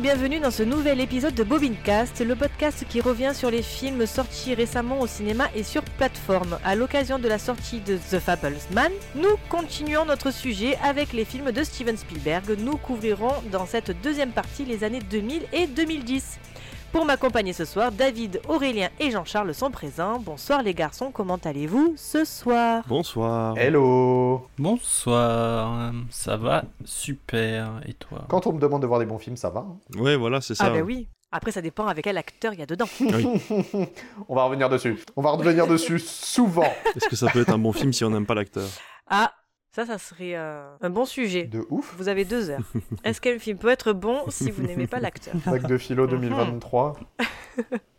Bienvenue dans ce nouvel épisode de Bobincast, le podcast qui revient sur les films sortis récemment au cinéma et sur plateforme. À l'occasion de la sortie de The Fablesman, nous continuons notre sujet avec les films de Steven Spielberg. Nous couvrirons dans cette deuxième partie les années 2000 et 2010. Pour m'accompagner ce soir, David, Aurélien et Jean-Charles sont présents. Bonsoir les garçons, comment allez-vous ce soir Bonsoir. Hello Bonsoir, ça va super, et toi Quand on me demande de voir des bons films, ça va. hein Ouais, voilà, c'est ça. Ah ben oui. Après ça dépend avec quel acteur il y a dedans. on va revenir dessus. On va revenir dessus souvent. Est-ce que ça peut être un bon film si on n'aime pas l'acteur? Ah, ça, ça serait euh, un bon sujet. De ouf. Vous avez deux heures. Est-ce qu'un film peut être bon si vous n'aimez pas l'acteur? Bac de philo 2023.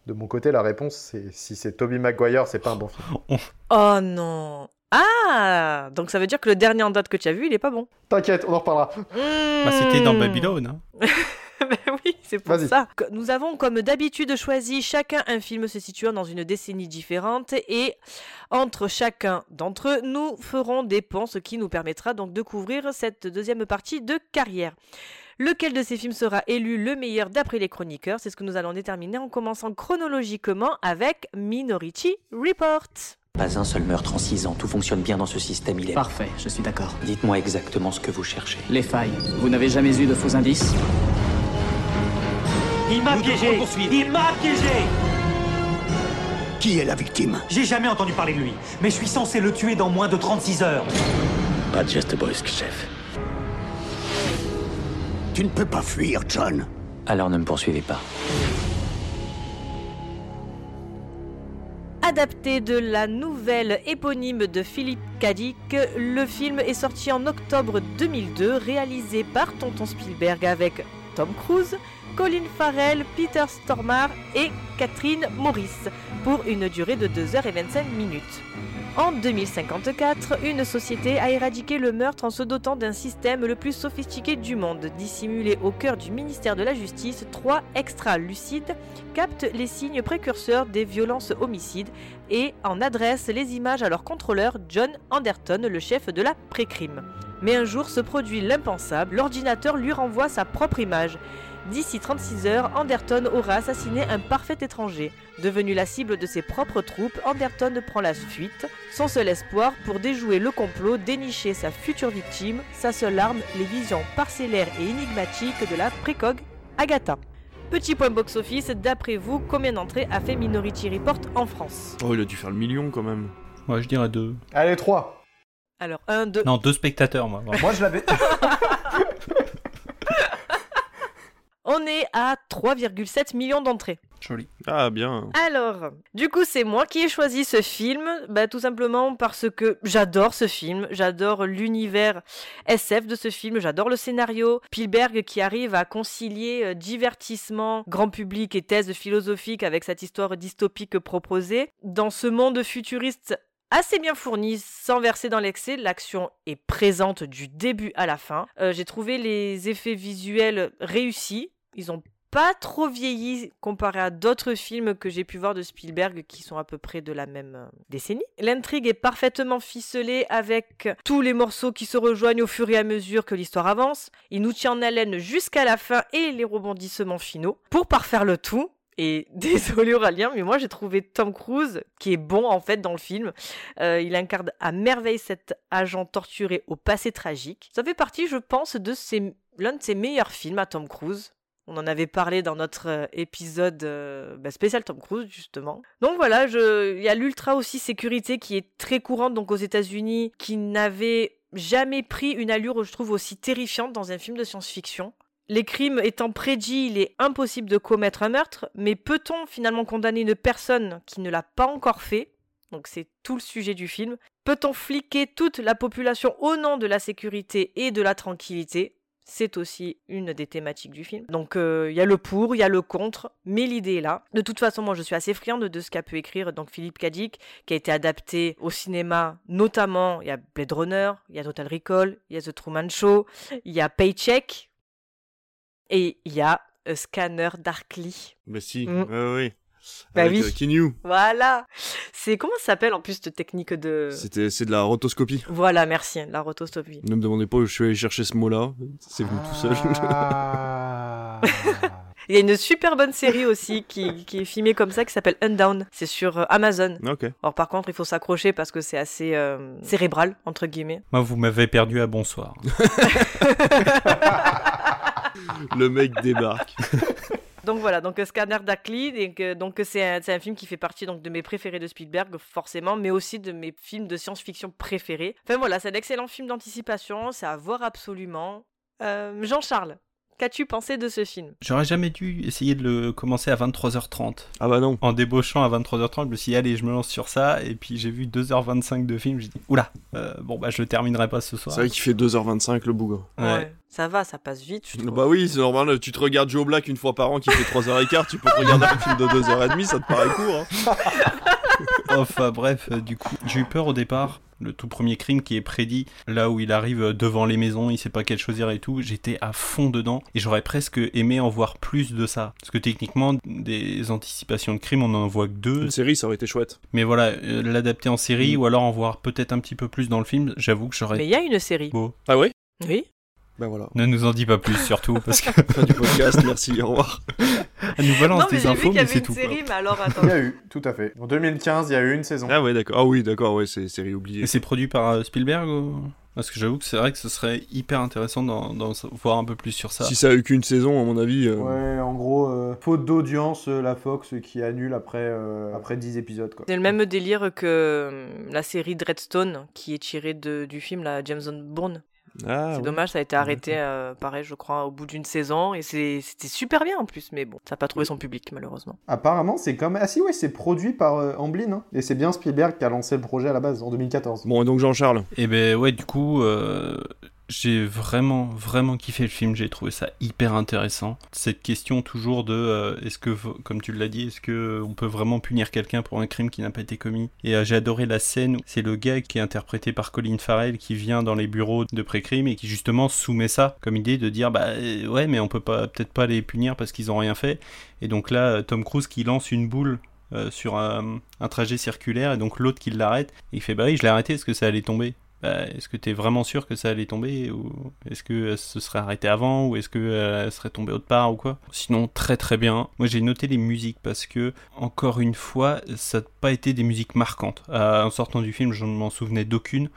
De mon côté, la réponse, c'est si c'est Toby Maguire, c'est pas un bon film. Oh non Ah Donc ça veut dire que le dernier en date que tu as vu, il est pas bon. T'inquiète, on en reparlera. Bah, C'était dans Hmm. Babylone. Hein. Ben oui, c'est pour ça. Nous avons comme d'habitude choisi chacun un film se situant dans une décennie différente et entre chacun d'entre eux, nous ferons des ponts, ce qui nous permettra donc de couvrir cette deuxième partie de carrière. Lequel de ces films sera élu le meilleur d'après les chroniqueurs? C'est ce que nous allons déterminer en commençant chronologiquement avec Minority Report. Pas un seul meurtre en six ans, tout fonctionne bien dans ce système, il est... Parfait, je suis d'accord. Dites-moi exactement ce que vous cherchez. Les failles. Vous n'avez jamais eu de faux indices? Il m'a piégé Il m'a piégé Qui est la victime J'ai jamais entendu parler de lui, mais je suis censé le tuer dans moins de 36 heures. Pas de geste brusque, chef. Tu ne peux pas fuir, John. Alors ne me poursuivez pas. Adapté de la nouvelle éponyme de Philippe Kadik, le film est sorti en octobre 2002, réalisé par Tonton Spielberg avec Tom Cruise, Colin Farrell, Peter Stormare et Catherine Maurice, pour une durée de 2h25 minutes. En 2054, une société a éradiqué le meurtre en se dotant d'un système le plus sophistiqué du monde. Dissimulé au cœur du ministère de la Justice, trois extra-lucides captent les signes précurseurs des violences homicides et en adressent les images à leur contrôleur John Anderton, le chef de la pré-crime. Mais un jour se produit l'impensable, l'ordinateur lui renvoie sa propre image. D'ici 36 heures, Anderton aura assassiné un parfait étranger. Devenu la cible de ses propres troupes, Anderton prend la fuite. Son seul espoir pour déjouer le complot, dénicher sa future victime, sa seule arme, les visions parcellaires et énigmatiques de la précogue Agatha. Petit point box-office, d'après vous, combien d'entrées a fait Minority Report en France? Oh, il a dû faire le million quand même. Moi, je dirais deux. Allez, 3. Alors, 1, 2, Non, deux spectateurs, moi. Moi, je l'avais. on est à 3,7 millions d'entrées. Joli. Ah, bien. Alors, du coup, c'est moi qui ai choisi ce film, bah, tout simplement parce que j'adore ce film, j'adore l'univers SF de ce film, j'adore le scénario. Spielberg qui arrive à concilier euh, divertissement, grand public et thèse philosophique avec cette histoire dystopique proposée. Dans ce monde futuriste assez bien fourni, sans verser dans l'excès. L'action est présente du début à la fin. Euh, J'ai trouvé les effets visuels réussis. Ils ont pas trop vieilli comparé à d'autres films que j'ai pu voir de Spielberg qui sont à peu près de la même euh, décennie. L'intrigue est parfaitement ficelée avec tous les morceaux qui se rejoignent au fur et à mesure que l'histoire avance. Il nous tient en haleine jusqu'à la fin et les rebondissements finaux. Pour parfaire le tout, et désolé Aurélien, mais moi j'ai trouvé Tom Cruise qui est bon en fait dans le film. Euh, il incarne à merveille cet agent torturé au passé tragique. Ça fait partie, je pense, de l'un de ses meilleurs films à Tom Cruise. On en avait parlé dans notre euh, épisode euh, bah, spécial Tom Cruise justement. Donc voilà, il y a l'ultra aussi sécurité qui est très courante donc aux États-Unis, qui n'avait jamais pris une allure, je trouve, aussi terrifiante dans un film de science-fiction. Les crimes étant prédits, il est impossible de commettre un meurtre, mais peut-on finalement condamner une personne qui ne l'a pas encore fait? Donc c'est tout le sujet du film. Peut-on fliquer toute la population au nom de la sécurité et de la tranquillité? C'est aussi une des thématiques du film. Donc euh, il y a le pour, il y a le contre, mais l'idée est là. De toute façon, moi je suis assez friande de ce qu'a pu écrire donc Philippe Kadik, qui a été adapté au cinéma, notamment il y a Blade Runner, il y a Total Recall, il y a The Truman Show, il y a Paycheck, et il y a A Scanner Darkly. Bah si, Mm. ouais. Bah Avec, oui. euh, Kinyu. Voilà. C'est comment ça s'appelle en plus cette technique de C'était, c'est de la rotoscopie. Voilà, merci, la rotoscopie. Ne me demandez pas où je suis allé chercher ce mot-là. C'est venu tout seul. Ah. Il y a une super bonne série aussi qui, qui est filmée comme ça qui s'appelle Undown. C'est sur euh, Amazon. Ok. Alors par contre, il faut s'accrocher parce que c'est assez euh, cérébral entre guillemets. Moi, vous m'avez perdu à bonsoir. Le mec débarque. Donc voilà, donc euh, Scanner Darkly, donc donc c'est un, c'est un film qui fait partie donc de mes préférés de Spielberg forcément, mais aussi de mes films de science-fiction préférés. Enfin voilà, c'est un excellent film d'anticipation, c'est à voir absolument. Euh, Jean-Charles, qu'as-tu pensé de ce film? J'aurais jamais dû essayer de le commencer à 23h30. Ah bah non. En débauchant à 23h30, je me suis dit, allez, je me lance sur ça. Et puis j'ai vu 2h25 de film, j'ai dit, oula, euh, bon bah je le terminerai pas ce soir. C'est vrai qu'il fait 2h25 le bougre. Ouais. Ça va, ça passe vite. je trouve. Bah oui, c'est normal. Tu te regardes Joe Black une fois par an qui fait 3h15, tu peux te regarder un film de 2h30, ça te paraît court. Hein. Enfin bref, euh, du coup, j'ai eu peur au départ. Le tout premier crime qui est prédit, là où il arrive euh, devant les maisons, il sait pas quelle choisir et tout, j'étais à fond dedans et j'aurais presque aimé en voir plus de ça. Parce que techniquement, des anticipations de crimes, on en voit que deux. Une série, ça aurait été chouette. Mais voilà, euh, l'adapter en série Mm. ou alors en voir peut-être un petit peu plus dans le film, j'avoue que Mais j'aurais il y a une série. beau. Ah ouais? Oui. Bah voilà. Ne nous en dis pas plus surtout, parce que Fin du podcast, merci, au revoir. elle nous balance non, mais des vu infos, y mais c'est une tout. quoi. série, mais alors attends. Il y a eu, tout à fait. En 2015, il y a eu une saison. Ah ouais, d'accord. Ah oui, d'accord, ouais, c'est série oubliée. Et c'est produit par euh, Spielberg ou... Parce que j'avoue que c'est vrai que ce serait hyper intéressant d'en voir un peu plus sur ça. Si ça a eu qu'une saison, à mon avis. euh, Ouais, en gros, euh, faute d'audience, euh, la Fox qui annule après, euh, après 10 épisodes. Quoi. C'est le même délire que la série Dreadstone qui est tirée de, du film la Jameson Bourne. Ah, c'est dommage, ça a été arrêté, euh, pareil, je crois, au bout d'une saison. Et c'était super bien en plus, mais bon, ça n'a pas trouvé son public, malheureusement. Apparemment, c'est comme. Ah si, ouais, c'est produit par euh, Amblin. hein. Et c'est bien Spielberg qui a lancé le projet à la base, en 2014. Bon, et donc Jean-Charles? Et ben ouais, du coup, euh, j'ai vraiment, vraiment kiffé le film. J'ai trouvé ça hyper intéressant. Cette question toujours de, euh, est-ce que, comme tu l'as dit, est-ce que on peut vraiment punir quelqu'un pour un crime qui n'a pas été commis? Et euh, j'ai adoré la scène où c'est le gars qui est interprété par Colin Farrell qui vient dans les bureaux de pré-crime et qui justement soumet ça comme idée de dire, bah euh, ouais, mais on peut pas, peut-être pas les punir parce qu'ils ont rien fait. Et donc là, euh, Tom Cruise qui lance une boule euh, sur un, un trajet circulaire et donc l'autre qui l'arrête il fait bah oui je l'ai arrêté est-ce que ça allait tomber bah, est-ce que t'es vraiment sûr que ça allait tomber ou est-ce que elle se serait arrêté avant ou est-ce que euh, elle serait tombée autre part ou quoi? Sinon très très bien. Moi j'ai noté les musiques parce que encore une fois ça n'a pas été des musiques marquantes. Euh, en sortant du film je ne m'en souvenais d'aucune.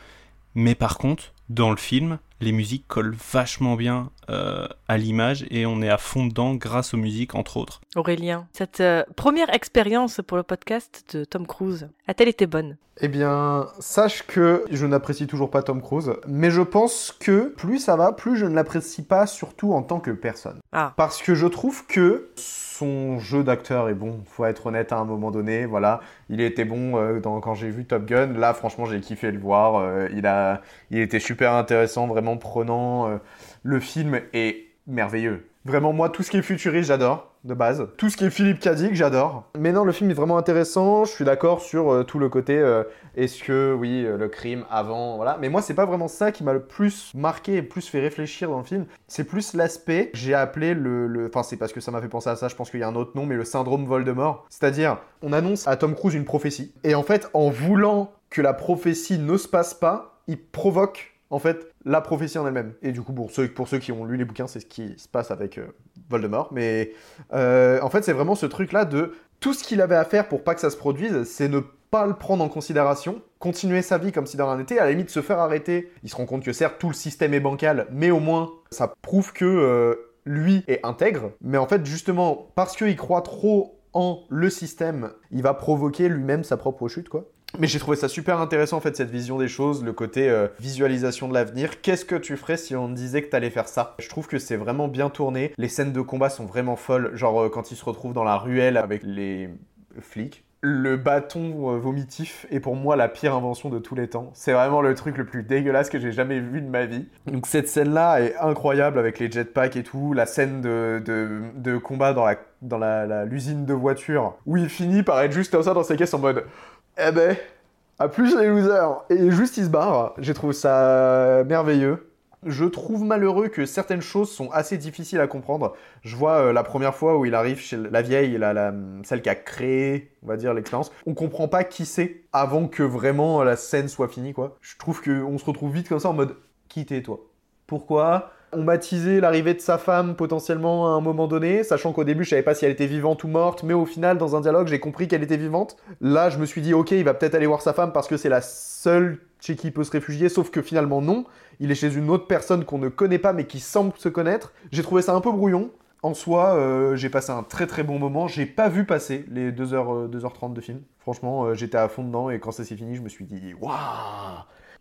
Mais par contre dans le film les musiques collent vachement bien euh, à l'image et on est à fond dedans grâce aux musiques entre autres Aurélien, cette euh, première expérience pour le podcast de Tom Cruise a-t-elle été bonne? Eh bien, sache que je n'apprécie toujours pas Tom Cruise, mais je pense que plus ça va, plus je ne l'apprécie pas, surtout en tant que personne. Ah. Parce que je trouve que son jeu d'acteur est bon, faut être honnête à un moment donné, voilà. Il était bon euh, dans, quand j'ai vu Top Gun, là franchement j'ai kiffé le voir, euh, il, a, il était super intéressant, vraiment prenant. Le film est merveilleux. Vraiment, moi, tout ce qui est futuriste, j'adore, de base. Tout ce qui est Philippe Cadic, j'adore. Mais non, le film est vraiment intéressant. Je suis d'accord sur euh, tout le côté. euh, Est-ce que, oui, euh, le crime avant, voilà. Mais moi, c'est pas vraiment ça qui m'a le plus marqué et plus fait réfléchir dans le film. C'est plus l'aspect, j'ai appelé le. le- Enfin, c'est parce que ça m'a fait penser à ça, je pense qu'il y a un autre nom, mais le syndrome Voldemort. C'est-à-dire, on annonce à Tom Cruise une prophétie. Et en fait, en voulant que la prophétie ne se passe pas, il provoque en fait la prophétie en elle-même. Et du coup, pour ceux, pour ceux qui ont lu les bouquins, c'est ce qui se passe avec euh, Voldemort. Mais euh, en fait, c'est vraiment ce truc-là de tout ce qu'il avait à faire pour pas que ça se produise, c'est ne pas le prendre en considération, continuer sa vie comme si de rien n'était, à la limite se faire arrêter. Il se rend compte que certes, tout le système est bancal, mais au moins, ça prouve que euh, lui est intègre. Mais en fait, justement, parce qu'il croit trop en le système, il va provoquer lui-même sa propre chute, quoi. Mais j'ai trouvé ça super intéressant en fait cette vision des choses, le côté euh, visualisation de l'avenir. Qu'est-ce que tu ferais si on te disait que t'allais faire ça? Je trouve que c'est vraiment bien tourné. Les scènes de combat sont vraiment folles. Genre euh, quand il se retrouve dans la ruelle avec les flics. Le bâton euh, vomitif est pour moi la pire invention de tous les temps. C'est vraiment le truc le plus dégueulasse que j'ai jamais vu de ma vie. Donc cette scène-là est incroyable avec les jetpacks et tout. La scène de, de, combat dans la dans la- la- l'usine de voitures où il finit par être juste comme ça dans ses caisses en mode eh ben, à plus les losers. Et juste il se barre. J'ai trouvé ça merveilleux. Je trouve malheureux que certaines choses sont assez difficiles à comprendre. Je vois euh, la première fois où il arrive chez la vieille, celle qui a créé, on va dire, l'expérience. On comprend pas qui c'est avant que vraiment la scène soit finie, quoi. Je trouve qu'on se retrouve vite comme ça en mode qui t'es, toi? Pourquoi? On m'a l'arrivée de sa femme potentiellement à un moment donné, sachant qu'au début je savais pas si elle était vivante ou morte, mais au final dans un dialogue j'ai compris qu'elle était vivante. Là je me suis dit ok il va peut-être aller voir sa femme parce que c'est la seule chez qui il peut se réfugier, sauf que finalement non, il est chez une autre personne qu'on ne connaît pas mais qui semble se connaître. J'ai trouvé ça un peu brouillon. En soi, euh, j'ai passé un très très bon moment. J'ai pas vu passer les 2h, 2h30 de film. Franchement, euh, j'étais à fond dedans et quand ça s'est fini, je me suis dit waouh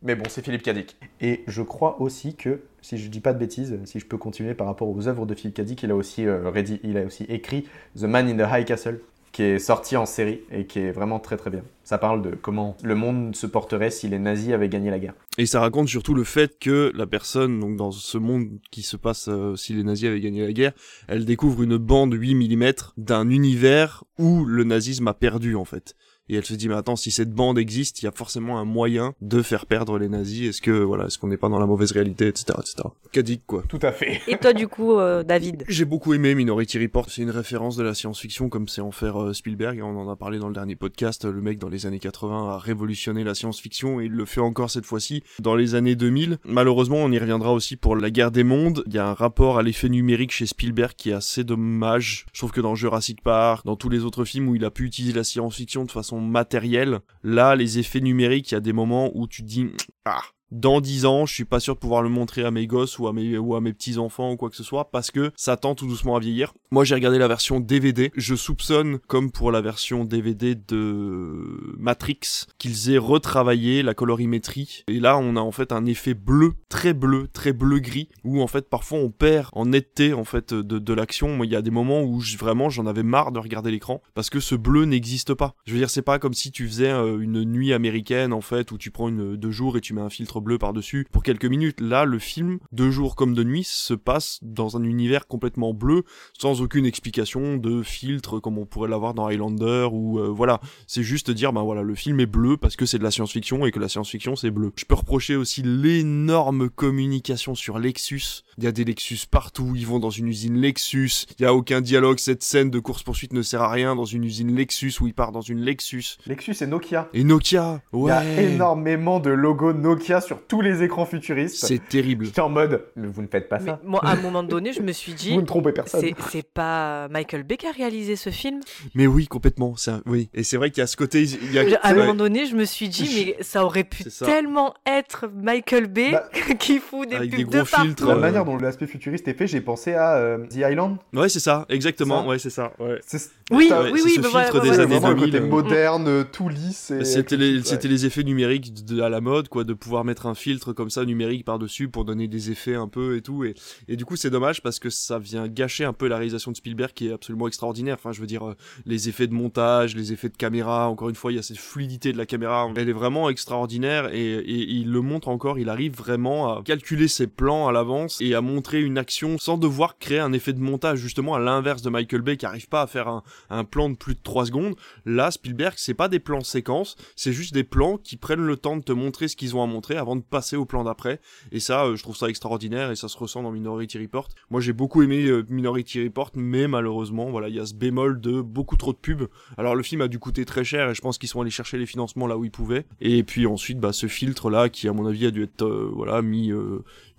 Mais bon, c'est Philippe Cadic. Et je crois aussi que, si je dis pas de bêtises, si je peux continuer par rapport aux œuvres de Philippe Cadic, il a aussi, euh, il a aussi écrit The Man in the High Castle, qui est sorti en série et qui est vraiment très très bien. Ça parle de comment le monde se porterait si les nazis avaient gagné la guerre. Et ça raconte surtout le fait que la personne, donc dans ce monde qui se passe euh, si les nazis avaient gagné la guerre, elle découvre une bande 8 mm d'un univers où le nazisme a perdu en fait. Et elle se dit mais attends si cette bande existe, il y a forcément un moyen de faire perdre les nazis. Est-ce que voilà, est-ce qu'on n'est pas dans la mauvaise réalité, etc., etc. Cadic quoi. Tout à fait. Et toi, du coup, euh, David? J'ai beaucoup aimé Minority Report, c'est une référence de la science-fiction comme c'est en faire euh, Spielberg, on en a parlé dans le dernier podcast, le mec dans les années 80 a révolutionné la science-fiction et il le fait encore cette fois-ci dans les années 2000. Malheureusement, on y reviendra aussi pour la guerre des mondes, il y a un rapport à l'effet numérique chez Spielberg qui est assez dommage. Je trouve que dans Jurassic Park, dans tous les autres films où il a pu utiliser la science-fiction de façon matérielle, là, les effets numériques, il y a des moments où tu dis, ah, dans 10 ans, je suis pas sûr de pouvoir le montrer à mes gosses ou à mes, ou à mes petits-enfants ou quoi que ce soit parce que ça tend tout doucement à vieillir. Moi, j'ai regardé la version DVD. Je soupçonne, comme pour la version DVD de Matrix, qu'ils aient retravaillé la colorimétrie. Et là, on a en fait un effet bleu, très bleu, très bleu-gris, où en fait, parfois, on perd en netteté, en fait, de, de l'action. Moi, il y a des moments où je- vraiment, j'en avais marre de regarder l'écran parce que ce bleu n'existe pas. Je veux dire, c'est pas comme si tu faisais euh, une nuit américaine, en fait, où tu prends une deux jours et tu mets un filtre bleu par-dessus pour quelques minutes. Là, le film, deux jours comme de nuit, se passe dans un univers complètement bleu, sans aucune explication de filtre comme on pourrait l'avoir dans Highlander ou euh, voilà. C'est juste dire, ben voilà, le film est bleu parce que c'est de la science-fiction et que la science-fiction c'est bleu. Je peux reprocher aussi l'énorme communication sur Lexus. Il y a des Lexus partout, ils vont dans une usine Lexus. Il y a aucun dialogue, cette scène de course-poursuite ne sert à rien dans une usine Lexus où il part dans une Lexus. Lexus et Nokia. Et Nokia, Il y ouais. a énormément de logos Nokia sur tous les écrans futuristes. C'est terrible. J'étais en mode, mais vous ne faites pas Mais ça. moi, à un moment donné, je me suis dit, Vous ne trompez personne. c'est c'est pas Michael Bay qui a réalisé ce film Mais oui, complètement. C'est un- oui. Et c'est vrai qu'il y a ce côté. Il y a... À un moment donné, je me suis dit, mais ça aurait pu tellement être Michael Bay Bah, qui fout des pubs des de gros partout. filtres, La euh, manière dont l'aspect futuriste est fait, j'ai pensé à euh, The Island. Ouais, c'est ça, exactement. Ça. Ouais, c'est ça. Ouais. C'est Oui, oui, c'est oui, ce bah, filtre voilà, des années vraiment le 2000, côté euh, moderne, euh, tout lisse. et- C'était avec- les, ouais. c'était les effets numériques de, à la mode, quoi, de pouvoir mettre un filtre comme ça numérique par-dessus pour donner des effets un peu et tout. Et, et du coup, c'est dommage parce que ça vient gâcher un peu la réalisation de Spielberg qui est absolument extraordinaire. Enfin, je veux dire, euh, les effets de montage, les effets de caméra, encore une fois, il y a cette fluidité de la caméra. Elle est vraiment extraordinaire et, et il le montre encore. Il arrive vraiment à calculer ses plans à l'avance et à montrer une action sans devoir créer un effet de montage, justement à l'inverse de Michael Bay qui arrive pas à faire un, un plan de plus de 3 secondes. Là, Spielberg, c'est pas des plans séquences, c'est juste des plans qui prennent le temps de te montrer ce qu'ils ont à montrer avant de passer au plan d'après. Et ça, euh, je trouve ça extraordinaire et ça se ressent dans Minority Report. Moi, j'ai beaucoup aimé euh, Minority Report, mais malheureusement, voilà, il y a ce bémol de beaucoup trop de pubs. Alors, le film a dû coûter très cher et je pense qu'ils sont allés chercher les financements là où ils pouvaient. Et puis ensuite, bah, ce filtre là, qui à mon avis a dû être, euh, voilà, mis,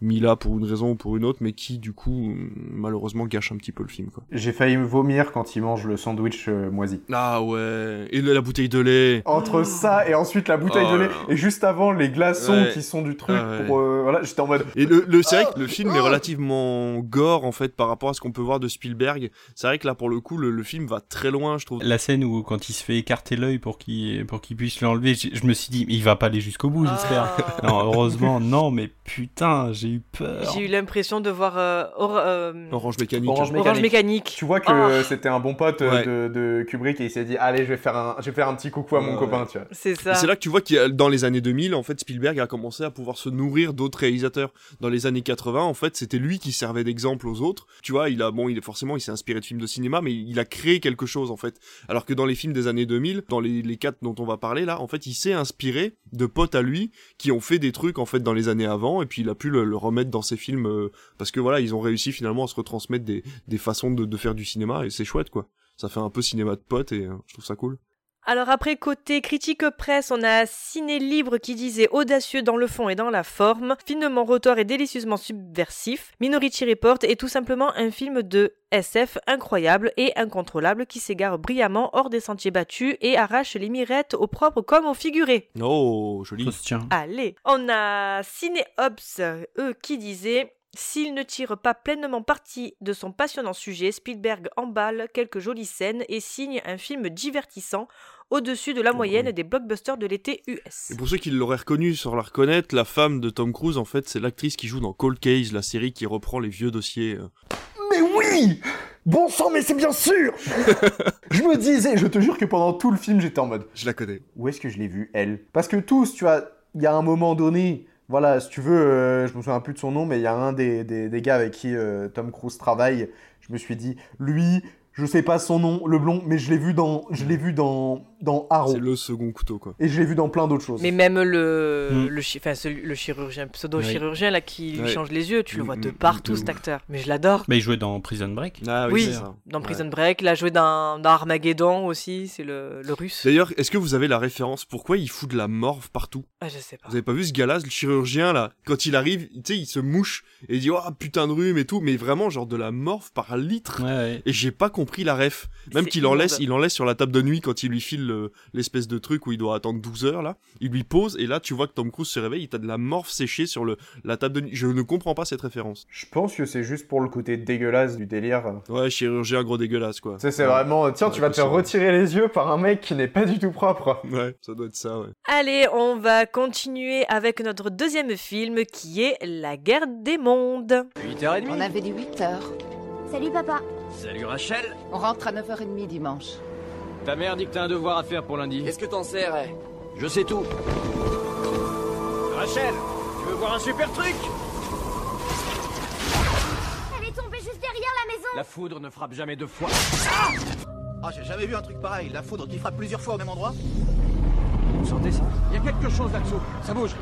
mis là pour une raison ou pour une autre, mais qui du coup, euh, malheureusement, gâche un petit peu le film, quoi. J'ai failli vomir quand il mange le sandwich euh, moisi. Ah ouais, et la bouteille de lait. Entre ça et ensuite la bouteille Oh de lait, là là. et juste avant les glaçons Ouais. qui sont du truc Ah ouais. pour. euh, voilà, j'étais en mode. Et le, le c'est vrai que le film est relativement gore en fait par rapport à ce qu'on peut voir de Spielberg. C'est vrai que là pour le coup le, le film va très loin je trouve. La scène où quand il se fait écarter l'œil pour qu'il pour qu'il puisse l'enlever, je me suis dit il va pas aller jusqu'au bout, j'espère. Ah. Non, heureusement non, mais putain, j'ai eu peur. J'ai eu l'impression de voir euh, Or- euh, Orange mécanique. Orange. Mécanique. Orange Mécanique. Tu vois que Ah. c'était un bon pote euh, Ouais. de, de Kubrick et il s'est dit Allez, je vais faire un, je vais faire un petit coucou à mon Ouais, copain, tu vois. C'est ça. C'est là que tu vois qu'il y a- dans les années 2000 en fait Spielberg a commencé à pouvoir se nourrir d'autres réalisateurs. Dans les années 80 en fait c'était lui qui servait d'exemple aux autres. Tu vois il a bon il est forcément il s'est inspiré de films de cinéma mais il a créé quelque chose en fait. Alors que dans les films des années 2000 dans les, les quatre dont on va parler là en fait il s'est inspiré de potes à lui qui ont fait des trucs en fait dans les années avant et puis il a pu le, remettre dans ses films euh, parce que voilà ils ont réussi finalement à se retransmettre des, façons de, de faire du cinéma et c'est chouette quoi. Ça fait un peu cinéma de potes et euh, je trouve ça cool. Alors après, côté critique presse, on a Ciné Libre qui disait audacieux dans le fond et dans la forme, finement rotor et délicieusement subversif. Minority Report est tout simplement un film de SF incroyable et incontrôlable qui s'égare brillamment hors des sentiers battus et arrache les mirettes au propre comme au figuré. Oh, joli. Ça se tient. Allez, on a Ciné Ops, eux, qui disaient s'il ne tire pas pleinement parti de son passionnant sujet, Spielberg emballe quelques jolies scènes et signe un film divertissant au-dessus de la moyenne des blockbusters de l'été US. Et pour ceux qui l'auraient reconnu, sans la reconnaître, la femme de Tom Cruise, en fait, c'est l'actrice qui joue dans Cold Case, la série qui reprend les vieux dossiers. euh. Mais oui Bon sang, mais c'est bien sûr Je me disais, je te jure que pendant tout le film, j'étais en mode Je la connais. où est-ce que je l'ai vue, elle? Parce que tous, tu vois, il y a un moment donné, voilà, si tu veux, euh, je me souviens plus de son nom, mais il y a un des, gars avec qui euh, Tom Cruise travaille. Je me suis dit, lui, je sais pas son nom, le blond, mais je l'ai vu dans, je l'ai vu dans, dans Arrow. C'est le second couteau, quoi. Et je l'ai vu dans plein d'autres choses. Mais même le, Mm. le, chi- enfin, celui- le chirurgien, pseudo-chirurgien là qui lui Ouais. change les yeux, tu le Mm, vois de mm, partout de cet ouf. acteur. Mais je l'adore. Mais il jouait dans Prison Break. Ah Oui. Dans Ouais. Prison Break, il a joué dans, dans Armageddon aussi, c'est le, le russe. D'ailleurs, est-ce que vous avez la référence Pourquoi il fout de la morve partout? Ah, je sais pas. Vous avez pas vu ce gars-là, le chirurgien, là? Quand il arrive, tu sais, il se mouche et il dit « Oh, putain de rhume et tout », mais vraiment, genre de la morve par litre. Ouais, ouais. Et j'ai pas compris la ref. Même qu'il en laisse, il en laisse sur la table de nuit quand il lui file le- l'espèce de truc où il doit attendre 12 heures là. Il lui pose et là tu vois que Tom Cruise se réveille, il t'a de la morve séchée sur le, la table de nuit. Je ne comprends pas cette référence. Je pense que c'est juste pour le côté dégueulasse du délire. Ouais, chirurgien gros dégueulasse quoi. Tu sais, c'est Ouais. vraiment, tiens, tu vas te possible. retirer les yeux par un mec qui n'est pas du tout propre. Ouais, ça doit être ça, ouais. Allez, on va continuer avec notre deuxième film qui est La guerre des mondes. 8h30. On avait dit 8 heures. Salut papa. Salut Rachel. On rentre à 9h30 dimanche. Ta mère dit que t'as un devoir à faire pour lundi. Qu'est-ce que t'en sais, Ray Je sais tout. Rachel, tu veux voir un super truc Elle est tombée juste derrière la maison. La foudre ne frappe jamais deux fois. Ah, j'ai jamais vu un truc pareil. La foudre qui frappe plusieurs fois au même endroit. Vous sentez ça? Il y a quelque chose là-dessous. Ça bouge.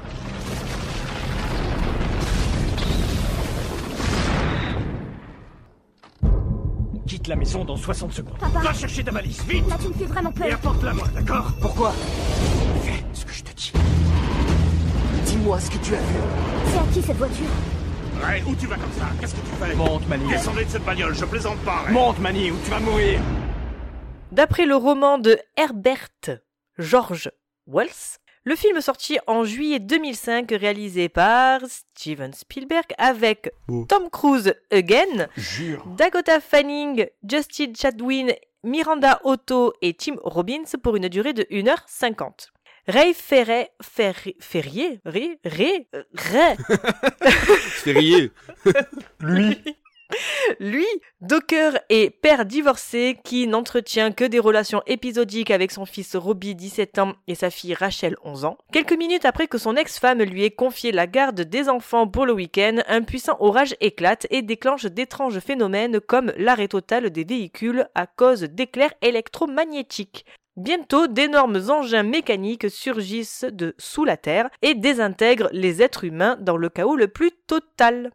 Quitte la maison dans 60 secondes. Papa. Va chercher ta valise, vite Là, tu me fais vraiment Et peur. apporte-la moi, d'accord Pourquoi Fais ce que je te dis. Dis-moi ce que tu as vu. C'est à qui cette voiture Ray, où tu vas comme ça? Qu'est-ce que tu fais? Monte, Mani. Descendez de cette bagnole, je plaisante pas, Ray. Monte, Mani, ou tu vas mourir? D'après le roman de Herbert George Wells, le film sorti en juillet 2005 réalisé par Steven Spielberg avec. Tom Cruise again, Jure. Dakota Fanning, Justin Chadwin, Miranda Otto et Tim Robbins pour une durée de 1h50. Ray Ferret, Ferri- Ferrier, Ray, Ray, euh, Ray, Ferrier. Lui, Lui, docker et père divorcé qui n'entretient que des relations épisodiques avec son fils Robbie 17 ans et sa fille Rachel 11 ans. Quelques minutes après que son ex-femme lui ait confié la garde des enfants pour le week-end, un puissant orage éclate et déclenche d'étranges phénomènes comme l'arrêt total des véhicules à cause d'éclairs électromagnétiques. Bientôt, d'énormes engins mécaniques surgissent de sous la terre et désintègrent les êtres humains dans le chaos le plus total.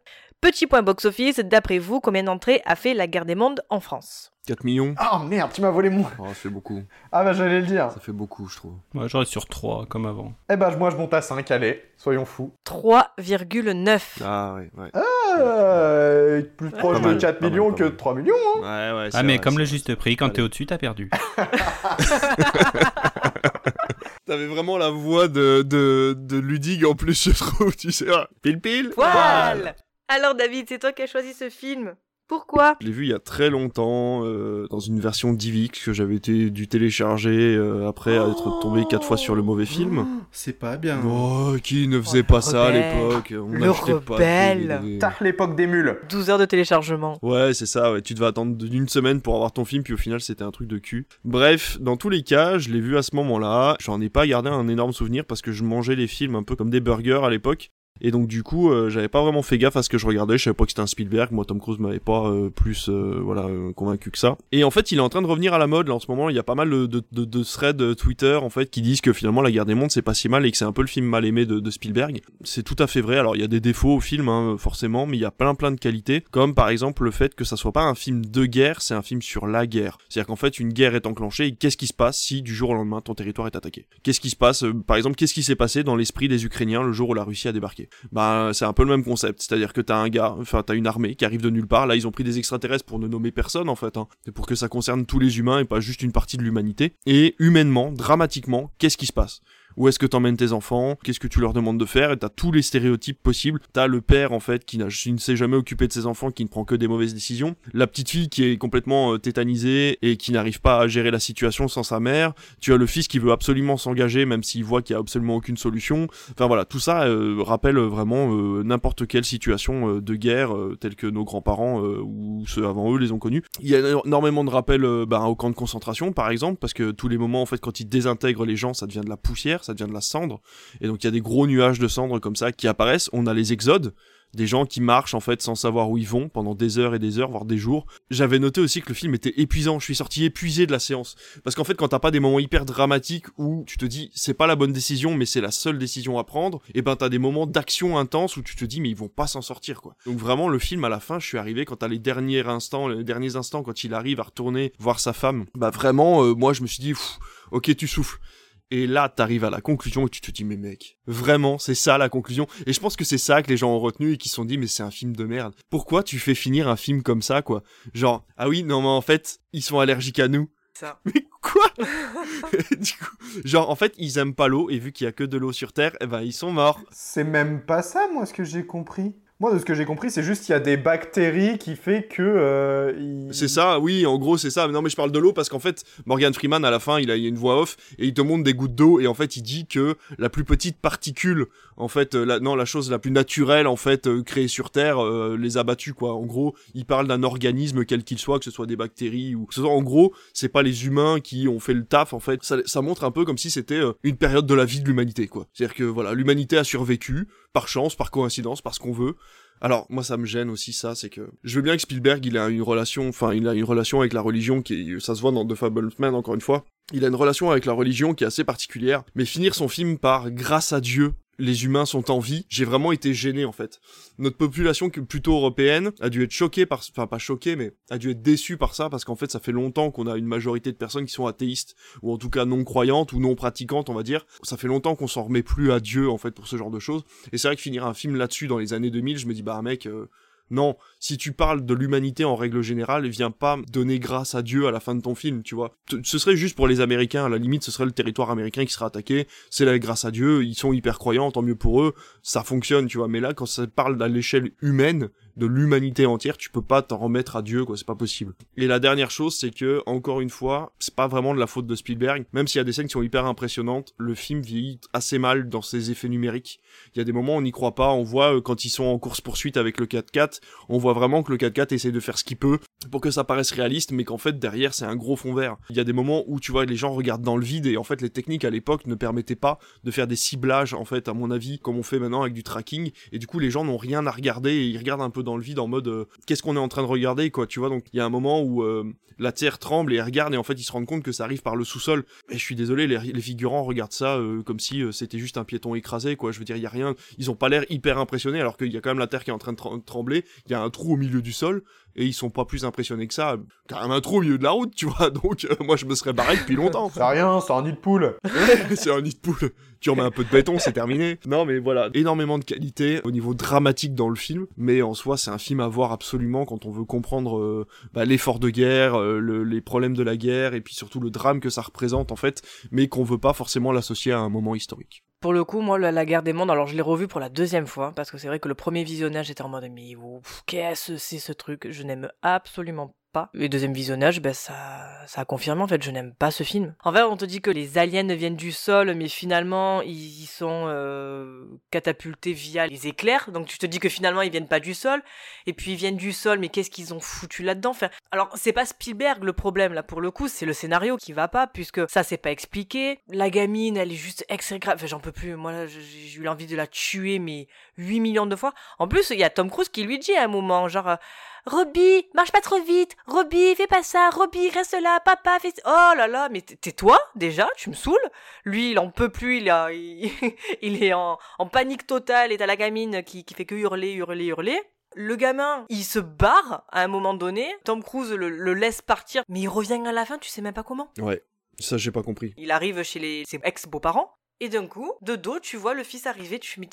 Petit point box-office, d'après vous, combien d'entrées a fait La Guerre des Mondes en France 4 millions. Ah merde, tu m'as volé mon. Oh, ça fait beaucoup. Ah bah j'allais le dire. Ça fait beaucoup, je trouve. Moi, j'aurais sur 3 comme avant. Eh bah moi je monte à 5, allez, soyons fous. 3,9. Ah ouais, ouais. Euh, plus proche Pas de mal, 4 pas mal, millions que de mal. 3 millions. Hein. Ouais, ouais. c'est Ah, mais vrai, comme c'est le juste prix, quand t'es au-dessus, t'as perdu. T'avais vraiment la voix de, de, de Ludig en plus, je trouve, tu sais. ah, Pile pile. Poil Alors David, c'est toi qui as choisi ce film. Pourquoi? Je l'ai vu il y a très longtemps, euh, dans une version DivX que j'avais été dû télécharger euh, après être tombé quatre fois sur le mauvais film. C'est pas bien. Oh, qui ne faisait le pas ça à l'époque? On Le pas rebelle. L'époque des mules. 12 heures de téléchargement. Ouais, c'est ça, ouais. Tu devais attendre d'une semaine pour avoir ton film, puis au final, c'était un truc de cul. Bref, dans tous les cas, je l'ai vu à ce moment-là. J'en ai pas gardé un énorme souvenir parce que je mangeais les films un peu comme des burgers à l'époque. Et donc du coup, euh, j'avais pas vraiment fait gaffe à ce que je regardais. Je savais pas que c'était un Spielberg. Moi, Tom Cruise m'avait pas euh, plus euh, voilà euh, convaincu que ça. Et en fait, il est en train de revenir à la mode. Là, en ce moment, il y a pas mal de, de, de, threads euh, Twitter en fait qui disent que finalement, La Guerre des Mondes c'est pas si mal et que c'est un peu le film mal aimé de, de Spielberg. C'est tout à fait vrai. Alors, il y a des défauts au film, hein, forcément, mais il y a plein plein de qualités. Comme par exemple le fait que ça soit pas un film de guerre, c'est un film sur la guerre. C'est-à-dire qu'en fait, une guerre est enclenchée. Et qu'est-ce qui se passe si du jour au lendemain ton territoire est attaqué? Qu'est-ce qui se passe euh, Par exemple, qu'est-ce qui s'est passé dans l'esprit des Ukrainiens le jour où la Russie a débarqué? Bah, c'est un peu le même concept, c'est-à-dire que t'as un gars, enfin t'as une armée qui arrive de nulle part. Là, ils ont pris des extraterrestres pour ne nommer personne en fait. Hein. Pour que ça concerne tous les humains et pas juste une partie de l'humanité. Et humainement, dramatiquement, qu'est-ce qui se passe? Où est-ce que t'emmènes tes enfants, qu'est-ce que tu leur demandes de faire, et t'as tous les stéréotypes possibles. T'as le père, en fait, qui, ne s'est jamais occupé de ses enfants, qui ne prend que des mauvaises décisions. La petite fille qui est complètement euh, tétanisée et qui n'arrive pas à gérer la situation sans sa mère. Tu as le fils qui veut absolument s'engager, même s'il voit qu'il y a absolument aucune solution. Enfin voilà, tout ça euh, rappelle vraiment euh, n'importe quelle situation euh, de guerre, euh, telle que nos grands-parents ou ceux avant eux les ont connus. Il y a énormément de rappels bah, au camp de concentration, par exemple, parce que tous les moments, en fait, quand ils désintègrent les gens, ça devient de la poussière, ça devient de la cendre. Et donc il y a des gros nuages de cendres comme ça qui apparaissent. On a les exodes, des gens qui marchent en fait sans savoir où ils vont pendant des heures et des heures, voire des jours. J'avais noté aussi que le film était épuisant. Je suis sorti épuisé de la séance parce qu'en fait, quand t'as pas des moments hyper dramatiques où tu te dis c'est pas la bonne décision, mais c'est la seule décision à prendre, et ben t'as des moments d'action intense où tu te dis mais ils vont pas s'en sortir quoi. Donc vraiment le film à la fin, je suis arrivé quand t'as les derniers instants, les derniers instants quand il arrive à retourner voir sa femme, bah vraiment, euh, moi je me suis dit ok tu souffles. Et là, t'arrives à la conclusion et tu te dis, mais mec, vraiment, c'est ça la conclusion. Et je pense que c'est ça que les gens ont retenu et qui se sont dit, mais c'est un film de merde. Pourquoi tu fais finir un film comme ça, quoi? Genre, ah oui, non, mais en fait, ils sont allergiques à nous. Ça. Mais quoi? Du coup, genre, en fait, ils aiment pas l'eau et vu qu'il y a que de l'eau sur Terre, eh ben, ils sont morts. C'est même pas ça, moi, ce que j'ai compris. Moi, de ce que j'ai compris, c'est juste qu'il y a des bactéries qui fait que. Euh, il... C'est ça, oui, en gros, c'est ça. Non, mais je parle de l'eau parce qu'en fait, Morgan Freeman, à la fin, il a, une voix off et il te montre des gouttes d'eau et en fait, il dit que la plus petite particule, en fait, euh, la, non, la chose la plus naturelle, en fait, euh, créée sur Terre, euh, les a battus, quoi. En gros, il parle d'un organisme, quel qu'il soit, que ce soit des bactéries ou ce soit, en gros, c'est pas les humains qui ont fait le taf, en fait. Ça, ça montre un peu comme si c'était euh, une période de la vie de l'humanité, quoi. C'est-à-dire que, voilà, l'humanité a survécu, par chance, par coïncidence, parce qu'on veut. Alors moi ça me gêne aussi ça, c'est que je veux bien que Spielberg il a une relation, enfin il a une relation avec la religion qui, ça se voit dans The Fableman encore une fois. Il a une relation avec la religion qui est assez particulière, mais finir son film par grâce à Dieu, les humains sont en vie, j'ai vraiment été gêné en fait. Notre population plutôt européenne a dû être choquée par, enfin pas choquée, mais a dû être déçue par ça parce qu'en fait ça fait longtemps qu'on a une majorité de personnes qui sont athéistes ou en tout cas non croyantes ou non pratiquantes on va dire. Ça fait longtemps qu'on s'en remet plus à Dieu en fait pour ce genre de choses. Et c'est vrai que finir un film là-dessus dans les années 2000, je me dis bah mec. Euh, non, si tu parles de l'humanité en règle générale, viens pas donner grâce à Dieu à la fin de ton film, tu vois. Ce serait juste pour les Américains, à la limite, ce serait le territoire américain qui sera attaqué, c'est la grâce à Dieu, ils sont hyper croyants, tant mieux pour eux, ça fonctionne, tu vois. Mais là, quand ça parle à l'échelle humaine, de l'humanité entière, tu peux pas t'en remettre à Dieu, quoi, c'est pas possible. Et la dernière chose, c'est que, encore une fois, c'est pas vraiment de la faute de Spielberg, même s'il y a des scènes qui sont hyper impressionnantes, le film vieillit assez mal dans ses effets numériques. Il y a des moments où on n'y croit pas, on voit euh, quand ils sont en course-poursuite avec le 4x4, on voit vraiment que le 4x4 essaie de faire ce qu'il peut pour que ça paraisse réaliste, mais qu'en fait, derrière, c'est un gros fond vert. Il y a des moments où, tu vois, les gens regardent dans le vide, et en fait, les techniques à l'époque ne permettaient pas de faire des ciblages, en fait, à mon avis, comme on fait maintenant avec du tracking, et du coup, les gens n'ont rien à regarder, et ils regardent un peu dans le vide en mode euh, qu'est-ce qu'on est en train de regarder quoi tu vois. Donc il y a un moment où euh, la terre tremble et ils regardent et en fait ils se rendent compte que ça arrive par le sous-sol. Et je suis désolé les, les figurants regardent ça euh, comme si c'était juste un piéton écrasé quoi. Je veux dire il y a rien ils ont pas l'air hyper impressionnés alors qu'il y a quand même la terre qui est en train de trembler. Il y a un trou au milieu du sol et ils sont pas plus impressionnés que ça. Quand même un trou au milieu de la route, tu vois. Donc euh, moi je me serais barré depuis longtemps. c'est rien, c'est un nid de poule. c'est un nid de poule. Tu remets un peu de béton, c'est terminé. Non mais voilà, énormément de qualité au niveau dramatique dans le film, mais en soi c'est un film à voir absolument quand on veut comprendre euh, bah, l'effort de guerre, euh, le, les problèmes de la guerre et puis surtout le drame que ça représente en fait, mais qu'on veut pas forcément l'associer à un moment historique. Pour le coup, moi, la, guerre des mondes, alors je l'ai revu pour la deuxième fois, parce que c'est vrai que le premier visionnage était en mode, mais qu'est-ce que c'est ce truc? Je n'aime absolument Et deuxième visionnage, ben ça, ça a confirmé en fait, je n'aime pas ce film. En fait, on te dit que les aliens viennent du sol, mais finalement ils, sont euh, catapultés via les éclairs. Donc tu te dis que finalement ils viennent pas du sol, et puis ils viennent du sol, mais qu'est-ce qu'ils ont foutu là-dedans? Enfin, Alors c'est pas Spielberg le problème là pour le coup, c'est le scénario qui va pas, puisque ça c'est pas expliqué. La gamine, elle est juste exécrable. Enfin, j'en peux plus. Moi j'ai eu envie de la tuer, mais 8 millions de fois. En plus, il y a Tom Cruise qui lui dit à un moment, genre. Robbie, marche pas trop vite. Robbie, fais pas ça. Robbie, reste là. Papa, fais. Oh là là, mais tais-toi déjà? Tu me saoules? Lui, il en peut plus. Il a, il, est en, en panique totale. Et t'as la gamine qui, qui fait que hurler, hurler, hurler. Le gamin, il se barre à un moment donné. Tom Cruise le, le laisse partir, mais il revient à la fin. Tu sais même pas comment. Ouais, ça j'ai pas compris. Il arrive chez les, ses ex-beaux-parents. Et d'un coup, de dos, tu vois le fils arriver. Tu fais, mais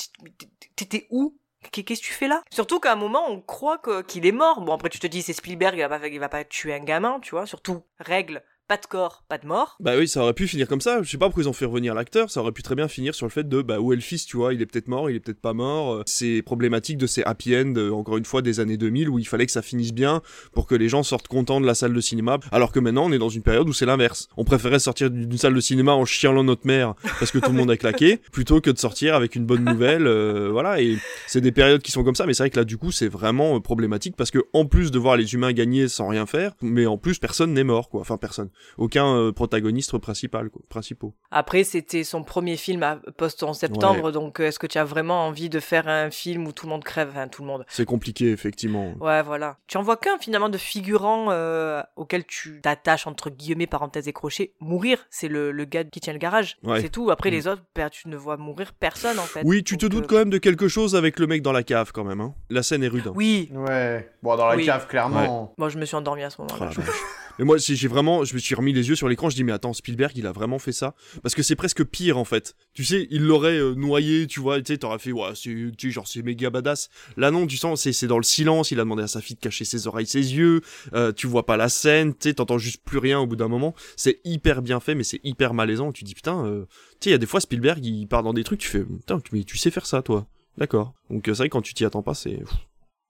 t'étais où? Qu'est-ce que tu fais là? Surtout qu'à un moment, on croit qu'il est mort. Bon, après, tu te dis, c'est Spielberg, il va, pas, il va pas tuer un gamin, tu vois. Surtout, règle, pas de corps, pas de mort. Bah oui, ça aurait pu finir comme ça. Je sais pas pourquoi ils ont fait revenir l'acteur. Ça aurait pu très bien finir sur le fait de bah où est le fils, tu vois, il est peut-être mort, il est peut-être pas mort. C'est problématique de ces happy end, euh, encore une fois, des années 2000 où il fallait que ça finisse bien pour que les gens sortent contents de la salle de cinéma. Alors que maintenant, on est dans une période où c'est l'inverse. On préférait sortir d'une salle de cinéma en chialant notre mère parce que tout le monde a claqué, plutôt que de sortir avec une bonne nouvelle. euh, voilà, et c'est des périodes qui sont comme ça. Mais c'est vrai que là, du coup, c'est vraiment euh, problématique parce que en plus de voir les humains gagner sans rien faire, mais en plus personne n'est mort, quoi. Enfin, personne. Aucun euh, protagoniste principal, quoi, principaux. Après, c'était son premier film à post en septembre, donc euh, est-ce que tu as vraiment envie de faire un film où tout le monde crève? Enfin, tout le monde. C'est compliqué, effectivement. Ouais, voilà. Tu en vois qu'un finalement de figurant euh, auquel tu t'attaches entre guillemets parenthèses et crochets. Mourir, c'est le, le gars qui tient le garage. Ouais. C'est tout. Après Mm. les autres, bah, tu ne vois mourir personne en fait. Oui, tu te doutes euh, quand même de quelque chose avec le mec dans la cave, quand même. Hein. La scène est rude. hein. Oui. Ouais. Bon, dans la Oui. cave, clairement. Moi, je me suis endormi à ce moment-là. Mais moi, j'ai vraiment, je me suis remis les yeux sur l'écran, je dis, mais attends, Spielberg, il a vraiment fait ça? Parce que c'est presque pire, en fait. Tu sais, il l'aurait euh, noyé, tu vois, tu sais, t'aurais fait, ouais, c'est, tu sais, genre, c'est méga badass. Là, non, tu sens, c'est, c'est dans le silence, il a demandé à sa fille de cacher ses oreilles, ses yeux, euh, tu vois pas la scène, tu sais, t'entends juste plus rien au bout d'un moment. C'est hyper bien fait, mais c'est hyper malaisant. Tu dis, putain, euh, tu sais, il y a des fois, Spielberg, il part dans des trucs, tu fais, putain, mais tu sais faire ça, toi. D'accord. Donc, euh, c'est vrai, quand tu t'y attends pas, c'est,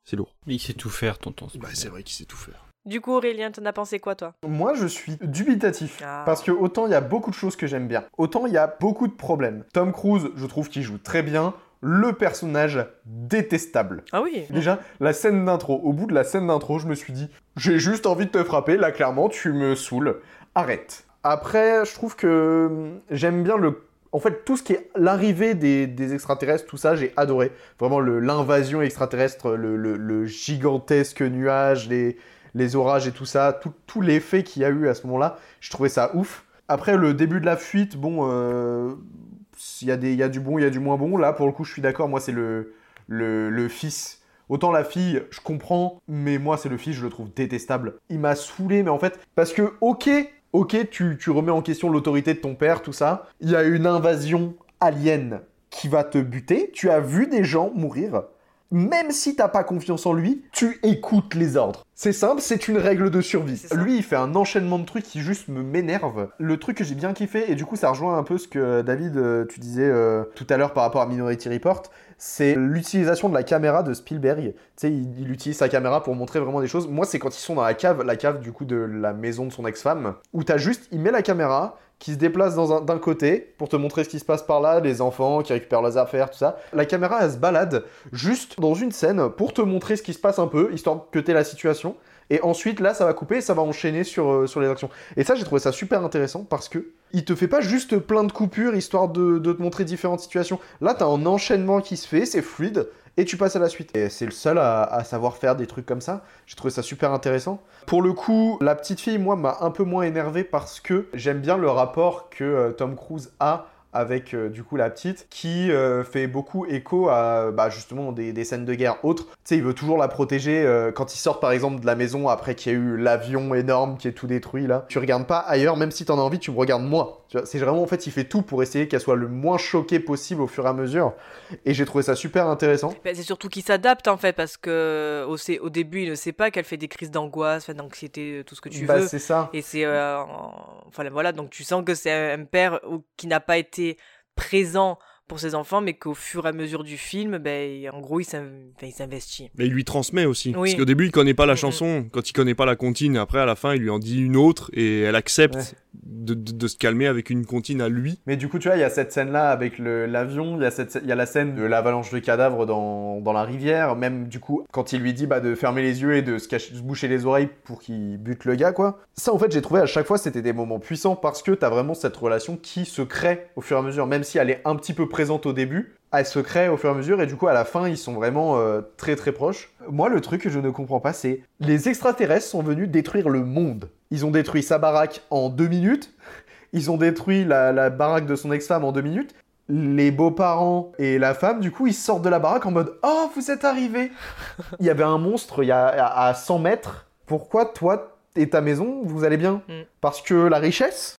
c'est lourd. Mais il sait tout faire, tonton. Bah, c'est vrai qu'il sait tout faire. Du coup, Aurélien, t'en as pensé quoi, toi? Moi, je suis dubitatif. Ah. Parce que autant il y a beaucoup de choses que j'aime bien, autant il y a beaucoup de problèmes. Tom Cruise, je trouve qu'il joue très bien. Le personnage détestable. Ah oui. Déjà, la scène d'intro. Au bout de la scène d'intro, je me suis dit, j'ai juste envie de te frapper. Là, clairement, tu me saoules. Arrête. Après, je trouve que hum, j'aime bien le. En fait, tout ce qui est l'arrivée des, des extraterrestres, tout ça, j'ai adoré. Vraiment, l'invasion extraterrestre, le, le- le gigantesque nuage, les, les orages et tout ça, tout, l'effet qu'il y a eu à ce moment-là, je trouvais ça ouf. Après, le début de la fuite, bon, euh, il y, a des- il y a du bon, il y a du moins bon. Là, pour le coup, je suis d'accord, moi, c'est le, le, le fils. Autant la fille, je comprends, mais moi, c'est le fils, je le trouve détestable. Il m'a saoulé, mais en fait, parce que, ok, ok, tu, tu remets en question l'autorité de ton père, tout ça. Il y a une invasion alien qui va te buter. Tu as vu des gens mourir. Même si t'as pas confiance en lui, tu écoutes les ordres. C'est simple, c'est une règle de survie. Lui, il fait un enchaînement de trucs qui juste me m'énerve. Le truc que j'ai bien kiffé, et du coup, ça rejoint un peu ce que David, euh, tu disais euh, tout à l'heure par rapport à Minority Report, c'est l'utilisation de la caméra de Spielberg. Tu sais, il, il utilise sa caméra pour montrer vraiment des choses. Moi, c'est quand ils sont dans la cave, la cave du coup de la maison de son ex-femme, où t'as juste, il met la caméra, qui se déplace d'un côté pour te montrer ce qui se passe par là, les enfants qui récupèrent leurs affaires, tout ça. La caméra, elle se balade juste dans une scène pour te montrer ce qui se passe un peu, histoire que t'aies la situation. Et ensuite, là, ça va couper et ça va enchaîner sur, euh, sur les actions. Et ça, j'ai trouvé ça super intéressant parce que il te fait pas juste plein de coupures histoire de, de te montrer différentes situations. Là, t'as un enchaînement qui se fait, c'est fluide, et tu passes à la suite. Et c'est le seul à, savoir faire des trucs comme ça. J'ai trouvé ça super intéressant. Pour le coup, la petite fille, moi, m'a un peu moins énervé parce que j'aime bien le rapport que euh, Tom Cruise a avec euh, du coup la petite qui euh, fait beaucoup écho à bah, justement des, des scènes de guerre autres. Tu sais, il veut toujours la protéger euh, quand il sort par exemple de la maison après qu'il y a eu l'avion énorme qui est tout détruit là. Tu regardes pas ailleurs, même si t'en as envie, tu me regardes moi. C'est vraiment en fait, il fait tout pour essayer qu'elle soit le moins choquée possible au fur et à mesure. Et j'ai trouvé ça super intéressant. Ben, c'est surtout qu'il s'adapte en fait parce que au, début il ne sait pas qu'elle fait des crises d'angoisse, d'anxiété, tout ce que tu Bah, veux. c'est ça. Et c'est en- enfin voilà donc tu sens que c'est un, père qui n'a pas été présent pour ses enfants, mais qu'au fur et à mesure du film, ben, en gros, il s'investit. Mais il lui transmet aussi. Oui. Parce qu'au début, il connaît pas la chanson. Quand il connaît pas la comptine, après, à la fin, il lui en dit une autre et elle accepte Ouais. de, de- de se calmer avec une comptine à lui. Mais du coup, tu vois, il y a cette scène-là avec le- l'avion, il y, a cette- il y a la scène de l'avalanche de cadavres dans, dans la rivière, même du coup, quand il lui dit bah, de fermer les yeux et de se, cacher, se boucher les oreilles pour qu'il bute le gars, quoi. Ça, en fait, j'ai trouvé à chaque fois, c'était des moments puissants parce que t'as vraiment cette relation qui se crée au fur et à mesure, même si elle est un petit peu présente au début. Elle se crée au fur et à mesure et du coup à la fin ils sont vraiment euh, très très proches. Moi le truc que je ne comprends pas c'est les extraterrestres sont venus détruire le monde. Ils ont détruit sa baraque en deux minutes. Ils ont détruit la, la baraque de son ex-femme en deux minutes. Les beaux-parents et la femme, du coup, ils sortent de la baraque en mode Oh, vous êtes arrivés Il y avait un monstre il y a, à à 100 mètres. Pourquoi toi et ta maison, vous allez bien? Mm. Parce que la richesse?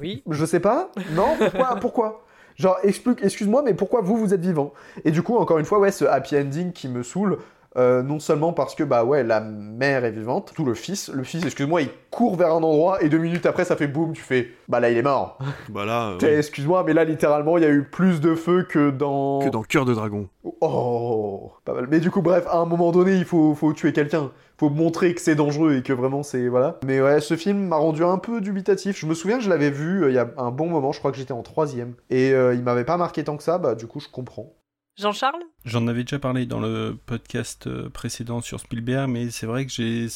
Oui. Je sais pas. Non? Pourquoi? Pourquoi? Genre, excuse-moi, mais pourquoi vous, vous êtes vivant? Et du coup, encore une fois, ouais, ce happy ending qui me saoule, euh, non seulement parce que, bah ouais, la mère est vivante, tout le fils, le fils, excuse-moi, il court vers un endroit et deux minutes après, ça fait boum, tu fais, bah là, il est mort. Bah là, euh, Excuse-moi, mais là, littéralement, il y a eu plus de feu que dans... que dans Cœur de Dragon. Oh, pas mal. Mais du coup, bref, à un moment donné, il faut, faut tuer quelqu'un. Faut montrer que c'est dangereux et que vraiment c'est. Voilà. Mais ouais, ce film m'a rendu un peu dubitatif. Je me souviens que je l'avais vu euh, il y a un bon moment, je crois que j'étais en troisième. Et il m'avait pas marqué tant que ça, bah du coup, je comprends. Jean-Charles? J'en avais déjà parlé dans le podcast euh, précédent sur Spielberg, mais c'est vrai que j'ai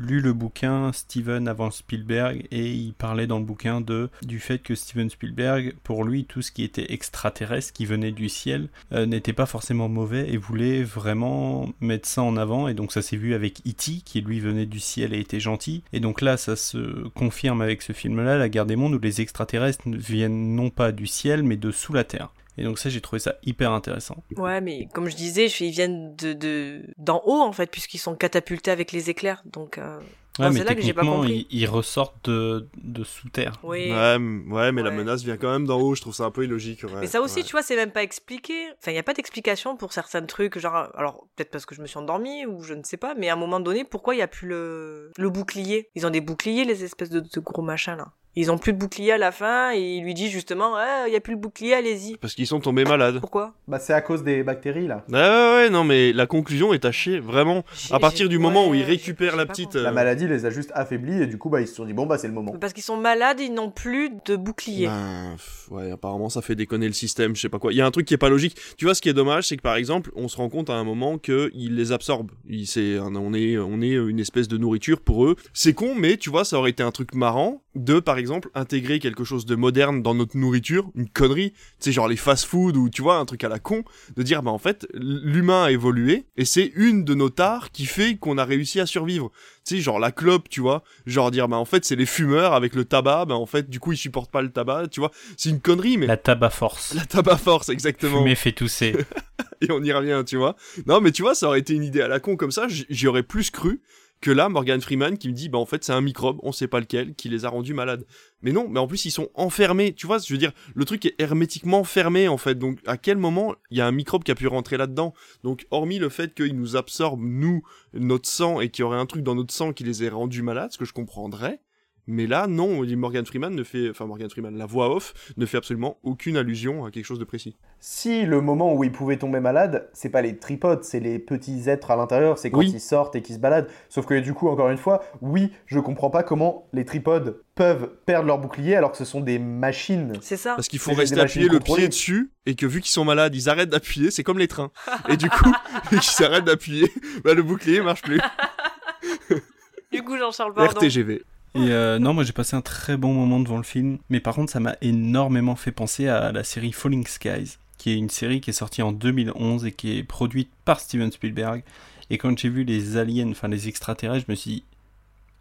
lu le bouquin Steven avant Spielberg et il parlait dans le bouquin de du fait que Steven Spielberg, pour lui, tout ce qui était extraterrestre, qui venait du ciel, euh, n'était pas forcément mauvais et voulait vraiment mettre ça en avant. Et donc ça s'est vu avec E.T. qui lui venait du ciel et était gentil. Et donc là, ça se confirme avec ce film-là, La Guerre des Mondes, où les extraterrestres viennent non pas du ciel, mais de sous la terre. Et donc ça, j'ai trouvé ça hyper intéressant. Ouais, mais comme je disais, ils viennent de de- d'en haut en fait, puisqu'ils sont catapultés avec les éclairs. Donc euh, Ouais, non, mais c'est là que j'ai pas techniquement, compris. ils, ils ressortent de, de sous terre. Oui. Ouais, mais la menace vient quand même d'en haut, je trouve ça un peu illogique. ouais, Mais ça aussi, ouais. tu vois, c'est même pas expliqué. Enfin, il n'y a pas d'explication pour certains trucs. Genre, alors, peut-être parce que je me suis endormie ou je ne sais pas, mais à un moment donné, pourquoi il n'y a plus le... le bouclier? Ils ont des boucliers, les espèces de, de gros machins là. Ils ont plus de bouclier à la fin et il lui dit justement, Ah, il n'y a plus le bouclier, allez-y. Parce qu'ils sont tombés malades. Pourquoi? Bah, c'est à cause des bactéries là. Ouais, ouais, ouais, non, mais la conclusion est à chier, vraiment. À partir du moment où ouais, il récupère j'ai- la petite. La maladie les a juste affaiblis et du coup, bah, ils se sont dit, bon, bah, c'est le moment. Parce qu'ils sont malades, ils n'ont plus de bouclier. Ben, pff, ouais, apparemment ça fait déconner le système, je sais pas quoi. Il y a un truc qui est pas logique. Tu vois, ce qui est dommage, c'est que par exemple, on se rend compte à un moment que il les absorbe. Il, c'est, on est, on est une espèce de nourriture pour eux. C'est con, mais tu vois, ça aurait été un truc marrant de, par exemple, intégrer quelque chose de moderne dans notre nourriture, une connerie. Tu sais, genre les fast-food ou tu vois, un truc à la con, de dire, bah en fait, l'humain a évolué et c'est une de nos tares qui fait qu'on a réussi à survivre. Tu sais, genre la clope, tu vois, genre dire, bah en fait, c'est les fumeurs avec le tabac, bah en fait, du coup, ils supportent pas le tabac, tu vois. C'est une connerie, mais La tabac force. la tabac force, exactement. Fumer fait tousser. Et on y revient, tu vois. Non, mais tu vois, ça aurait été une idée à la con comme ça, j'y aurais plus cru que là, Morgan Freeman qui me dit, bah en fait, c'est un microbe, on sait pas lequel, qui les a rendus malades. Mais non, mais en plus, ils sont enfermés, tu vois, je veux dire, le truc est hermétiquement fermé, en fait. Donc, à quel moment il y a un microbe qui a pu rentrer là-dedans? Donc, hormis le fait qu'il nous absorbe, nous, notre sang, et qu'il y aurait un truc dans notre sang qui les ait rendus malades, ce que je comprendrais. Mais là, non, Morgan Freeman ne fait, enfin Morgan Freeman, la voix off ne fait absolument aucune allusion à quelque chose de précis. Si le moment où ils pouvaient tomber malades, c'est pas les tripodes, c'est les petits êtres à l'intérieur, c'est quand Oui. ils sortent et qu'ils se baladent. Sauf que du coup, encore une fois, oui, je comprends pas comment les tripodes peuvent perdre leur bouclier alors que ce sont des machines. C'est ça. Parce qu'il faut rester appuyé le pied dessus et que vu qu'ils sont malades, ils arrêtent d'appuyer, c'est comme les trains. Et du coup, vu qu'ils arrêtent d'appuyer, bah, le bouclier marche plus. Du coup, Jean-Charles, pardon. RTGV. Et euh, non, moi j'ai passé un très bon moment devant le film, mais par contre ça m'a énormément fait penser à la série Falling Skies, qui est une série qui est sortie en 2011 et qui est produite par Steven Spielberg. Et quand j'ai vu les aliens, enfin les extraterrestres, je me suis dit,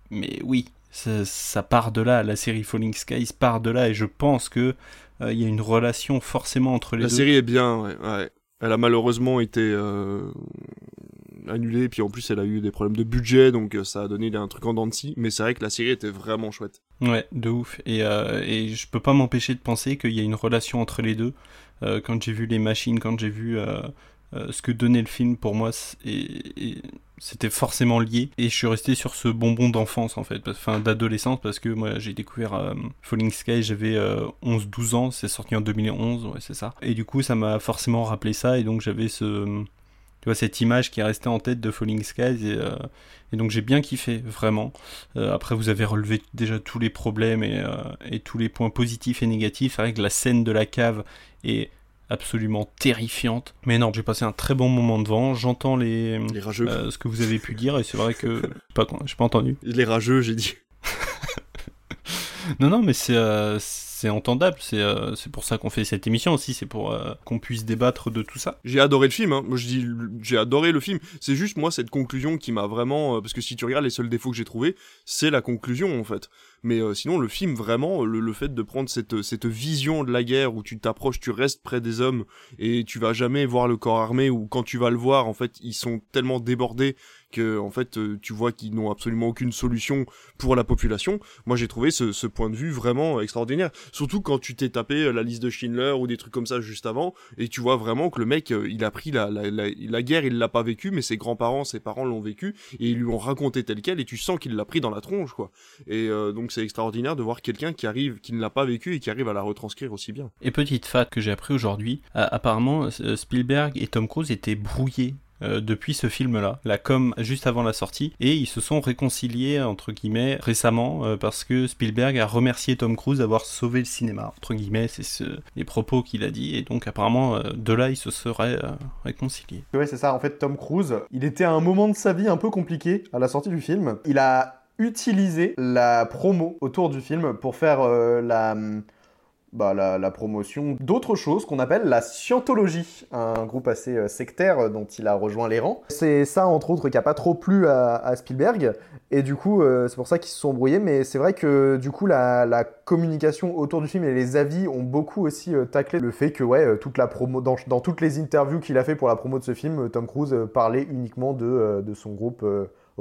mais oui, ça, ça part de là, la série Falling Skies part de là, et je pense que euh, il y a une relation forcément entre les La deux. série est bien, ouais, ouais. Elle a malheureusement été euh, annulée, puis en plus elle a eu des problèmes de budget, donc euh, ça a donné un truc en dents de scie. Mais c'est vrai que la série était vraiment chouette. Ouais, de ouf. Et, euh, et je peux pas m'empêcher de penser qu'il y a une relation entre les deux. Euh, quand j'ai vu les machines, quand j'ai vu euh, euh, ce que donnait le film pour moi, c'était forcément lié. Et je suis resté sur ce bonbon d'enfance en fait, enfin d'adolescence, parce que moi j'ai découvert euh, Falling Sky, j'avais 11-12 ans, c'est sorti en 2011, ouais c'est ça. Et du coup ça m'a forcément rappelé ça, et donc j'avais ce tu vois cette image qui est restée en tête de Falling Skies et, euh, et donc j'ai bien kiffé vraiment. Euh, après vous avez relevé déjà tous les problèmes et, euh, et tous les points positifs et négatifs. Que la scène de la cave est absolument terrifiante. Mais non j'ai passé un très bon moment devant. J'entends les, les rageux. ce que vous avez pu dire et c'est vrai que pas j'ai pas entendu. Les rageux j'ai dit. Non non mais c'est c'est entendable, euh, c'est pour ça qu'on fait cette émission aussi, c'est pour euh, qu'on puisse débattre de tout ça. J'ai adoré le film, hein. moi je dis j'ai adoré le film, c'est juste moi cette conclusion qui m'a vraiment... Euh, parce que si tu regardes les seuls défauts que j'ai trouvés, c'est la conclusion en fait. Mais sinon, le film, vraiment, le, fait de prendre cette, cette vision de la guerre où tu t'approches, tu restes près des hommes et tu vas jamais voir le corps armé ou quand tu vas le voir, en fait, ils sont tellement débordés que en fait euh, tu vois qu'ils n'ont absolument aucune solution pour la population. Moi j'ai trouvé ce, ce, point de vue vraiment extraordinaire. Surtout quand tu t'es tapé euh, la liste de Schindler ou des trucs comme ça juste avant et tu vois vraiment que le mec euh, il a pris la, la, la, guerre, il l'a pas vécu mais ses grands-parents, ses parents l'ont vécu et ils lui ont raconté tel quel et tu sens qu'il l'a pris dans la tronche quoi. Et donc c'est extraordinaire de voir quelqu'un qui arrive, qui ne l'a pas vécu et qui arrive à la retranscrire aussi bien. Et petite fact que j'ai appris aujourd'hui, apparemment Spielberg et Tom Cruise étaient brouillés euh, depuis ce film-là, la com juste avant la sortie, et ils se sont réconciliés entre guillemets récemment euh, parce que Spielberg a remercié Tom Cruise d'avoir sauvé le cinéma entre guillemets, c'est ce, les propos qu'il a dit, et donc apparemment euh, de là ils se seraient réconciliés. Ouais, c'est ça. En fait, Tom Cruise, il était à un moment de sa vie un peu compliqué à la sortie du film. Il a utilisé la promo autour du film pour faire la bah, la, promotion d'autres choses qu'on appelle la scientologie, un groupe assez euh, sectaire euh, dont il a rejoint les rangs. C'est ça, entre autres, qui a pas trop plu à, Spielberg, et du coup, euh, c'est pour ça qu'ils se sont embrouillés, mais c'est vrai que du coup, la, communication autour du film et les avis ont beaucoup aussi taclé le fait que, ouais, toute la promo, dans, toutes les interviews qu'il a fait pour la promo de ce film, Tom Cruise parlait uniquement de son groupe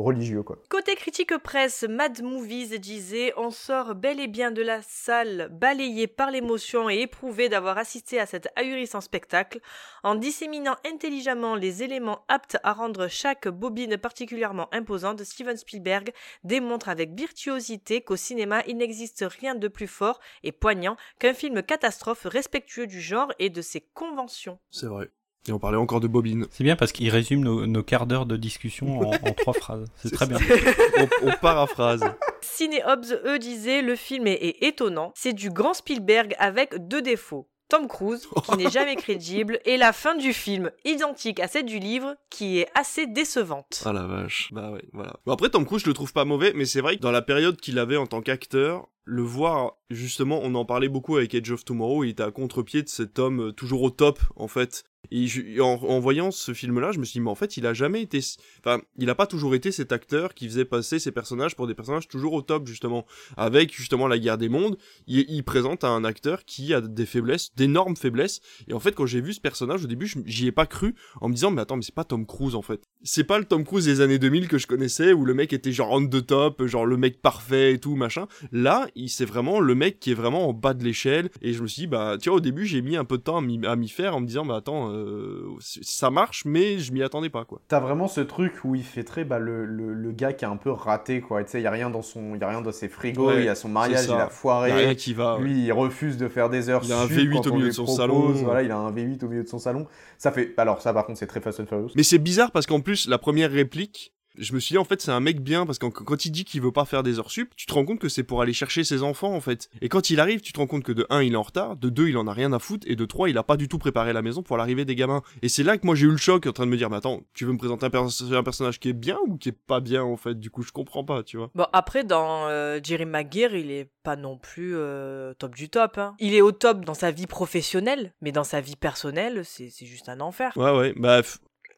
religieux. Quoi. Côté critique presse, Mad Movies disait On sort bel et bien de la salle balayé par l'émotion et éprouvé d'avoir assisté à cet ahurissant spectacle. En disséminant intelligemment les éléments aptes à rendre chaque bobine particulièrement imposante, Steven Spielberg démontre avec virtuosité qu'au cinéma il n'existe rien de plus fort et poignant qu'un film catastrophe respectueux du genre et de ses conventions. C'est vrai. Et on parlait encore de bobine. C'est bien parce qu'il résume nos, quarts d'heure de discussion en, trois phrases. C'est très bien. on, paraphrase. Ciné Hobbs, eux, disaient le film est, étonnant. C'est du grand Spielberg avec deux défauts. Tom Cruise, qui n'est jamais crédible, et la fin du film, identique à celle du livre, qui est assez décevante. Ah la vache. Bah ouais, voilà. Bon, après, Tom Cruise, je le trouve pas mauvais, mais c'est vrai que dans la période qu'il avait en tant qu'acteur, le voir, justement, on en parlait beaucoup avec Edge of Tomorrow, il était à contre-pied de cet homme euh, toujours au top, en fait. Et en, voyant ce film-là, je me suis dit, mais en fait, il a jamais été, enfin, il a pas toujours été cet acteur qui faisait passer ses personnages pour des personnages toujours au top, justement. Avec, justement, la guerre des mondes, il, présente un acteur qui a des faiblesses, d'énormes faiblesses. Et en fait, quand j'ai vu ce personnage, au début, j'y ai pas cru, en me disant, mais attends, mais c'est pas Tom Cruise, en fait. C'est pas le Tom Cruise des années 2000 que je connaissais, où le mec était genre on the top, genre le mec parfait et tout, machin. Là, c'est vraiment le mec qui est vraiment en bas de l'échelle. Et je me suis dit, bah, tu vois, au début, j'ai mis un peu de temps à m'y faire en me disant, bah attends, euh, ça marche, mais je m'y attendais pas, quoi. T'as vraiment ce truc où il fait très, bah, le, le, gars qui est un peu raté, quoi. Tu sais, il y a rien dans son, y a rien dans ses frigos, il y a son mariage, il a foiré. Y a rien qui va. Lui, il refuse de faire des heures. Il a un V8 au milieu de son salon. Voilà, il a un V8 au milieu de son salon. Ça fait, alors ça, par contre, c'est très Fast and Furious. Mais c'est bizarre parce qu'en plus, la première réplique, je me suis dit en fait c'est un mec bien parce que quand il dit qu'il veut pas faire des heures sup, tu te rends compte que c'est pour aller chercher ses enfants en fait. Et quand il arrive, tu te rends compte que de 1 il est en retard, de 2 il en a rien à foutre et de 3 il a pas du tout préparé la maison pour l'arrivée des gamins. Et c'est là que moi j'ai eu le choc en train de me dire mais attends, tu veux me présenter un, personnage qui est bien ou qui est pas bien en fait? Du coup, je comprends pas, tu vois. Bon après dans euh, Jerry Maguire, il est pas non plus euh, top du top hein. Il est au top dans sa vie professionnelle, mais dans sa vie personnelle, c'est juste un enfer. Ouais ouais, bah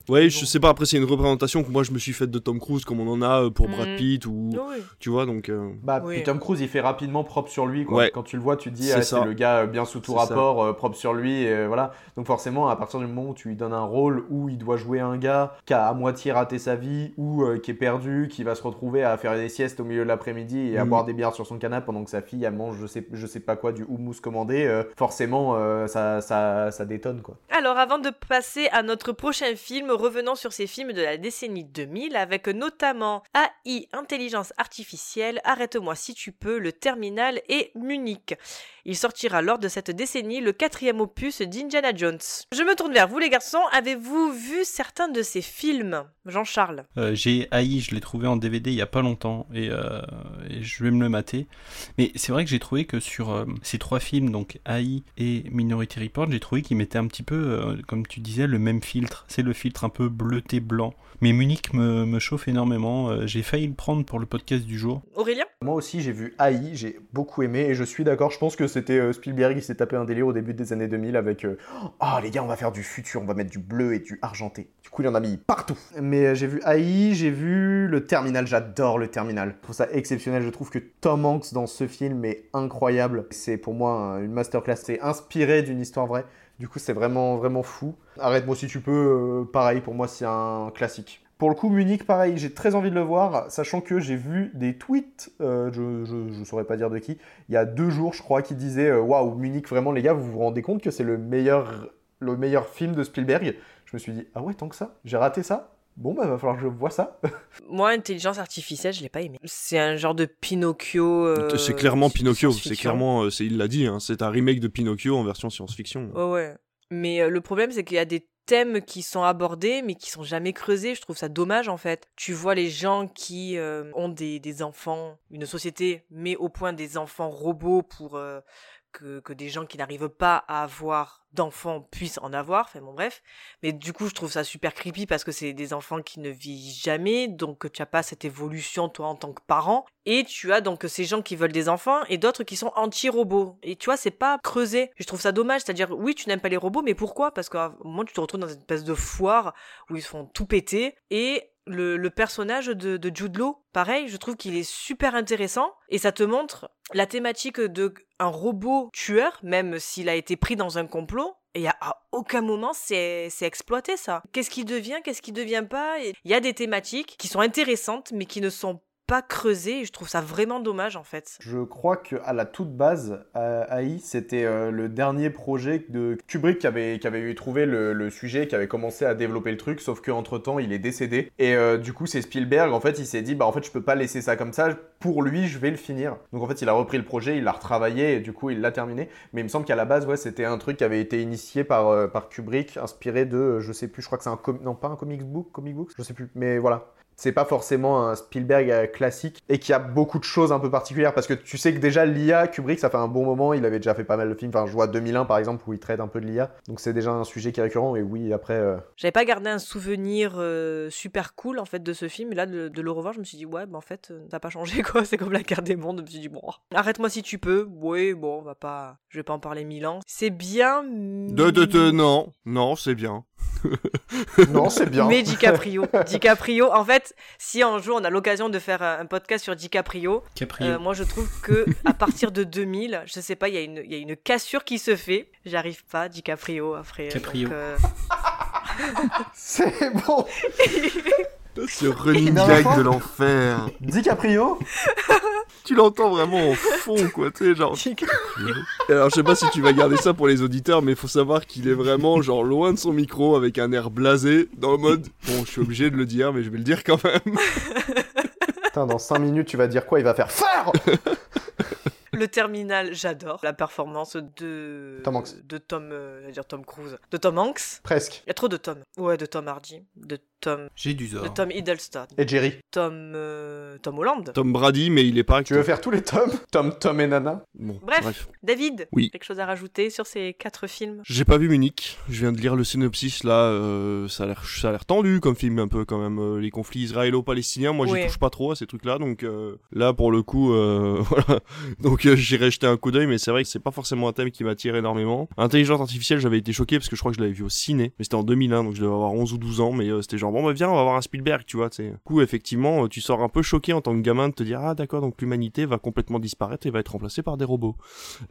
Ouais, je sais pas, après c'est une représentation que moi je me suis faite de Tom Cruise comme on en a euh, pour Brad Mhm. Pitt ou Oui. tu vois donc euh, Bah, Oui. puis Tom Cruise, il fait rapidement propre sur lui. Quoi. Ouais. Quand tu le vois, tu te dis, C'est ah, c'est le gars euh, bien sous tout rapport, euh, propre sur lui. Et, euh, voilà. Donc, forcément, à partir du moment où tu lui donnes un rôle où il doit jouer un gars qui a à moitié raté sa vie ou euh, qui est perdu, qui va se retrouver à faire des siestes au milieu de l'après-midi et à Mhm. boire des bières sur son canapé pendant que sa fille elle mange je sais, je sais pas quoi, du houmous commandé, euh, forcément, euh, ça, ça, ça détonne. quoi. Alors, avant de passer à notre prochain film, revenons sur ces films de la décennie 2000 avec notamment AI, Intelligence Artificielle, Arrête-moi si tu peux, Le Terminal et Munich. Il sortira lors de cette décennie le quatrième opus d'Indiana Jones. Je me tourne vers vous les garçons, avez-vous vu certains de ces films Jean-Charles? Euh, j'ai haï, je l'ai trouvé en DVD il y a pas longtemps et, euh, et je vais me le mater. Mais c'est vrai que j'ai trouvé que sur euh, ces trois films, donc AI et Minority Report, j'ai trouvé qu'ils mettaient un petit peu, comme tu disais, le même filtre. C'est le filtre un peu bleuté blanc. Mais Munich me, me chauffe énormément. Euh, j'ai failli le prendre pour le podcast du jour. Aurélien Moi aussi, j'ai vu AI, j'ai beaucoup aimé et je suis d'accord. Je pense que c'était euh, Spielberg qui s'est tapé un délire au début des années 2000 avec euh, Ah, les gars, on va faire du futur, on va mettre du bleu et du argenté. Du coup, il en a mis partout. Mais euh, j'ai vu AI, j'ai vu le Terminal, j'adore le Terminal. Je trouve ça exceptionnel. Je trouve que Tom Hanks dans ce film est incroyable. C'est pour moi un- une masterclass. C'est inspiré d'une histoire vraie. Du coup, c'est vraiment, vraiment fou. Arrête-moi si tu peux. euh, pareil, pour moi, c'est un classique. Pour le coup, Munich, pareil, j'ai très envie de le voir, sachant que j'ai vu des tweets, euh, je, je saurais pas dire de qui, il y a deux jours, je crois, qui disaient euh, Waouh, Munich, vraiment, les gars, vous vous rendez compte que c'est le meilleur, le meilleur film de Spielberg? Je me suis dit Ah ouais, tant que ça J'ai raté ça Bon, bah, va falloir que je vois ça. Moi, Intelligence Artificielle, je l'ai pas aimé. C'est un genre de Pinocchio. euh, c'est clairement Pinocchio, c'est clairement euh, c'est il l'a dit hein, c'est un remake de Pinocchio en version science-fiction. Ouais, ouais. Mais euh, le problème, c'est qu'il y a des thèmes qui sont abordés, mais qui sont jamais creusés. Je trouve ça dommage, en fait. Tu vois les gens qui euh, ont des, des enfants, une société met au point des enfants robots pour euh, que, des gens qui n'arrivent pas à avoir d'enfants puissent en avoir. Enfin bon, bref. Mais du coup, je trouve ça super creepy parce que c'est des enfants qui ne vivent jamais, donc tu n'as pas cette évolution, toi, en tant que parent. Et tu as donc ces gens qui veulent des enfants et d'autres qui sont anti-robots. Et tu vois, c'est pas creusé. Je trouve ça dommage. C'est-à-dire, oui, tu n'aimes pas les robots, mais pourquoi? Parce qu'à un moment, tu te retrouves dans une espèce de foire où ils se font tout péter. Et le, personnage de, de Jude pareil, je trouve qu'il est super intéressant. Et ça te montre la thématique de un robot tueur, même s'il a été pris dans un complot. Et à, aucun moment c'est exploité ça. Qu'est-ce qui devient, qu'est-ce qui devient pas? Il y a des thématiques qui sont intéressantes, mais qui ne sont pas creusées. Et je trouve ça vraiment dommage en fait. Je crois qu'à la toute base, AI, c'était euh, le dernier projet de Kubrick qui avait, trouvé le, sujet, qui avait commencé à développer le truc, sauf qu'entre temps, il est décédé. Et euh, du coup, c'est Spielberg, en fait, il s'est dit, bah en fait, je peux pas laisser ça comme ça, pour lui, je vais le finir. Donc en fait, il a repris le projet, il l'a retravaillé, et du coup, il l'a terminé. Mais il me semble qu'à la base, ouais, c'était un truc qui avait été initié par, euh, Kubrick, inspiré de, je sais plus, je crois que c'est un, non, pas un comic book, comic book, je sais plus, mais voilà c'est pas forcément un Spielberg euh, classique et qui a beaucoup de choses un peu particulières parce que tu sais que déjà l'IA, Kubrick, ça fait un bon moment, il avait déjà fait pas mal de films. Enfin, je vois 2001 par exemple où il traite un peu de l'IA, donc c'est déjà un sujet qui est récurrent. Et oui, après. euh, J'avais pas gardé un souvenir euh, super cool en fait de ce film, et là de, de le revoir, je me suis dit ouais, bah en fait, ça n'a pas changé quoi. C'est comme la guerre des mondes. Je me suis dit bon, arrête-moi si tu peux. Oui, bon, on va pas, je vais pas en parler mille ans. C'est bien. De, de, de, non, non, c'est bien. non, c'est bien. Mais DiCaprio, DiCaprio, en fait, si un jour on a l'occasion de faire un podcast sur DiCaprio, Caprio. euh, moi je trouve que à partir de 2000, je sais pas, il y, a une- il y a une cassure qui se fait. J'arrive pas, DiCaprio après. Caprio. donc, euh, c'est bon. Ce running gag de l'enfer. DiCaprio Tu l'entends vraiment en fond, quoi, tu sais, genre. Alors, je sais pas si tu vas garder ça pour les auditeurs, mais il faut savoir qu'il est vraiment, genre, loin de son micro, avec un air blasé, dans le mode, bon, je suis obligé de le dire, mais je vais le dire quand même. Putain, dans 5 minutes, tu vas dire quoi? Il va faire phare Le terminal, j'adore la performance de Tom Hanks. de Tom, euh, dire Tom Cruise, de Tom Hanks. Presque. Il y a trop de Tom. Ouais, de Tom Hardy, de Tom. J'ai du zor. De Tom Hiddleston. Et Jerry. Tom. euh, Tom Holland. Tom Brady, mais il est pas. Tu veux faire tous les tomes? Tom, Tom et Nana? Bon, Bref, David, Oui. quelque chose à rajouter sur ces quatre films? J'ai pas vu Munich, je viens de lire le synopsis là, euh, ça a l'air ça a l'air tendu comme film un peu quand même euh, les conflits israélo-palestiniens, moi j'y touche pas trop à ces trucs là donc euh, là pour le coup euh, voilà. Donc euh, j'irai jeter un coup d'œil mais c'est vrai que c'est pas forcément un thème qui m'attire énormément. Intelligence artificielle, j'avais été choqué parce que je crois que je l'avais vu au ciné, mais c'était en 2001 donc je devais avoir 11 ou 12 ans mais euh, c'était genre bon bah viens, on va voir un Spielberg, tu vois, tu. Du coup effectivement, euh, tu sors un peu choqué en tant que gamin de te dire ah d'accord, donc l'humanité va complètement disparaître et va être remplacée par des robots.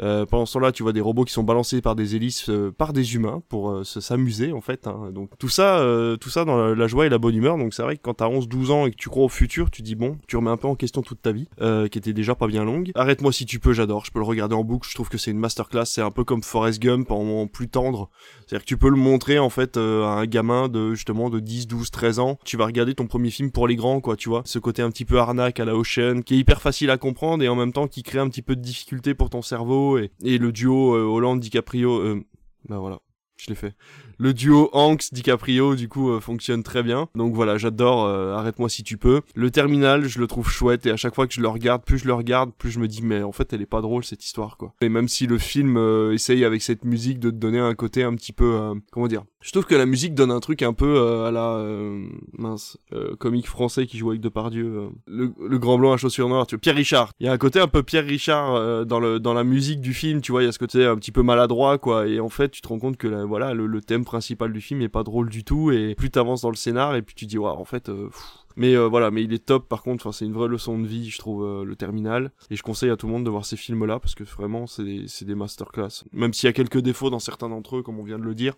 Euh, pendant ce temps-là, tu vois des robots qui sont balancés par des hélices euh, par des humains pour se s'amuser en fait. hein. Donc tout ça, tout ça dans la, joie et la bonne humeur. Donc c'est vrai que quand t'as 11-12 ans et que tu crois au futur, tu dis bon, tu remets un peu en question toute ta vie, qui était déjà pas bien longue. Arrête-moi si tu peux, j'adore. Je peux le regarder en boucle. Je trouve que c'est une masterclass. C'est un peu comme Forrest Gump en, plus tendre. C'est-à-dire que tu peux le montrer en fait à un gamin de justement de 10, 12, 13 ans. Tu vas regarder ton premier film pour les grands, quoi, tu vois. Ce côté un petit peu arnaque à la Ocean, qui est hyper facile à comprendre et en même temps qui crée un petit peu de difficulté pour ton cerveau. Et, et le duo euh, Hollande-DiCaprio, euh, bah voilà, je l'ai fait. Le duo Hanks DiCaprio du coup euh, fonctionne très bien. Donc voilà, j'adore euh, Arrête-moi si tu peux. Le terminal, je le trouve chouette et à chaque fois que je le regarde, plus je le regarde, plus je me dis mais en fait, elle est pas drôle cette histoire quoi. Et même si le film euh, essaye avec cette musique de te donner un côté un petit peu euh, comment dire? Je trouve que la musique donne un truc un peu euh, à la euh, mince comique français qui joue avec Depardieu le, le grand blanc à chaussures noires, tu vois, Pierre Richard. Il y a un côté un peu Pierre Richard dans le dans la musique du film, tu vois, il y a ce côté un petit peu maladroit quoi et en fait, tu te rends compte que la- voilà, le, le thème principal du film est pas drôle du tout et plus t'avances dans le scénar et puis tu dis waouh, en fait euh, mais euh, voilà, mais il est top par contre, enfin c'est une vraie leçon de vie, je trouve euh, le terminal et je conseille à tout le monde de voir ces films là parce que vraiment c'est des, c'est des masterclass. Même s'il y a quelques défauts dans certains d'entre eux comme on vient de le dire,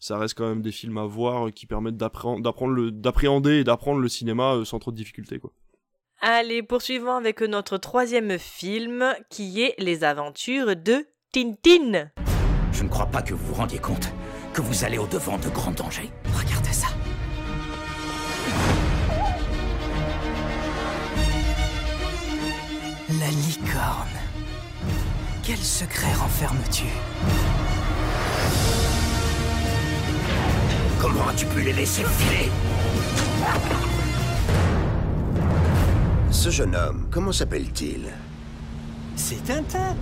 ça reste quand même des films à voir euh, qui permettent d'appréhender et d'apprendre le cinéma euh, sans trop de difficultés quoi. Allez, poursuivons avec notre troisième film qui est Les aventures de Tintin. Je ne crois pas que vous vous rendiez compte que vous allez au-devant de grands dangers. Regardez ça. La licorne. Quel secret renfermes-tu? Comment as-tu pu les laisser filer? Ce jeune homme, comment s'appelle-t-il? C'est Tintin.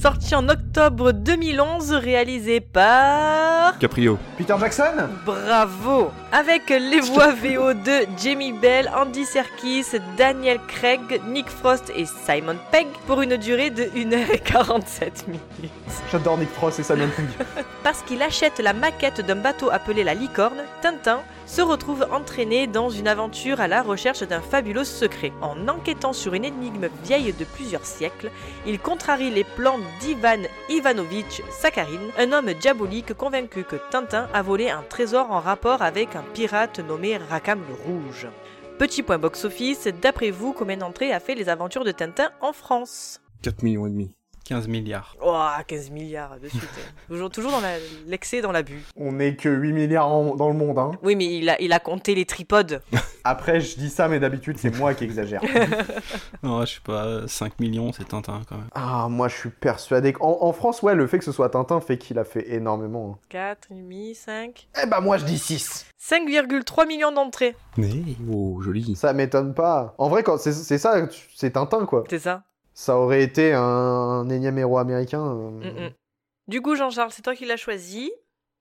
Sorti en octobre 2011, réalisé par... Caprio. Peter Jackson? Bravo Avec les voix VO de Jamie Bell, Andy Serkis, Daniel Craig, Nick Frost et Simon Pegg pour une durée de 1h47 minutes. J'adore Nick Frost et Simon Pegg. Parce qu'il achète la maquette d'un bateau appelé la Licorne, Tintin se retrouve entraîné dans une aventure à la recherche d'un fabuleux secret. En enquêtant sur une énigme vieille de plusieurs siècles, il contrarie les plans d'Ivan Ivanovitch Sakharine, un homme diabolique convaincu que Tintin a volé un trésor en rapport avec un pirate nommé Rakam le Rouge. Petit point box-office, d'après vous, combien d'entrées a fait les aventures de Tintin en France? 4 millions et demi. 15 milliards. Oh, 15 milliards de suite. toujours, toujours dans l'excès, dans l'abus. On n'est que 8 milliards en- dans le monde. Hein. Oui, mais il a, il a compté les tripodes. Après, je dis ça, mais d'habitude, c'est moi qui exagère. Non, je sais pas, 5 millions, c'est Tintin quand même. Ah, moi, je suis persuadé qu'en en France, ouais, le fait que ce soit Tintin fait qu'il a fait énormément. 4, 5. Eh bah, moi, je dis 6. 5,3 millions d'entrées. Oh, joli. Ça m'étonne pas. En vrai, quand c'est ça, c'est Tintin, quoi. C'est ça. Ça aurait été un, un énième héros américain. euh, Mm, mm. Du coup, Jean-Charles, c'est toi qui l'as choisi.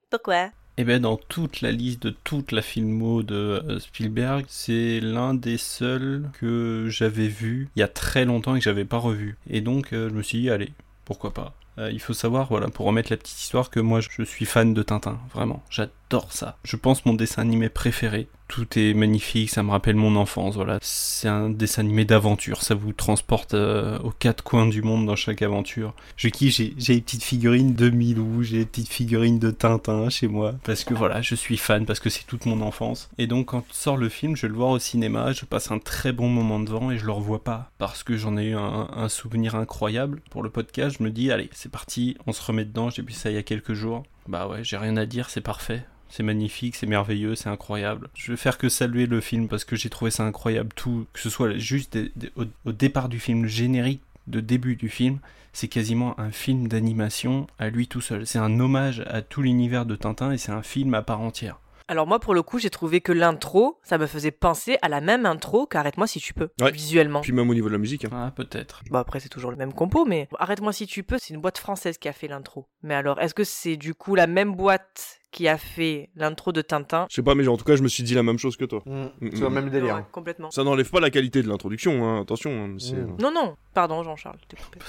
Pourquoi? Et ben dans toute la liste de toute la filmo de euh, Spielberg, c'est l'un des seuls que j'avais vu il y a très longtemps et que j'avais pas revu. Et donc euh, je me suis dit allez, pourquoi pas? Euh, il faut savoir, voilà, pour remettre la petite histoire, que moi je suis fan de Tintin, vraiment, j'adore ça. Je pense mon dessin animé préféré. Tout est magnifique, ça me rappelle mon enfance, voilà. C'est un dessin animé d'aventure, ça vous transporte euh, aux quatre coins du monde dans chaque aventure. Je kiffe, j'ai j'ai des petites figurines de Milou, j'ai des petites figurines de Tintin chez moi, parce que voilà, je suis fan, parce que c'est toute mon enfance. Et donc quand sort le film, je le voir au cinéma, je passe un très bon moment devant et je le revois pas, parce que j'en ai eu un, un souvenir incroyable. Pour le podcast, je me dis, allez, c'est parti, on se remet dedans, j'ai vu ça il y a quelques jours. Bah ouais, j'ai rien à dire, c'est parfait. C'est magnifique, c'est merveilleux, c'est incroyable. Je vais faire que saluer le film parce que j'ai trouvé ça incroyable. Tout, que ce soit juste des- des- au, au départ du film, le générique de début du film, c'est quasiment un film d'animation à lui tout seul. C'est un hommage à tout l'univers de Tintin et c'est un film à part entière. Alors moi, pour le coup, j'ai trouvé que l'intro, ça me faisait penser à la même intro qu'Arrête-moi si tu peux, Ouais. visuellement. Puis même au niveau de la musique. hein. Ah, peut-être. Bon, après, c'est toujours le même compo, mais Arrête-moi si tu peux, c'est une boîte française qui a fait l'intro. Mais alors, est-ce que c'est du coup la même boîte qui a fait l'intro de Tintin Je sais pas, mais en tout cas, je me suis dit la même chose que toi. Mm, Mm, c'est le mm. même délire. Ouais, complètement. Ça n'enlève pas la qualité de l'introduction, hein, attention. hein, mais c'est- Mm. Non, non, pardon, Jean-Charles, je t'ai coupé.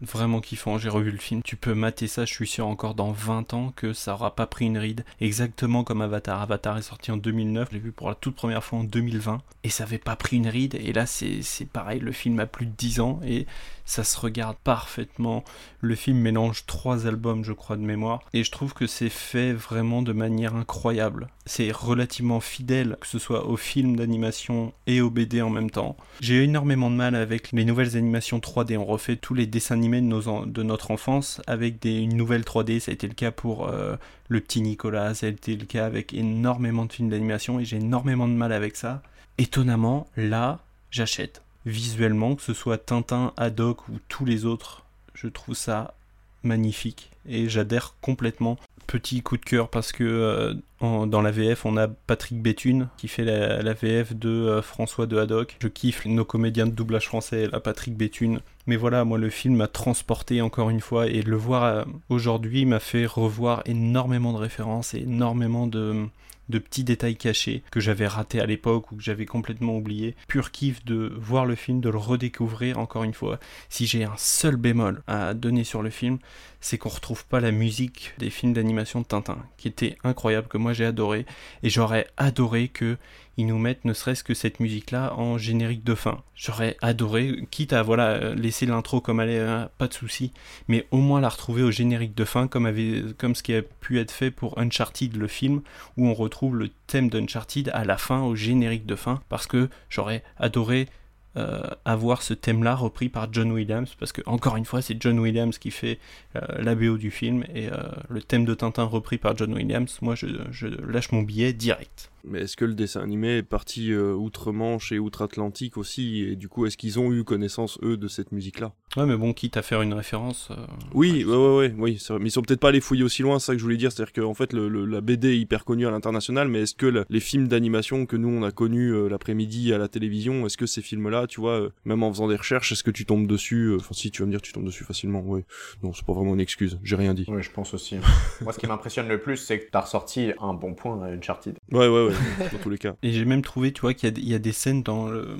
Vraiment kiffant, j'ai revu le film. Tu peux mater ça, je suis sûr encore dans 20 ans que ça aura pas pris une ride. Exactement comme Avatar. Avatar est sorti en 2009, j'ai vu pour la toute première fois en 2020. Et ça avait pas pris une ride. Et là, c'est pareil, le film a plus de 10 ans et ça se regarde parfaitement. Le film mélange trois albums, je crois, de mémoire. Et je trouve que c'est fait vraiment de manière incroyable. C'est relativement fidèle, que ce soit au film d'animation et au BD en même temps. J'ai énormément de mal avec les nouvelles animations 3D. On refait tous les dessins animés de, notre enfance avec des, une nouvelle 3D. Ça a été le cas pour euh, le petit Nicolas, ça a été le cas avec énormément de films d'animation et j'ai énormément de mal avec ça. Étonnamment, là, j'achète. Visuellement, que ce soit Tintin, Haddock ou tous les autres, je trouve ça magnifique et j'adhère complètement. Petit coup de cœur parce que euh, dans la VF on a Patrick Béthune qui fait la, la VF de euh, François de Haddock. Je kiffe nos comédiens de doublage français, la Patrick Béthune. Mais voilà, moi le film m'a transporté encore une fois et le voir euh, aujourd'hui m'a fait revoir énormément de références et énormément de, de petits détails cachés que j'avais ratés à l'époque ou que j'avais complètement oublié. Pur kiff de voir le film, de le redécouvrir encore une fois. Si j'ai un seul bémol à donner sur le film, c'est qu'on retrouve pas la musique des films d'animation de Tintin, qui était incroyable, que moi j'ai adoré, et j'aurais adoré que ils nous mettent ne serait-ce que cette musique-là en générique de fin. J'aurais adoré, quitte à voilà laisser l'intro comme elle est, hein, pas de souci, mais au moins la retrouver au générique de fin, comme avait, comme ce qui a pu être fait pour Uncharted le film, où on retrouve le thème d'Uncharted à la fin, au générique de fin, parce que j'aurais adoré euh, avoir ce thème-là repris par John Williams, parce que encore une fois, c'est John Williams qui fait euh, la BO du film, et euh, le thème de Tintin repris par John Williams, moi je lâche mon billet direct. Mais est-ce que le dessin animé est parti euh, outre-Manche et outre-Atlantique aussi? Et du coup, est-ce qu'ils ont eu connaissance, eux, de cette musique-là? Ouais, mais bon, quitte à faire une référence. euh, Oui, ouais, ouais, ouais, oui, vrai. mais ils sont peut-être pas allés fouiller aussi loin, c'est ça que je voulais dire. C'est-à-dire qu'en fait, le, le- la BD est hyper connue à l'international, mais est-ce que le- les films d'animation que nous on a connus euh, l'après-midi à la télévision, est-ce que ces films-là, tu vois, euh, même en faisant des recherches, est-ce que tu tombes dessus euh, Enfin, si tu vas me dire, tu tombes dessus facilement. Ouais. Non, c'est pas vraiment une excuse. J'ai rien dit. Oui, je pense aussi. Moi, ce qui m'impressionne le plus, c'est que t'as ressorti un bon point à Uncharted. Ouais, ouais, ouais. Et j'ai même trouvé, tu vois, qu'il y a des- scènes dans le,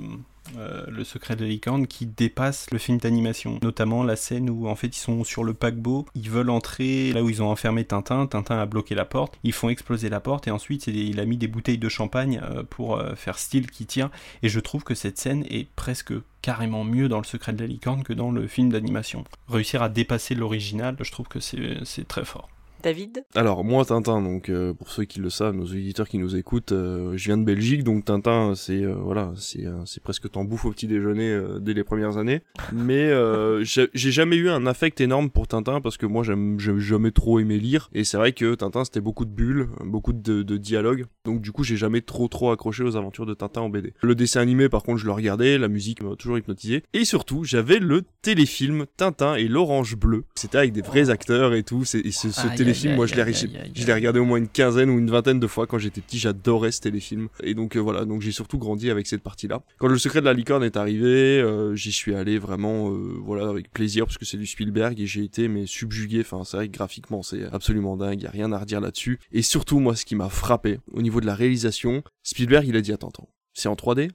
euh, secret de la licorne qui dépassent le film d'animation. Notamment la scène où, en fait, ils sont sur le paquebot, ils veulent entrer là où ils ont enfermé Tintin. Tintin a bloqué la porte, ils font exploser la porte et ensuite il a mis des bouteilles de champagne euh, pour euh, faire style qui tire. Et je trouve que cette scène est presque carrément mieux dans le secret de la licorne que dans le film d'animation. Réussir à dépasser l'original, je trouve que c'est très fort. David Alors moi Tintin, donc euh, pour ceux qui le savent, nos auditeurs qui nous écoutent, euh, je viens de Belgique, donc Tintin c'est euh, voilà, c'est euh, c'est presque t'en bouffes au petit déjeuner euh, dès les premières années. Mais euh, j'ai j'ai jamais eu un affect énorme pour Tintin parce que moi j'aime j'ai jamais trop aimé lire et c'est vrai que Tintin c'était beaucoup de bulles, beaucoup de, de dialogues, donc du coup j'ai jamais trop trop accroché aux aventures de Tintin en BD. Le dessin animé par contre je le regardais, la musique m'a toujours hypnotisé et surtout j'avais le téléfilm Tintin et l'Orange Bleu. C'était avec des vrais acteurs et tout. C'est- Et ce, ce téléfilm, moi l'ai je l'ai regardé au moins une quinzaine ou une vingtaine de fois quand j'étais petit. J'adorais ce téléfilm. Et donc euh, voilà, donc j'ai surtout grandi avec cette partie-là. Quand le secret de la licorne est arrivé, euh, j'y suis allé vraiment, euh, voilà, avec plaisir parce que c'est du Spielberg et j'ai été mais subjugué. Enfin, c'est vrai que graphiquement c'est absolument dingue. Y a rien à redire là-dessus. Et surtout moi, ce qui m'a frappé au niveau de la réalisation, Spielberg il a dit attends, attends, c'est en 3D,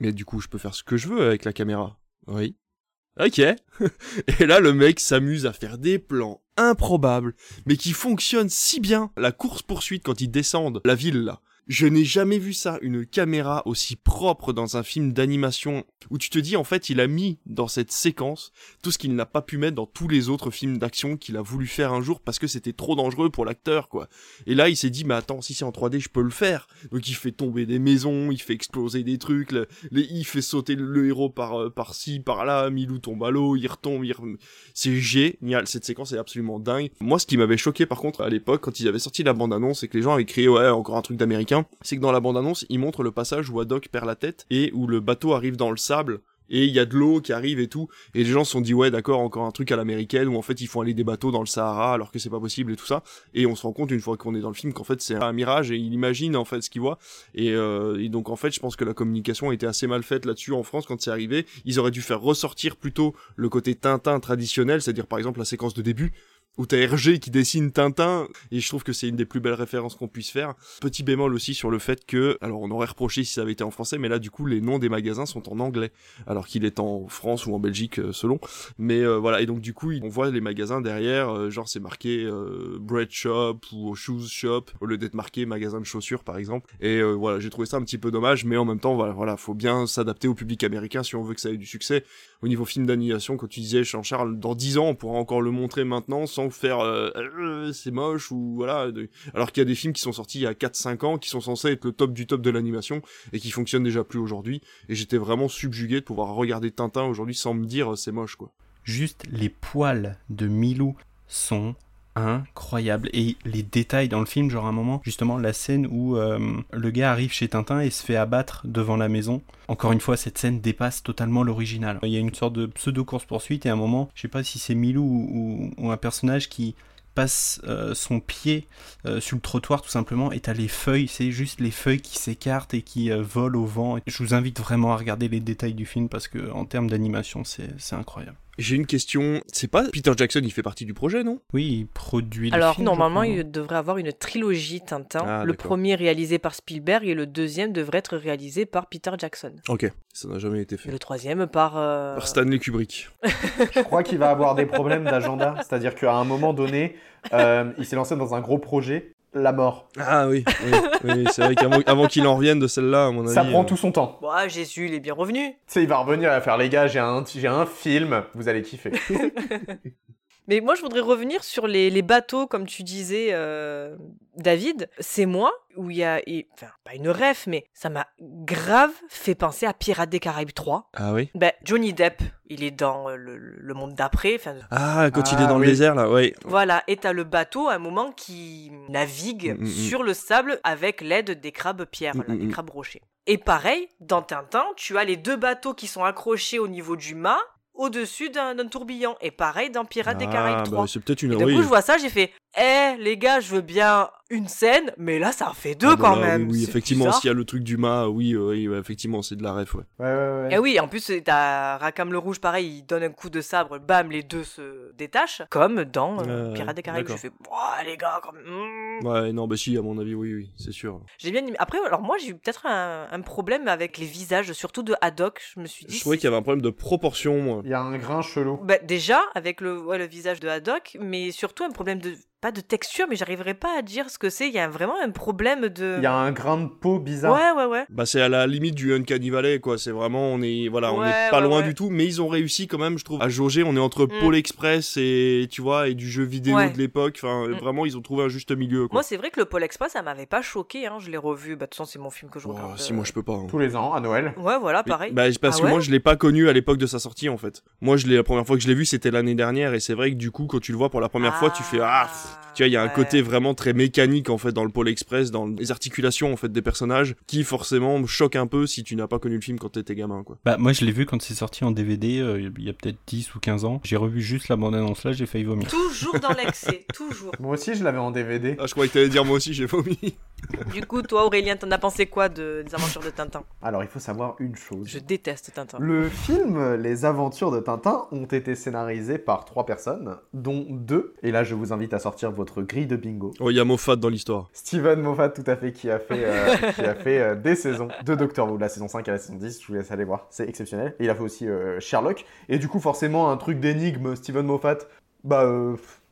mais du coup je peux faire ce que je veux avec la caméra. Oui. Ok. Et là, le mec s'amuse à faire des plans improbables, mais qui fonctionnent si bien. La course-poursuite quand ils descendent la ville, là. Je n'ai jamais vu ça, une caméra aussi propre dans un film d'animation, où tu te dis, en fait, il a mis dans cette séquence tout ce qu'il n'a pas pu mettre dans tous les autres films d'action qu'il a voulu faire un jour parce que c'était trop dangereux pour l'acteur, quoi. Et là, il s'est dit, mais attends, si c'est en 3D, je peux le faire. Donc il fait tomber des maisons, il fait exploser des trucs, il fait sauter le, héros par, euh, par-ci, par-là, Milou tombe à l'eau, il retombe, il rem- c'est génial, cette séquence est absolument dingue. Moi, ce qui m'avait choqué par contre à l'époque, quand ils avaient sorti la bande-annonce et que les gens avaient crié, ouais, encore un truc d'américain, c'est que dans la bande-annonce, ils montrent le passage où Haddock perd la tête et où le bateau arrive dans le sable et il y a de l'eau qui arrive et tout. Et les gens se sont dit ouais d'accord encore un truc à l'américaine où en fait ils font aller des bateaux dans le Sahara alors que c'est pas possible et tout ça. Et on se rend compte une fois qu'on est dans le film qu'en fait c'est un mirage et il imagine en fait ce qu'il voit. Et, euh, et, donc en fait je pense que la communication a été assez mal faite là-dessus en France quand c'est arrivé. Ils auraient dû faire ressortir plutôt le côté Tintin traditionnel c'est-à-dire par exemple la séquence de début où t'as Hergé qui dessine Tintin, et je trouve que c'est une des plus belles références qu'on puisse faire. Petit bémol aussi sur le fait que, alors on aurait reproché si ça avait été en français, mais là du coup les noms des magasins sont en anglais, alors qu'il est en France ou en Belgique euh, selon. Mais euh, voilà, et donc du coup on voit les magasins derrière, euh, genre c'est marqué euh, bread shop ou shoes shop au lieu d'être marqué magasin de chaussures par exemple. Et euh, voilà, j'ai trouvé ça un petit peu dommage, mais en même temps voilà, voilà faut bien s'adapter au public américain si on veut que ça ait du succès. Au niveau film d'animation, quand tu disais Jean-Charles, dans 10 ans on pourra encore le montrer maintenant faire euh, euh, c'est moche ou voilà alors qu'il y a des films qui sont sortis il y a 4 5 ans qui sont censés être le top du top de l'animation et qui fonctionnent déjà plus aujourd'hui et j'étais vraiment subjugué de pouvoir regarder Tintin aujourd'hui sans me dire c'est moche quoi. Juste les poils de Milou sont incroyables et les détails dans le film genre un moment justement la scène où euh, le gars arrive chez Tintin et se fait abattre devant la maison encore une fois cette scène dépasse totalement l'original il y a une sorte de pseudo course poursuite et un moment je sais pas si c'est Milou ou, un personnage qui passe euh, son pied euh, sur le trottoir tout simplement et t'as les feuilles, c'est juste les feuilles qui s'écartent et qui volent au vent. Je vous invite vraiment à regarder les détails du film parce que en termes d'animation c'est incroyable. J'ai une question, c'est pas Peter Jackson, il fait partie du projet, non? Oui, il produit. Alors film, normalement, il devrait avoir une trilogie Tintin. Ah, le premier réalisé par Spielberg et le deuxième devrait être réalisé par Peter Jackson. Ok, ça n'a jamais été fait. Et le troisième par. Euh... Par Stanley Kubrick. Je crois qu'il va avoir des problèmes d'agenda, c'est-à-dire qu'à un moment donné, euh, il s'est lancé dans un gros projet la mort. Ah oui, oui, oui c'est vrai qu'avant avant qu'il en revienne de celle-là, à mon avis. Ça prend euh... tout son temps. Bon, ah, Jésus, il est bien revenu. Tu sais, il va revenir à faire les gars, j'ai un, j'ai un film, vous allez kiffer. Mais moi, je voudrais revenir sur les, les bateaux, comme tu disais, euh, David. C'est moi où il y a, et, enfin, pas une ref, mais ça m'a grave fait penser à Pirates des Caraïbes 3. Ah oui Ben, Johnny Depp, il est dans le, le monde d'après. Ah, quand ah, il est dans oui. le désert, là, oui. Voilà, et t'as le bateau à un moment qui navigue mm -hmm. sur le sable avec l'aide des crabes pierres, mm -hmm. des crabes rochers. Et pareil, dans Tintin, tu as les deux bateaux qui sont accrochés au niveau du mât au-dessus d'un tourbillon. Et pareil dans Pirates ah, des Caraïbes 3. Bah, c'est peut-être une et du coup, je vois ça, j'ai fait Eh, les gars, je veux bien une scène, mais là, ça en fait deux ah, bah, quand là, même. Oui, oui effectivement, s'il y a le truc du mât, oui, euh, oui, effectivement, c'est de la ref, ouais. Ouais, ouais, ouais. Et oui, en plus, t'as Rakam le Rouge, pareil, il donne un coup de sabre, bam, les deux se détachent, comme dans euh, euh, Pirates des Caraïbes. Je fais les gars, quand même. Mm. Ouais, non, bah si, à mon avis, oui, oui, c'est sûr. J'ai bien aimé. Après, alors moi, j'ai eu peut-être un, un, problème avec les visages, surtout de Haddock. Je me suis dit. Je trouvais qu'il y avait un problème de proportion, moi. Il y a un grain chelou. Bah, déjà, avec le, ouais, le visage de Haddock, mais surtout un problème de pas de texture, mais j'arriverai pas à dire ce que c'est. Il y a vraiment un problème de. Il y a un grain de peau bizarre. Ouais, ouais, ouais. Bah, c'est à la limite du Uncanny Valley, quoi. C'est vraiment, on est, voilà, ouais, on est pas ouais, loin ouais. du tout, mais ils ont réussi quand même, je trouve, à jauger. On est entre mm. Pôle Express et, tu vois, et du jeu vidéo de l'époque. Enfin, mm. vraiment, ils ont trouvé un juste milieu, quoi. Moi, c'est vrai que le Pôle Express, ça m'avait pas choqué, hein. Je l'ai revu. Bah, de toute façon, c'est mon film que je regarde. Oh, si, moi, je peux pas. Hein. Tous les ans, à Noël. Ouais, voilà, pareil. Bah, parce ah, que moi, je l'ai pas connu à l'époque de sa sortie, en fait. Moi, je l'ai, la première fois que je l'ai vu, c'était l'année dernière, et c'est vrai que du coup, quand tu le vois pour la première ah, fois, tu fais, ah, tu vois, il y a un côté vraiment très mécanique en fait dans le pôle express, dans les articulations en fait des personnages, qui forcément choque un peu si tu n'as pas connu le film quand t'étais gamin quoi. Bah moi je l'ai vu quand c'est sorti en DVD euh, il y a peut-être 10 ou 15 ans. J'ai revu juste la bande annonce là, j'ai failli vomir. Toujours dans l'excès, toujours. Moi aussi je l'avais en DVD. Ah je croyais que t'allais dire moi aussi j'ai vomi. Du coup toi Aurélien t'en as pensé quoi de, des aventures de Tintin? Alors il faut savoir une chose. Je déteste Tintin. Le film Les aventures de Tintin ont été scénarisés par trois personnes, dont deux. Et là je vous invite à sortir votre grille de bingo. Oh il y a Moffat dans l'histoire. Steven Moffat, tout à fait, qui a fait, euh, qui a fait euh, des saisons de Doctor Who, la saison 5 à la saison 10, je vous laisse aller voir, c'est exceptionnel. Et il a fait aussi euh, Sherlock, et du coup, forcément, un truc d'énigme, Steven Moffat, bah,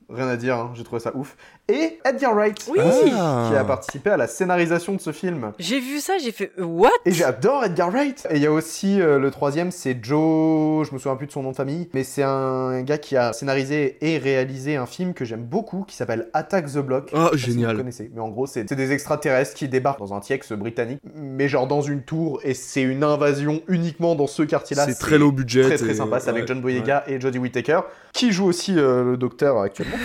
rien à dire, hein, j'ai trouvé ça ouf. Et Edgar Wright oui ah. qui a participé à la scénarisation de ce film. J'ai vu ça, j'ai fait what? Et j'adore Edgar Wright. Et il y a aussi euh, le troisième, c'est Joe, je me souviens plus de son nom de famille, mais c'est un gars qui a scénarisé et réalisé un film que j'aime beaucoup, qui s'appelle Attack the Block. Oh génial. Si vous connaissez. Mais en gros, c'est des extraterrestres qui débarquent dans un Tiex britannique, mais genre dans une tour, et c'est une invasion uniquement dans ce quartier-là. C'est très low budget. Très très sympa. C'est ouais, avec John Boyega ouais. et Jodie Whittaker, qui joue aussi euh, le docteur actuellement.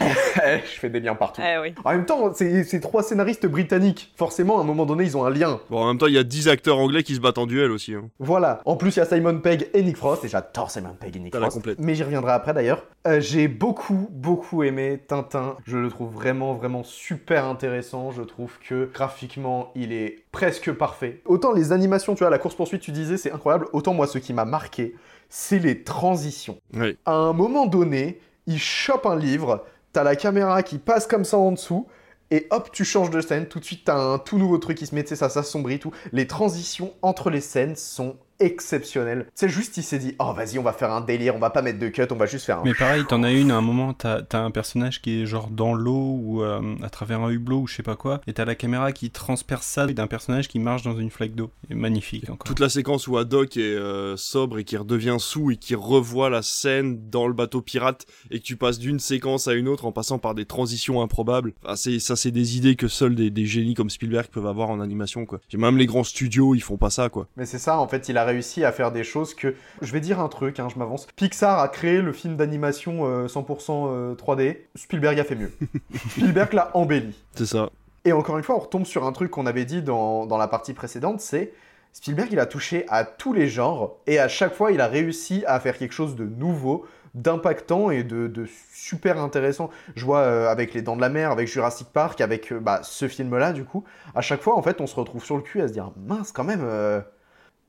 Eh, je fais des liens partout. Eh oui. En même temps, c'est trois scénaristes britanniques. Forcément, à un moment donné, ils ont un lien. Bon, en même temps, il y a 10 acteurs anglais qui se battent en duel aussi. hein. Voilà. En plus, il y a Simon Pegg et Nick Frost, et j'adore Simon Pegg et Nick la Frost. complète. Mais j'y reviendrai après d'ailleurs. Euh, J'ai beaucoup, beaucoup aimé Tintin. Je le trouve vraiment, vraiment super intéressant. Je trouve que graphiquement, il est presque parfait. Autant les animations, tu vois, la course-poursuite, tu disais, c'est incroyable. Autant moi, ce qui m'a marqué, c'est les transitions. À un moment donné, il chope un livre, t'as la caméra qui passe comme ça en dessous, et hop, tu changes de scène, tout de suite t'as un tout nouveau truc qui se met, ça s'assombrit, tout. Les transitions entre les scènes sont exceptionnelles. C'est juste, il s'est dit, oh vas-y, on va faire un délire, on va pas mettre de cut, on va juste faire un... Mais pareil, t'en as une à un moment, t'as as un personnage qui est genre dans l'eau ou euh, à travers un hublot ou je sais pas quoi, et t'as la caméra qui transperce ça d'un personnage qui marche dans une flaque d'eau. Et Magnifique encore. Toute la séquence où Haddock est euh, sobre et qui redevient sous et qui revoit la scène dans le bateau pirate et que tu passes d'une séquence à une autre en passant par des transitions improbables. Enfin, c'est, ça, c'est des idées que seuls des, des génies comme Spielberg peuvent avoir en animation, quoi. Et même les grands studios, ils font pas ça, quoi. Mais c'est ça, en fait, il a réussi à faire des choses que... Je vais dire un truc, hein, je m'avance. Pixar a créé le film d'animation euh, 100% euh, 3D. Spielberg a fait mieux. Spielberg l'a embelli. C'est ça. Et encore une fois, on retombe sur un truc qu'on avait dit dans, dans la partie précédente, c'est Spielberg, il a touché à tous les genres, et à chaque fois, il a réussi à faire quelque chose de nouveau, d'impactant et de, de super intéressant. Je vois euh, avec Les Dents de la Mer, avec Jurassic Park, avec euh, bah, ce film-là, du coup, à chaque fois, en fait, on se retrouve sur le cul à se dire, mince, quand même, euh,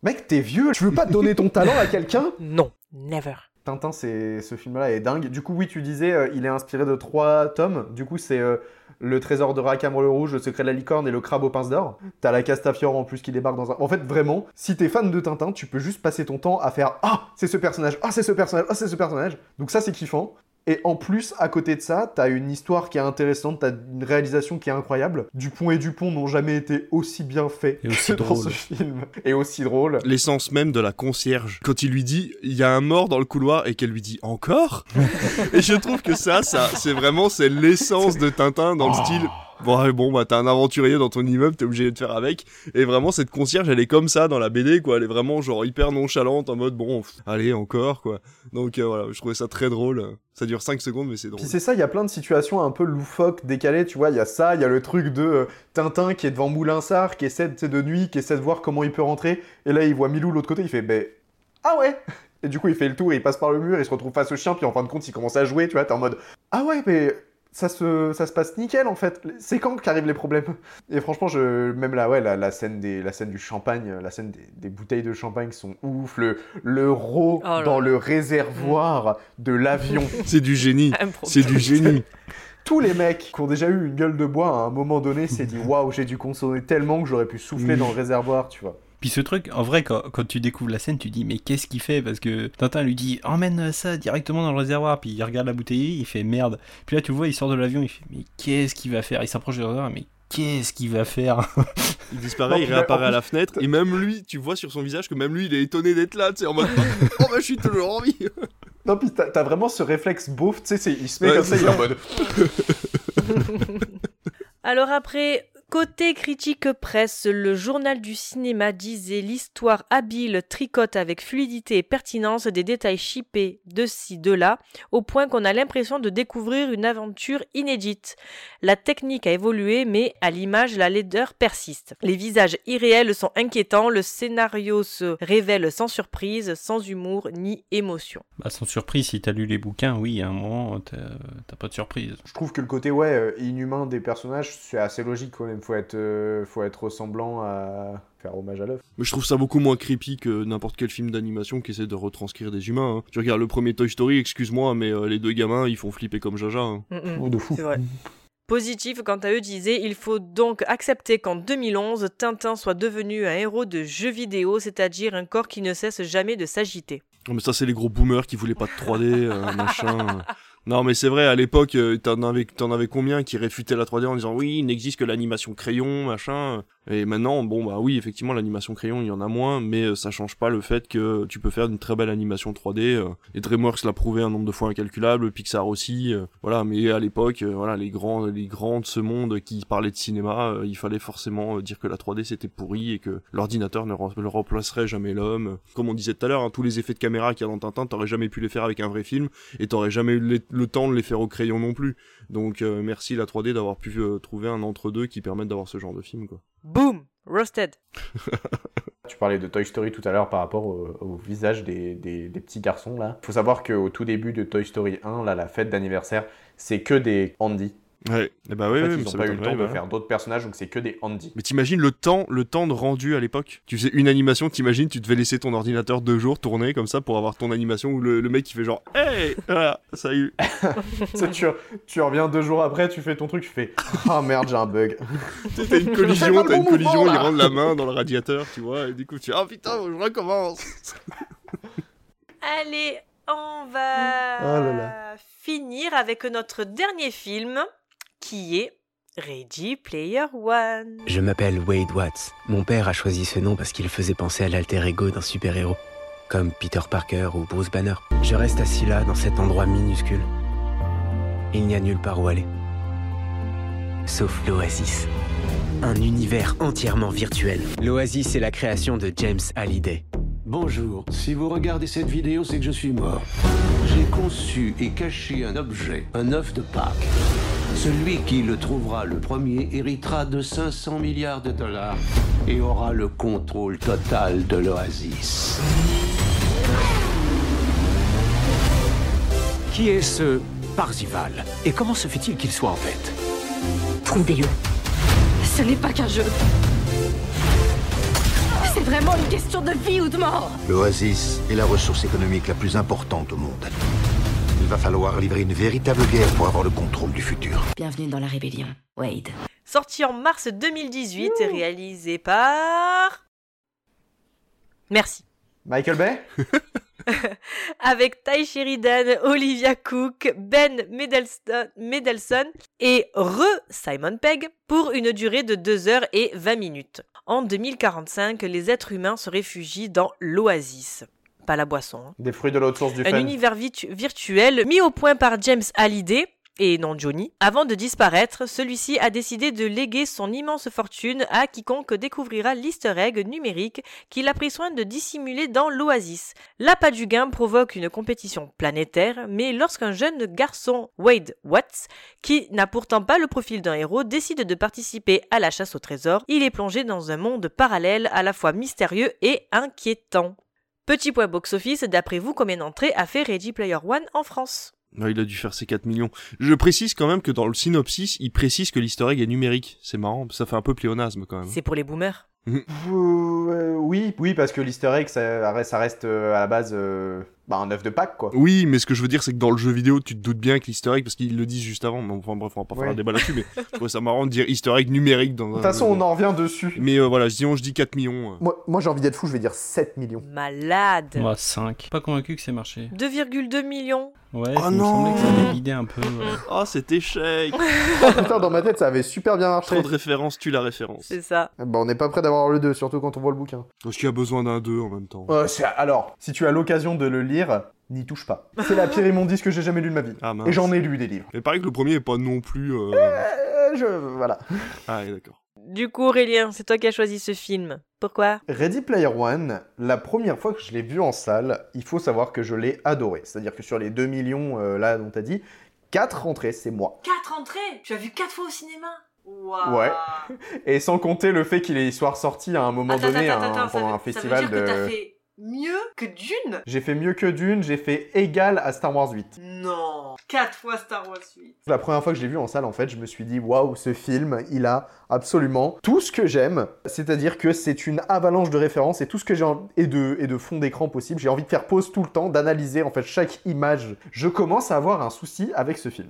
mec, t'es vieux, tu veux pas donner ton talent à quelqu'un Non, never. Tintin, c'est ce film-là est dingue. Du coup, oui, tu disais, euh, il est inspiré de trois tomes. Du coup, c'est euh, le trésor de Racamre le rouge, le secret de la licorne et le crabe aux pinces d'or. T'as la Castafiore en plus qui débarque dans un. En fait, vraiment, si t'es fan de Tintin, tu peux juste passer ton temps à faire ah c'est ce personnage, ah c'est ce personnage, ah c'est ce personnage. Donc ça, c'est kiffant. Et en plus, à côté de ça, t'as une histoire qui est intéressante, t'as une réalisation qui est incroyable. Dupont et Dupont n'ont jamais été aussi bien faits Et aussi que dans ce film. Et aussi drôle. L'essence même de la concierge. Quand il lui dit, il y a un mort dans le couloir et qu'elle lui dit encore? et je trouve que ça, ça, c'est vraiment, c'est l'essence de Tintin dans le style. Bon, ouais, bon, bah, t'as un aventurier dans ton immeuble, t'es obligé de te faire avec. Et vraiment, cette concierge, elle est comme ça dans la BD, quoi. Elle est vraiment, genre, hyper nonchalante, en mode, bon, pff, allez, encore, quoi. Donc, euh, voilà, je trouvais ça très drôle. Ça dure 5 secondes, mais c'est drôle. Puis c'est ça, il y a plein de situations un peu loufoques, décalées, tu vois, il y a ça, il y a le truc de euh, Tintin qui est devant Moulinsart, qui essaie, de nuit, qui essaie de voir comment il peut rentrer, et là il voit Milou de l'autre côté, il fait, ben, ah ouais Et du coup il fait le tour, et il passe par le mur, il se retrouve face au chien, puis en fin de compte il commence à jouer, tu vois, t'es en mode, ah ouais, mais ça se, ça se passe nickel en fait. C'est quand qu'arrivent les problèmes? Et franchement, je, même là, ouais, la, la scène des, la scène du champagne, la scène des, des bouteilles de champagne sont ouf. Le, le Oh dans le réservoir de l'avion. C'est du génie. C'est du génie. Tous les mecs qui ont déjà eu une gueule de bois à un moment donné s'est dit waouh, j'ai dû consommer tellement que j'aurais pu souffler dans le réservoir, tu vois. Puis ce truc, en vrai, quand, quand tu découvres la scène, tu dis mais qu'est-ce qu'il fait? Parce que Tintin lui dit emmène ça directement dans le réservoir, puis il regarde la bouteille, il fait merde. Puis là tu le vois, il sort de l'avion, il fait mais qu'est-ce qu'il va faire? Il s'approche du réservoir, mais qu'est-ce qu'il va faire? Il disparaît, Non, il réapparaît à la fenêtre, et même lui, tu vois sur son visage que même lui, il est étonné d'être là, tu sais, en mode, oh bah, je suis toujours en vie. Non, puis t'as t'as vraiment ce réflexe beauf, tu sais, il se met Ouais, comme ça, il est en mode. Alors après, côté critique presse, le journal du cinéma disait l'histoire habile tricote avec fluidité et pertinence des détails chippés de ci, de là, au point qu'on a l'impression de découvrir une aventure inédite. La technique a évolué, mais à l'image, la laideur persiste. Les visages irréels sont inquiétants, le scénario se révèle sans surprise, sans humour ni émotion. Bah sans surprise, si t'as lu les bouquins, oui, à un moment, t'as pas de surprise. Je trouve que le côté ouais euh, inhumain des personnages, c'est assez logique quand même. Faut être, euh, faut être ressemblant à faire hommage à l'œuvre. Mais je trouve ça beaucoup moins creepy que n'importe quel film d'animation qui essaie de retranscrire des humains. hein. Tu regardes le premier Toy Story, excuse-moi, mais euh, les deux gamins, ils font flipper comme Jaja. hein. Mm, mm. Oh, de fou. C'est vrai. Positif, quant à eux, disait il faut donc accepter qu'en 2011, Tintin soit devenu un héros de jeux vidéo, c'est-à-dire un corps qui ne cesse jamais de s'agiter. Non, mais ça, c'est les gros boomers qui voulaient pas de 3D, euh, machin. Non, mais c'est vrai, à l'époque, euh, t'en avais, t'en avais combien qui réfutaient la 3D en disant oui, il n'existe que l'animation crayon, machin. Et maintenant, bon bah oui, effectivement, l'animation crayon, il y en a moins, mais euh, ça change pas le fait que tu peux faire une très belle animation 3D. euh, et DreamWorks l'a prouvé un nombre de fois incalculable, Pixar aussi. euh, voilà, mais à l'époque, voilà, les grands, les grands de ce monde qui parlaient de cinéma, il fallait forcément dire que la 3D c'était pourri et que l'ordinateur ne, rem- ne remplacerait jamais l'homme. Comme on disait tout à l'heure, hein, tous les effets de caméra qu'il y a dans Tintin, t'aurais jamais pu les faire avec un vrai film et t'aurais jamais eu le, temps de les faire au crayon non plus. Donc merci la 3D d'avoir pu trouver un entre-deux qui permette d'avoir ce genre de film, quoi. Boom Roasted. Tu parlais de Toy Story tout à l'heure par rapport au, visage des, des- des petits garçons là. Faut savoir qu'au tout début de Toy Story 1, là, la fête d'anniversaire, c'est que des Andy. Ouais, et bah ouais, en fait, ouais, ils mais ont ça pas eu le temps de faire d'autres personnages, donc c'est que des Andy. Mais t'imagines le temps, le temps de rendu à l'époque? Tu faisais une animation, t'imagines, tu devais laisser ton ordinateur deux jours tourner comme ça pour avoir ton animation où le, le mec il fait genre Hey! Voilà, salut Tu sais, tu, tu reviens deux jours après, tu fais ton truc, tu fais Ah merde, j'ai un bug. T'as une collision, t'as une collision, il rentre la main dans le radiateur, tu vois, et du coup tu fais Ah putain, je recommence. Allez, on va Oh là là. finir avec notre dernier film qui est Ready Player One? Je m'appelle Wade Watts. Mon père a choisi ce nom parce qu'il faisait penser à l'alter ego d'un super-héros, comme Peter Parker ou Bruce Banner. Je reste assis là, dans cet endroit minuscule. Il n'y a nulle part où aller. Sauf l'Oasis. Un univers entièrement virtuel. L'Oasis est la création de James Hallyday. Bonjour, si vous regardez cette vidéo, c'est que je suis mort. J'ai conçu et caché un objet, un œuf de Pâques. Celui qui le trouvera le premier héritera de 500 milliards de dollars et aura le contrôle total de l'Oasis. Qui est ce Parzival Et comment se fait-il qu'il soit en tête Trouvez-le. Ce n'est pas qu'un jeu. C'est vraiment une question de vie ou de mort. L'Oasis est la ressource économique la plus importante au monde. Il va falloir livrer une véritable guerre pour avoir le contrôle du futur. Bienvenue dans la rébellion, Wade. Sorti en mars 2018 et réalisé par... Merci. Michael Bay avec Ty Sheridan, Olivia Cook, Ben Mendelsohn, Mendelsohn et Re Simon Pegg pour une durée de 2 heures et 20 minutes. En 2045, les êtres humains se réfugient dans l'Oasis. Pas la boisson. hein. Des fruits de l'autre source du Un fun. univers virtuel mis au point par James Hallyday et non Johnny. Avant de disparaître, celui-ci a décidé de léguer son immense fortune à quiconque découvrira l'easter egg numérique qu'il a pris soin de dissimuler dans l'Oasis. L'appât du gain provoque une compétition planétaire, mais lorsqu'un jeune garçon, Wade Watts, qui n'a pourtant pas le profil d'un héros, décide de participer à la chasse au trésor, il est plongé dans un monde parallèle à la fois mystérieux et inquiétant. Petit point box-office, d'après vous, combien d'entrées a fait Ready Player One en France? Ouais, il a dû faire ses 4 millions. Je précise quand même que dans le synopsis, il précise que l'easter egg est numérique. C'est marrant, ça fait un peu pléonasme quand même. C'est pour les boomers. Euh, oui, oui, parce que l'easter egg, ça reste, ça reste euh, à la base euh, bah, un œuf de Pâques, quoi. Oui, mais ce que je veux dire, c'est que dans le jeu vidéo, tu te doutes bien que l'easter egg, parce qu'ils le disent juste avant, mais enfin bref, on va pas faire Ouais. un débat là-dessus, mais je trouve ça marrant de dire easter egg numérique dans De toute façon, on en revient dessus. Mais euh, voilà, disons, je dis 4 millions. euh. Moi, moi j'ai envie d'être fou, je vais dire 7 millions. Malade Moi, 5. Pas convaincu que c'est marché. 2,2 millions Ouais, Oh il me non semblait que ça avait guidé un peu. ouais. Oh, cet échec Oh, putain, dans ma tête, ça avait super bien marché. Trop de références, tu la référence. C'est ça. Bah, on n'est pas prêt d'avoir le 2, surtout quand on voit le bouquin. Parce qu'il y a besoin d'un 2 en même temps? Euh, c'est- alors, si tu as l'occasion de le lire, n'y touche pas. C'est la pire immondice que j'ai jamais lu de ma vie. Ah mince. Et j'en ai lu des livres. Mais pareil que le premier est pas non plus. euh, Euh, je... Voilà. Ah, ouais, d'accord. Du coup, Aurélien, c'est toi qui as choisi ce film. Pourquoi? Ready Player One, la première fois que je l'ai vu en salle, il faut savoir que je l'ai adoré. C'est-à-dire que sur les 2 millions, euh, là, dont t'as dit, 4 entrées, c'est moi. 4 entrées? Tu as vu 4 fois au cinéma? Waouh Ouais. Et sans compter le fait qu'il soit ressorti à un moment Attends, donné attends, un- attends, ça pendant veut- un ça veut festival dire de... que t'as fait mieux que Dune? J'ai fait mieux que Dune, j'ai fait égal à Star Wars 8. Non 4 fois Star Wars 8. La première fois que je l'ai vu en salle, en fait, je me suis dit, waouh, ce film, il a absolument tout ce que j'aime. C'est-à-dire que c'est une avalanche de références et tout ce que j'ai en- et de, et de fond d'écran possible. J'ai envie de faire pause tout le temps, d'analyser en fait chaque image. Je commence à avoir un souci avec ce film.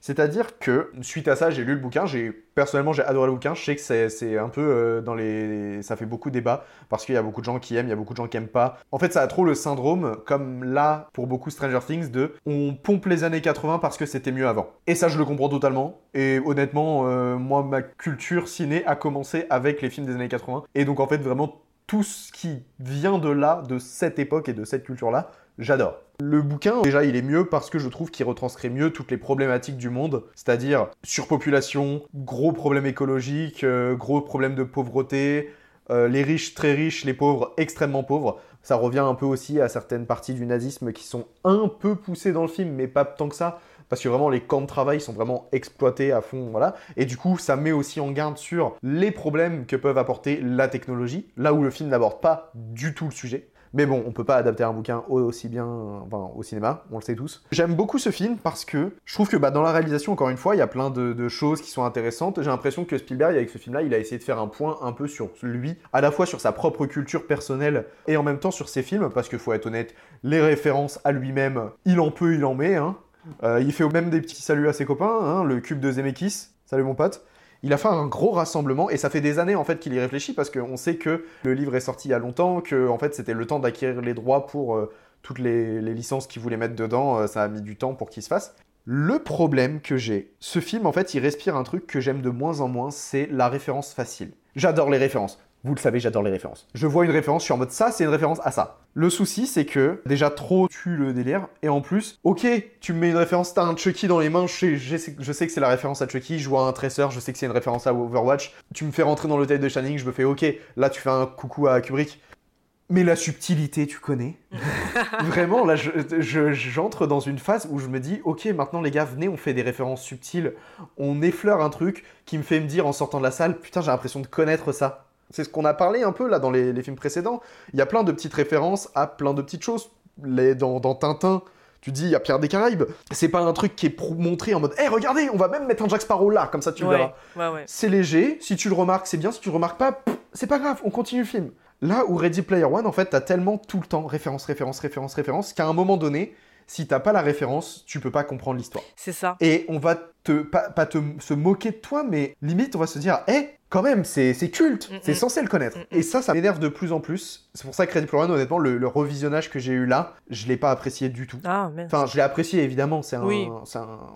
C'est-à-dire que, suite à ça, j'ai lu le bouquin. J'ai personnellement, j'ai adoré le bouquin. Je sais que c'est, un peu euh, dans les, ça fait beaucoup de débat parce qu'il y a beaucoup de gens qui aiment, il y a beaucoup de gens qui aiment pas. En fait, ça a trop le syndrome, comme là pour beaucoup Stranger Things, de on pompe les années 80 parce que c'était mieux avant. Et ça, je le comprends totalement. Et honnêtement, euh, moi, ma culture ciné a commencé avec les films des années 80. Et donc, en fait, vraiment, tout ce qui vient de là, de cette époque et de cette culture-là, j'adore. Le bouquin, déjà, il est mieux parce que je trouve qu'il retranscrit mieux toutes les problématiques du monde, c'est-à-dire surpopulation, gros problèmes écologiques, euh, gros problèmes de pauvreté, euh, les riches très riches, les pauvres extrêmement pauvres. Ça revient un peu aussi à certaines parties du nazisme qui sont un peu poussées dans le film, mais pas tant que ça, parce que vraiment les camps de travail sont vraiment exploités à fond, voilà. Et du coup, ça met aussi en garde sur les problèmes que peuvent apporter la technologie, là où le film n'aborde pas du tout le sujet. Mais bon, on peut pas adapter un bouquin aussi bien enfin, au cinéma, on le sait tous. J'aime beaucoup ce film parce que je trouve que bah, dans la réalisation, encore une fois, il y a plein de, choses qui sont intéressantes. J'ai l'impression que Spielberg, avec ce film-là, il a essayé de faire un point un peu sur lui, à la fois sur sa propre culture personnelle et en même temps sur ses films, parce qu'il faut être honnête, les références à lui-même, il en peut, il en met. Hein. Euh, il fait même des petits saluts à ses copains, hein, le cube de Zemeckis. Salut mon pote il a fait un gros rassemblement et ça fait des années en fait qu'il y réfléchit parce qu'on sait que le livre est sorti il y a longtemps, que en fait c'était le temps d'acquérir les droits pour euh, toutes les, licences qu'il voulait mettre dedans, euh, ça a mis du temps pour qu'il se fasse. Le problème que j'ai, ce film en fait il respire un truc que j'aime de moins en moins, c'est la référence facile. J'adore les références. Vous le savez, j'adore les références. Je vois une référence, je suis en mode ça, c'est une référence à ça. Le souci, c'est que déjà trop tue le délire, et en plus, ok, tu me mets une référence, t'as un Chucky dans les mains, je sais, je sais, que c'est la référence à Chucky, je vois un tresseur, je sais que c'est une référence à Overwatch, tu me fais rentrer dans l'hôtel de Shining, je me fais ok, là tu fais un coucou à Kubrick. Mais la subtilité, tu connais? Vraiment, là, j'entre dans une phase où je me dis, ok, maintenant les gars, venez, on fait des références subtiles, on effleure un truc qui me fait me dire en sortant de la salle, putain, j'ai l'impression de connaître ça. C'est ce qu'on a parlé un peu là dans les, films précédents. Il y a plein de petites références à plein de petites choses. Les, dans, Tintin, tu dis, il y a Pierre des Caraïbes. C'est pas un truc qui est montré en mode, hé, regardez, on va même mettre un Jack Sparrow là, comme ça tu verras. C'est léger, si tu le remarques, c'est bien, si tu le remarques pas, c'est pas grave, on continue le film. Là où Ready Player One, en fait, t'as tellement tout le temps référence, référence, référence, référence, qu'à un moment donné, si t'as pas la référence, tu peux pas comprendre l'histoire. C'est ça. Et on va te, pas, te, se moquer de toi, mais limite, on va se dire, hé, quand même, c'est culte, mm, c'est mm. censé le connaître. Mm, et ça, ça m'énerve de plus en plus. C'est pour ça que Ready Player One, honnêtement, le, revisionnage que j'ai eu là, je l'ai pas apprécié du tout. Ah, enfin, je l'ai apprécié, évidemment, c'est un,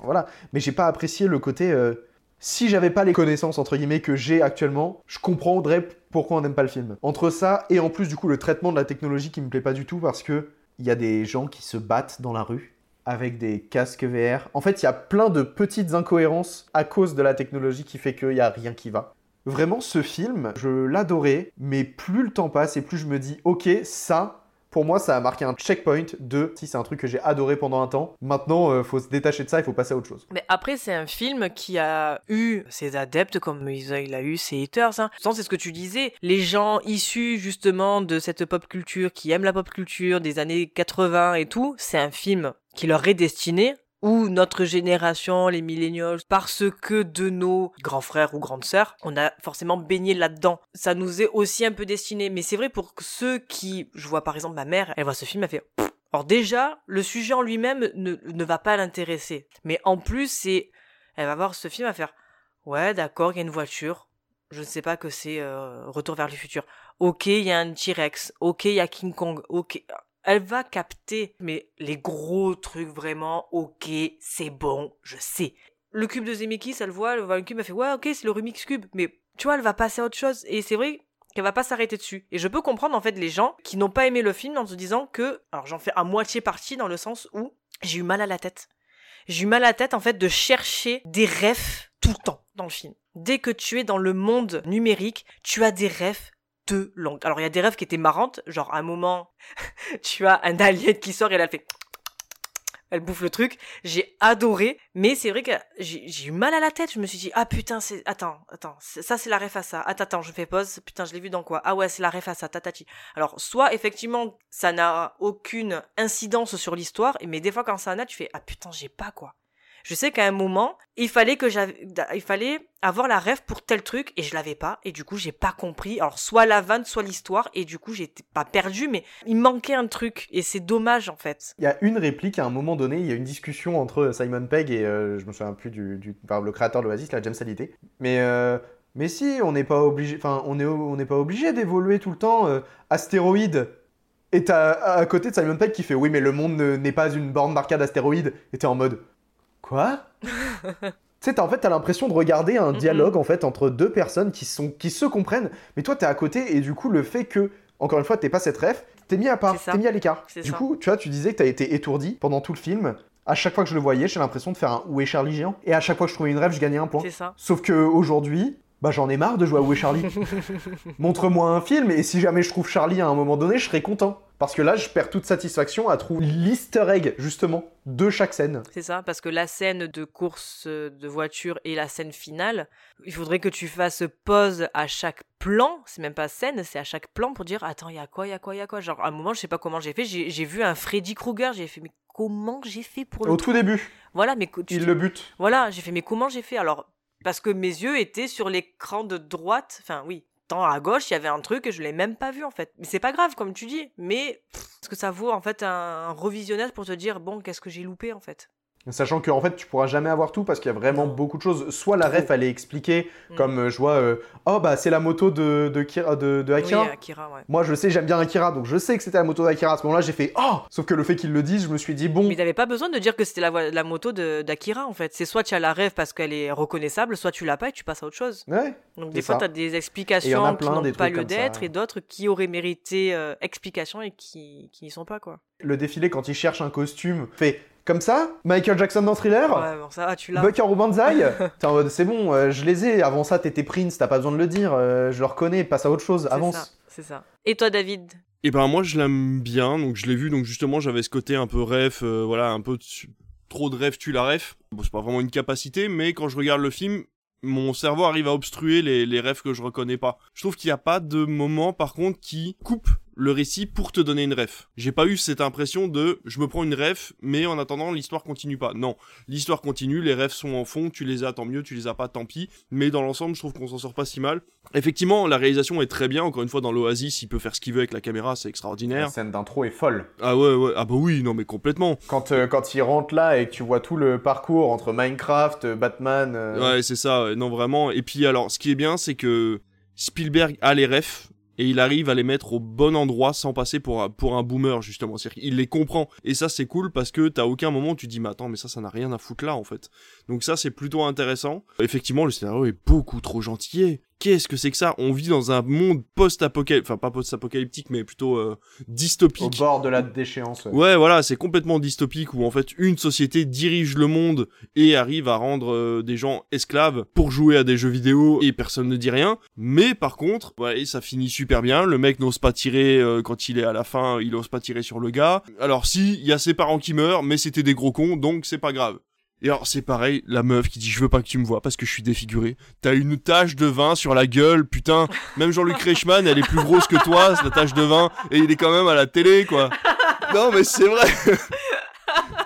Voilà. Mais j'ai pas apprécié le côté... Euh, si j'avais pas les connaissances entre guillemets que j'ai actuellement, je comprendrais pourquoi on n'aime pas le film. Entre ça et en plus du coup le traitement de la technologie qui me plaît pas du tout parce que il y a des gens qui se battent dans la rue avec des casques VR. En fait, il y a plein de petites incohérences à cause de la technologie qui fait qu'il n'y a rien qui va. Vraiment, ce film, je l'adorais, mais plus le temps passe et plus je me dis, ok, ça, pour moi, ça a marqué un checkpoint de si c'est un truc que j'ai adoré pendant un temps. Maintenant, euh, faut se détacher de ça, il faut passer à autre chose. Mais après, c'est un film qui a eu ses adeptes comme il a eu ses haters. Hein. c'est ce que tu disais. Les gens issus justement de cette pop culture, qui aiment la pop culture des années 80 et tout, c'est un film qui leur est destiné ou notre génération, les millennials, parce que de nos grands frères ou grandes sœurs, on a forcément baigné là-dedans. Ça nous est aussi un peu destiné. Mais c'est vrai pour ceux qui, je vois par exemple ma mère, elle voit ce film, elle fait, alors déjà, le sujet en lui-même ne, ne va pas l'intéresser. Mais en plus, c'est, elle va voir ce film, va faire, ouais, d'accord, il y a une voiture. Je ne sais pas que c'est euh, Retour vers le futur. Ok, il y a un T-Rex. Ok, il y a King Kong. Ok, elle va capter, mais les gros trucs vraiment, ok, c'est bon, je sais. Le cube de Zemeckis, elle voit, elle voit le cube, elle fait ouais, ok, c'est le Rumix Cube, mais tu vois, elle va passer à autre chose. Et c'est vrai qu'elle va pas s'arrêter dessus. Et je peux comprendre en fait les gens qui n'ont pas aimé le film en se disant que, alors j'en fais à moitié partie dans le sens où j'ai eu mal à la tête. J'ai eu mal à la tête en fait de chercher des rêves tout le temps dans le film. Dès que tu es dans le monde numérique, tu as des rêves alors il y a des rêves qui étaient marrantes, genre à un moment, tu as un alien qui sort et elle, fait elle bouffe le truc. J'ai adoré, mais c'est vrai que j'ai eu mal à la tête. Je me suis dit, ah putain, c'est. Attends, attends, ça c'est la ref à ça. Attends, attends, je fais pause. Putain, je l'ai vu dans quoi? Ah ouais, c'est la ref à ça, tatati. Alors, soit effectivement, ça n'a aucune incidence sur l'histoire, mais des fois quand ça en a, tu fais, ah putain, j'ai pas quoi. Je sais qu'à un moment, il fallait que il fallait avoir la rêve pour tel truc et je l'avais pas et du coup j'ai pas compris. Alors soit la vanne, soit l'histoire et du coup j'étais pas perdu mais il manquait un truc et c'est dommage en fait. Il y a une réplique à un moment donné, il y a une discussion entre Simon Pegg et euh, je me souviens plus du, du le créateur de l'Oasis, la James Hallyday. Mais euh, mais si, on n'est pas obligé, enfin on est on n'est pas obligé d'évoluer tout le temps. Euh, astéroïde. Et t'as à côté de Simon Pegg qui fait oui mais le monde n'est pas une borne d'arcade astéroïde. Et t'es en mode Quoi Tu sais, en fait, t'as l'impression de regarder un dialogue en fait entre deux personnes qui, sont, qui se comprennent, mais toi, t'es à côté et du coup, le fait que, encore une fois, t'es pas cette ref, t'es mis à part, t'es mis à l'écart. Du ça. coup, tu vois, tu disais que t'as été étourdi pendant tout le film. À chaque fois que je le voyais, j'ai l'impression de faire un Où est Charlie géant? Et à chaque fois que je trouvais une rêve, je gagnais un point. C'est ça. Sauf que aujourd'hui, bah j'en ai marre de jouer à Où est Charlie. Montre-moi un film et si jamais je trouve Charlie à un moment donné, je serai content. Parce que là, je perds toute satisfaction à trouver l'easter egg, justement, de chaque scène. C'est ça, parce que la scène de course de voiture et la scène finale, il faudrait que tu fasses pause à chaque plan, c'est même pas scène, c'est à chaque plan pour dire attends, il y a quoi, il y a quoi, il y a quoi? Genre, à un moment, je sais pas comment j'ai fait, j'ai j'ai vu un Freddy Krueger, j'ai fait mais comment j'ai fait pour le Au tout début, Voilà, mais tu il le bute. Voilà, j'ai fait mais comment j'ai fait? Alors parce que mes yeux étaient sur l'écran de droite, enfin oui, tant à gauche, il y avait un truc et je l'ai même pas vu en fait. Mais c'est pas grave comme tu dis, mais est-ce que ça vaut en fait un revisionnage pour te dire bon, qu'est-ce que j'ai loupé en fait Sachant que en fait, tu pourras jamais avoir tout parce qu'il y a vraiment beaucoup de choses. Soit la ref, elle est expliquée, Mm. comme euh, je vois, euh, oh bah c'est la moto de, de, Kira- de, de Akira. Oui, Akira, ouais. Moi, je sais, j'aime bien Akira, donc je sais que c'était la moto d'Akira. À ce moment-là, j'ai fait oh Sauf que le fait qu'ils le disent, je me suis dit bon. Mais t'avais pas besoin de dire que c'était la, la moto d'Akira en fait. C'est soit tu as la rêve parce qu'elle est reconnaissable, soit tu l'as pas et tu passes à autre chose. Ouais. Donc des fois ça. t'as des a explications qui n'ont pas lieu d'être et d'autres qui auraient mérité euh, explication et qui, qui n'y sont pas quoi. Le défilé, quand il cherche un costume, fait comme ça Michael Jackson dans Thriller Ouais, bon, ça va, tu l'as. Buckaroo Banzai T'es en mode c'est bon, euh, je les ai. Avant ça, t'étais Prince, t'as pas besoin de le dire. euh, je le reconnais, passe à autre chose, C'est ça, avance. C'est ça. Et toi David? Et ben moi je l'aime bien, donc je l'ai vu, donc justement j'avais ce côté un peu ref, euh, voilà, un peu de- trop de ref tue la ref. Bon c'est pas vraiment une capacité, mais quand je regarde le film, mon cerveau arrive à obstruer les, les refs que je reconnais pas. Je trouve qu'il n'y a pas de moment par contre qui coupe le récit pour te donner une ref. J'ai pas eu cette impression de je me prends une ref, mais en attendant l'histoire continue pas. Non, l'histoire continue, les refs sont en fond, tu les as tant mieux, tu les as pas tant pis, mais dans l'ensemble je trouve qu'on s'en sort pas si mal. Effectivement, la réalisation est très bien, encore une fois dans l'Oasis, il peut faire ce qu'il veut avec la caméra, c'est La extraordinaire. scène d'intro est folle. Ah ouais ouais, ah bah oui, non mais complètement. Quand, euh, quand il rentre là et que tu vois tout le parcours entre Minecraft, euh, Batman. euh, Ouais, c'est ça, non vraiment. Et puis alors, ce qui est bien, c'est que Spielberg a les refs et il arrive à les mettre au bon endroit sans passer pour un, pour un boomer justement. C'est-à-dire qu'il les comprend. Et ça, c'est cool parce que t'as aucun moment où tu dis, mais attends, mais ça, ça n'a rien à foutre là en fait. Donc ça, c'est plutôt intéressant. Effectivement, le scénario est beaucoup trop gentil. Qu'est-ce que c'est que ça? On vit dans un monde post-apocalyptique, enfin pas post-apocalyptique, mais plutôt euh, dystopique. Au bord de la déchéance. ouais. Ouais, voilà, c'est complètement dystopique où en fait une société dirige le monde et arrive à rendre euh, des gens esclaves pour jouer à des jeux vidéo et personne ne dit rien. Mais par contre, ouais, ça finit super bien. Le mec n'ose pas tirer euh, quand il est à la fin, il ose pas tirer sur le gars. Alors si, il y a ses parents qui meurent, mais c'était des gros cons, donc c'est pas grave. Et alors c'est pareil, la meuf qui dit je veux pas que tu me vois parce que je suis défiguré. T'as une tache de vin sur la gueule, putain. Même Jean-Luc Reichmann, elle est plus grosse que toi, c'est la tache de vin, et il est quand même à la télé, quoi. Non mais c'est vrai.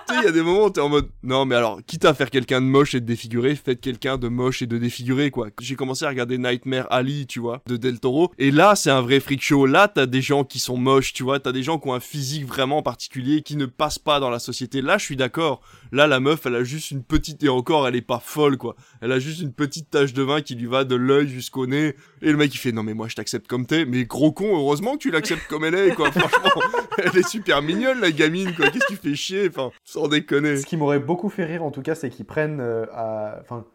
Tu sais, il y a des moments où t'es en mode non mais alors quitte à faire quelqu'un de moche et de défiguré, faites quelqu'un de moche et de défiguré quoi. J'ai commencé à regarder Nightmare Alley, tu vois, de Del Toro, et là c'est un vrai freak show. Là t'as des gens qui sont moches, tu vois, t'as des gens qui ont un physique vraiment particulier qui ne passent pas dans la société. Là je suis d'accord. Là la meuf elle a juste une petite et encore elle est pas folle quoi. Elle a juste une petite tache de vin qui lui va de l'œil jusqu'au nez. Et le mec il fait non mais moi je t'accepte comme t'es, mais gros con heureusement que tu l'acceptes comme elle est quoi. Franchement elle est super mignonne la gamine quoi. Qu'est-ce que tu fais chier enfin sans déconner. Ce qui m'aurait beaucoup fait rire en tout cas, c'est qu'ils prennent euh, à. Enfin,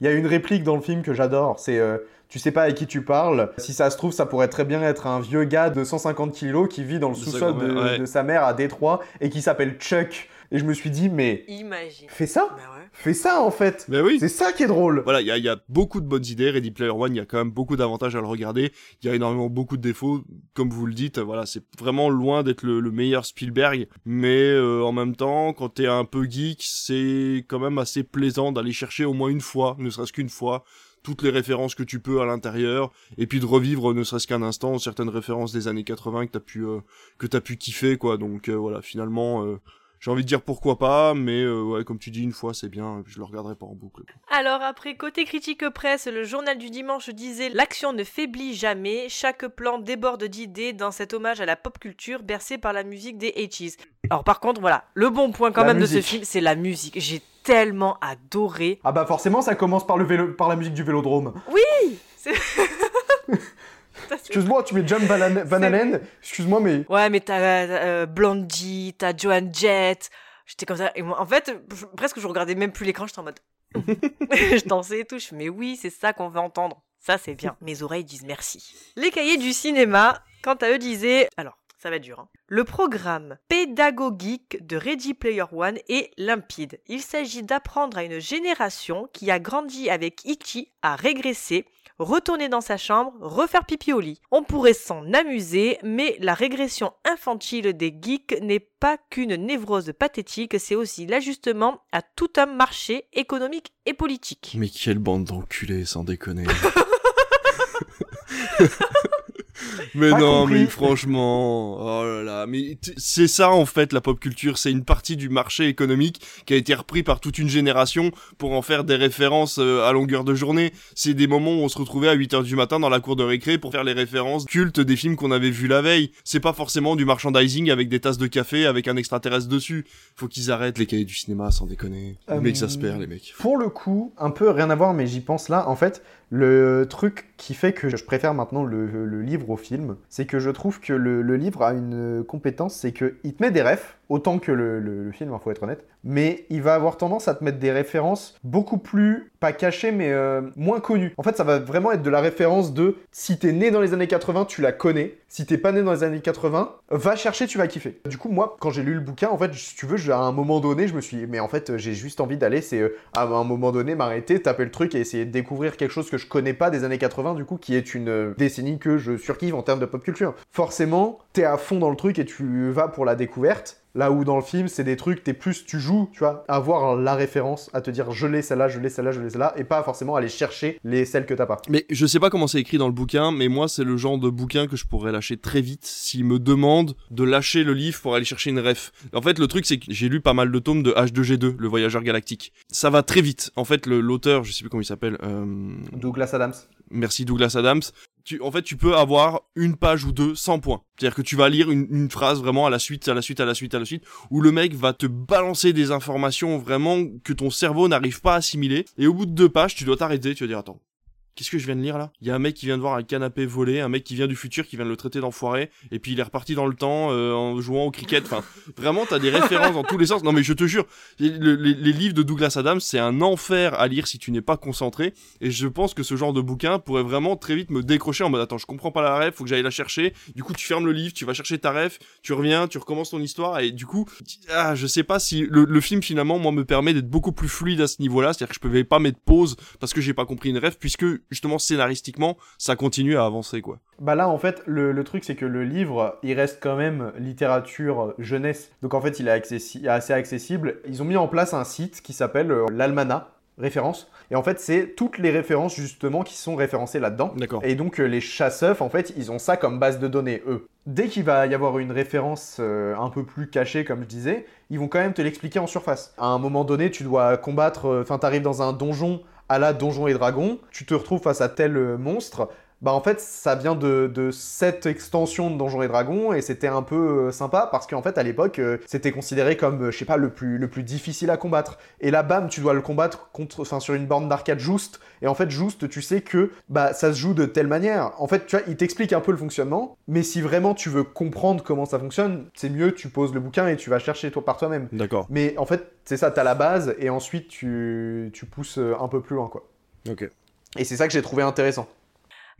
il y a une réplique dans le film que j'adore. C'est euh, tu sais pas avec qui tu parles. Si ça se trouve, ça pourrait très bien être un vieux gars de 150 kilos qui vit dans le sous-sol de, grand-mère, ouais. de sa mère à Détroit et qui s'appelle Chuck. Et je me suis dit, mais Imagine. fais ça, Bah ouais. Fais ça en fait. Mais oui. C'est ça qui est drôle. Voilà, il y a, y a beaucoup de bonnes idées. Ready Player One, il y a quand même beaucoup d'avantages à le regarder. Il y a énormément beaucoup de défauts. Comme vous le dites, voilà, c'est vraiment loin d'être le, le meilleur Spielberg. Mais euh, en même temps, quand t'es un peu geek, c'est quand même assez plaisant d'aller chercher au moins une fois, ne serait-ce qu'une fois, toutes les références que tu peux à l'intérieur, et puis de revivre ne serait-ce qu'un instant certaines références des années 80 que t'as pu euh, que t'as pu kiffer, quoi. Donc euh, voilà, finalement. euh, j'ai envie de dire pourquoi pas, mais euh, ouais, comme tu dis, une fois c'est bien, je le regarderai pas en boucle. Alors après, côté critique presse, le journal du dimanche disait L'action ne faiblit jamais, chaque plan déborde d'idées dans cet hommage à la pop culture bercée par la musique des 80s. Alors par contre, voilà, le bon point quand La même de ce film, c'est la musique. J'ai tellement adoré. Ah bah forcément, ça commence par, le vélo... par la musique du vélodrome. Oui c'est- Excuse-moi, tu mets John Van, Allen. Excuse-moi, mais Ouais, mais t'as euh, Blondie, t'as Joan Jett, J'étais comme ça. Et moi, en fait, je- presque je regardais même plus l'écran, j'étais en mode. je dansais et tout. Je mais oui, c'est ça qu'on veut entendre. Ça, c'est bien. Mes oreilles disent merci. Les cahiers du cinéma, quant à eux, disaient. Alors, ça va être dur. hein. Le programme pédagogique de Ready Player One est limpide. Il s'agit d'apprendre à une génération qui a grandi avec Ichi à régresser, retourner dans sa chambre, refaire pipi au lit. On pourrait s'en amuser, mais la régression infantile des geeks n'est pas qu'une névrose pathétique, c'est aussi l'ajustement à tout un marché économique et politique. Mais quelle bande d'enculés, sans déconner. mais Pas non, compris. mais franchement, oh là là, mais c'est ça en fait la pop culture, c'est une partie du marché économique qui a été repris par toute une génération pour en faire des références euh, à longueur de journée. C'est des moments où on se retrouvait à 8h du matin dans la cour de récré pour faire les références cultes des films qu'on avait vus la veille. C'est pas forcément du merchandising avec des tasses de café avec un extraterrestre dessus. Faut qu'ils arrêtent les cahiers du cinéma sans déconner. Mecs ça se perd les mecs. Pour le coup, un peu rien à voir, mais j'y pense là. En fait, le truc qui fait que je préfère maintenant le, livre au film, c'est que je trouve que le, livre a une compétence, c'est qu'il te met des refs, autant que le, film, il faut être honnête, mais il va avoir tendance à te mettre des références beaucoup plus, pas cachées, mais euh, moins connues. En fait, ça va vraiment être de la référence de si t'es né dans les années 80, tu la connais. Si t'es pas né dans les années 80, va chercher, tu vas kiffer. Du coup, moi, quand j'ai lu le bouquin, en fait, si tu veux, à un moment donné, je me suis dit, mais en fait, j'ai juste envie d'aller, c'est euh, à un moment donné, m'arrêter, taper le truc et essayer de découvrir quelque chose que je connais pas des années 80, du coup, qui est une euh, décennie que je surkiffe en termes de pop culture. Forcément, t'es à fond dans le truc et tu vas pour la découverte. Là où dans le film, c'est des trucs, t'es plus, tu joues, tu vois, à avoir la référence, à te dire je l'ai celle-là, je l'ai celle-là, je l'ai celle-là, et pas forcément aller chercher les celles que t'as pas. Mais je sais pas comment c'est écrit dans le bouquin, mais moi c'est le genre de bouquin que je pourrais lâcher très vite s'il me demande de lâcher le livre pour aller chercher une ref. En fait, le truc c'est que j'ai lu pas mal de tomes de H2G2, le voyageur galactique. Ça va très vite. En fait, l'auteur, je sais plus comment il s'appelle. euh, Douglas Adams. Merci Douglas Adams. En fait, tu peux avoir une page ou deux sans point. C'est-à-dire que tu vas lire une, une phrase vraiment à la suite, à la suite, à la suite, à la suite, où le mec va te balancer des informations vraiment que ton cerveau n'arrive pas à assimiler. Et au bout de deux pages, tu dois t'arrêter, tu vas dire attends. Qu'est-ce que je viens de lire là? Il y a un mec qui vient de voir un canapé volé, un mec qui vient du futur qui vient de le traiter d'enfoiré, et puis il est reparti dans le temps euh, en jouant au cricket. Enfin, vraiment, t'as des références dans tous les sens. Non mais je te jure, le- les, les livres de Douglas Adams, c'est un enfer à lire si tu n'es pas concentré. Et je pense que ce genre de bouquin pourrait vraiment très vite me décrocher en mode attends, je comprends pas la ref, faut que j'aille la chercher. Du coup, tu fermes le livre, tu vas chercher ta ref, tu reviens, tu recommences ton histoire, et du coup, ah, je sais pas si le, le film finalement, moi, me permet d'être beaucoup plus fluide à ce niveau-là. C'est-à-dire que je pouvais pas mettre pause parce que j'ai pas compris une ref, puisque justement scénaristiquement, ça continue à avancer quoi. Bah là, en fait, le, le truc, c'est que le livre, il reste quand même littérature jeunesse. Donc en fait, il est accessi- assez accessible. Ils ont mis en place un site qui s'appelle euh, l'Almana référence et en fait c'est toutes les références justement qui sont référencées là-dedans D'accord. et donc euh, les chasseurs en fait ils ont ça comme base de données eux dès qu'il va y avoir une référence euh, un peu plus cachée comme je disais ils vont quand même te l'expliquer en surface à un moment donné tu dois combattre euh, enfin t'arrives dans un donjon à la donjon et dragon tu te retrouves face à tel euh, monstre bah en fait ça vient de, de cette extension de Donjons et Dragons et c'était un peu euh, sympa parce qu'en fait à l'époque euh, c'était considéré comme euh, je sais pas le plus le plus difficile à combattre. Et là bam tu dois le combattre contre enfin sur une borne d'arcade juste. Et en fait juste tu sais que bah ça se joue de telle manière. En fait tu vois il t'explique un peu le fonctionnement mais si vraiment tu veux comprendre comment ça fonctionne c'est mieux tu poses le bouquin et tu vas chercher toi par toi-même. D'accord. mais en fait c'est ça t'as la base et ensuite tu tu pousses un peu plus loin quoi. Ok. et c'est ça que j'ai trouvé intéressant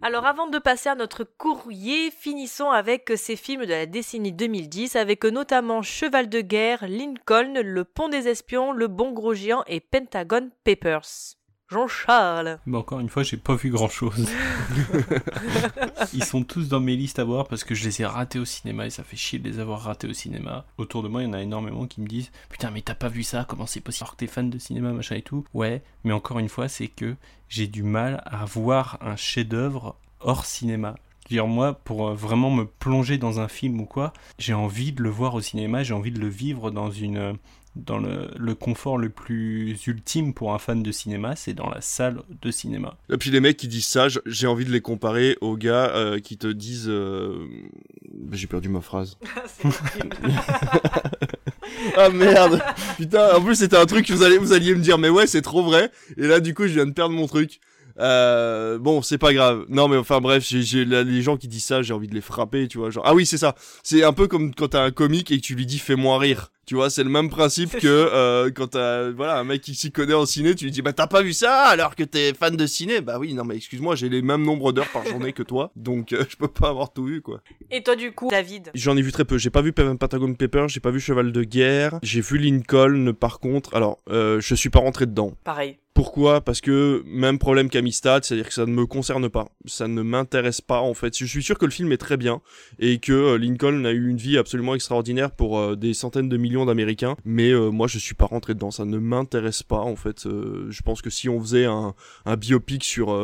Alors avant de passer à notre courrier, finissons avec ces films de la décennie 2010, avec notamment Cheval de guerre, Lincoln, Le Pont des Espions, Le Bon Gros Géant et Pentagon Papers. Jean-Charles. Bah encore une fois, j'ai pas vu grand chose. Ils sont tous dans mes listes à voir parce que je les ai ratés au cinéma et ça fait chier de les avoir ratés au cinéma. Autour de moi, il y en a énormément qui me disent Putain, mais t'as pas vu ça? Comment c'est possible Alors que t'es fan de cinéma, machin et tout Ouais, mais encore une fois, c'est que j'ai du mal à voir un chef-d'œuvre hors cinéma. Je veux dire, moi, pour euh, vraiment me plonger dans un film ou quoi, j'ai envie de le voir au cinéma, j'ai envie de le vivre dans une euh, dans le, le confort le plus ultime pour un fan de cinéma, c'est dans la salle de cinéma. Et puis les mecs qui disent ça, j'ai envie de les comparer aux gars euh, qui te disent... euh, bah, J'ai perdu ma phrase. ah merde Putain, en plus c'était un truc que vous, allez, vous alliez me dire, mais ouais, c'est trop vrai. Et là, du coup, je viens de perdre mon truc. Euh, bon, c'est pas grave. Non, mais enfin bref, j'ai les gens qui disent ça, j'ai envie de les frapper, tu vois. Genre, ah oui, c'est ça. C'est un peu comme quand t'as un comique et que tu lui dis fais-moi rire. Tu vois, c'est le même principe que euh, quand t'as voilà un mec qui s'y connaît en ciné, tu lui dis bah t'as pas vu ça alors que t'es fan de ciné. Bah oui, non mais excuse-moi, j'ai les mêmes nombres d'heures par journée que toi, donc euh, je peux pas avoir tout vu quoi. Et toi du coup, David? J'en ai vu très peu. J'ai pas vu Patagon Paper, j'ai pas vu Cheval de guerre, j'ai vu Lincoln. Par contre, alors euh, je suis pas rentré dedans. Pareil. Pourquoi? Parce que même problème qu'Amistad, c'est-à-dire que ça ne me concerne pas, ça ne m'intéresse pas en fait. Je suis sûr que le film est très bien et que euh, Lincoln a eu une vie absolument extraordinaire pour euh, des centaines de millions d'Américains, mais euh, moi je suis pas rentré dedans, ça ne m'intéresse pas en fait. je pense que si on faisait un, un biopic sur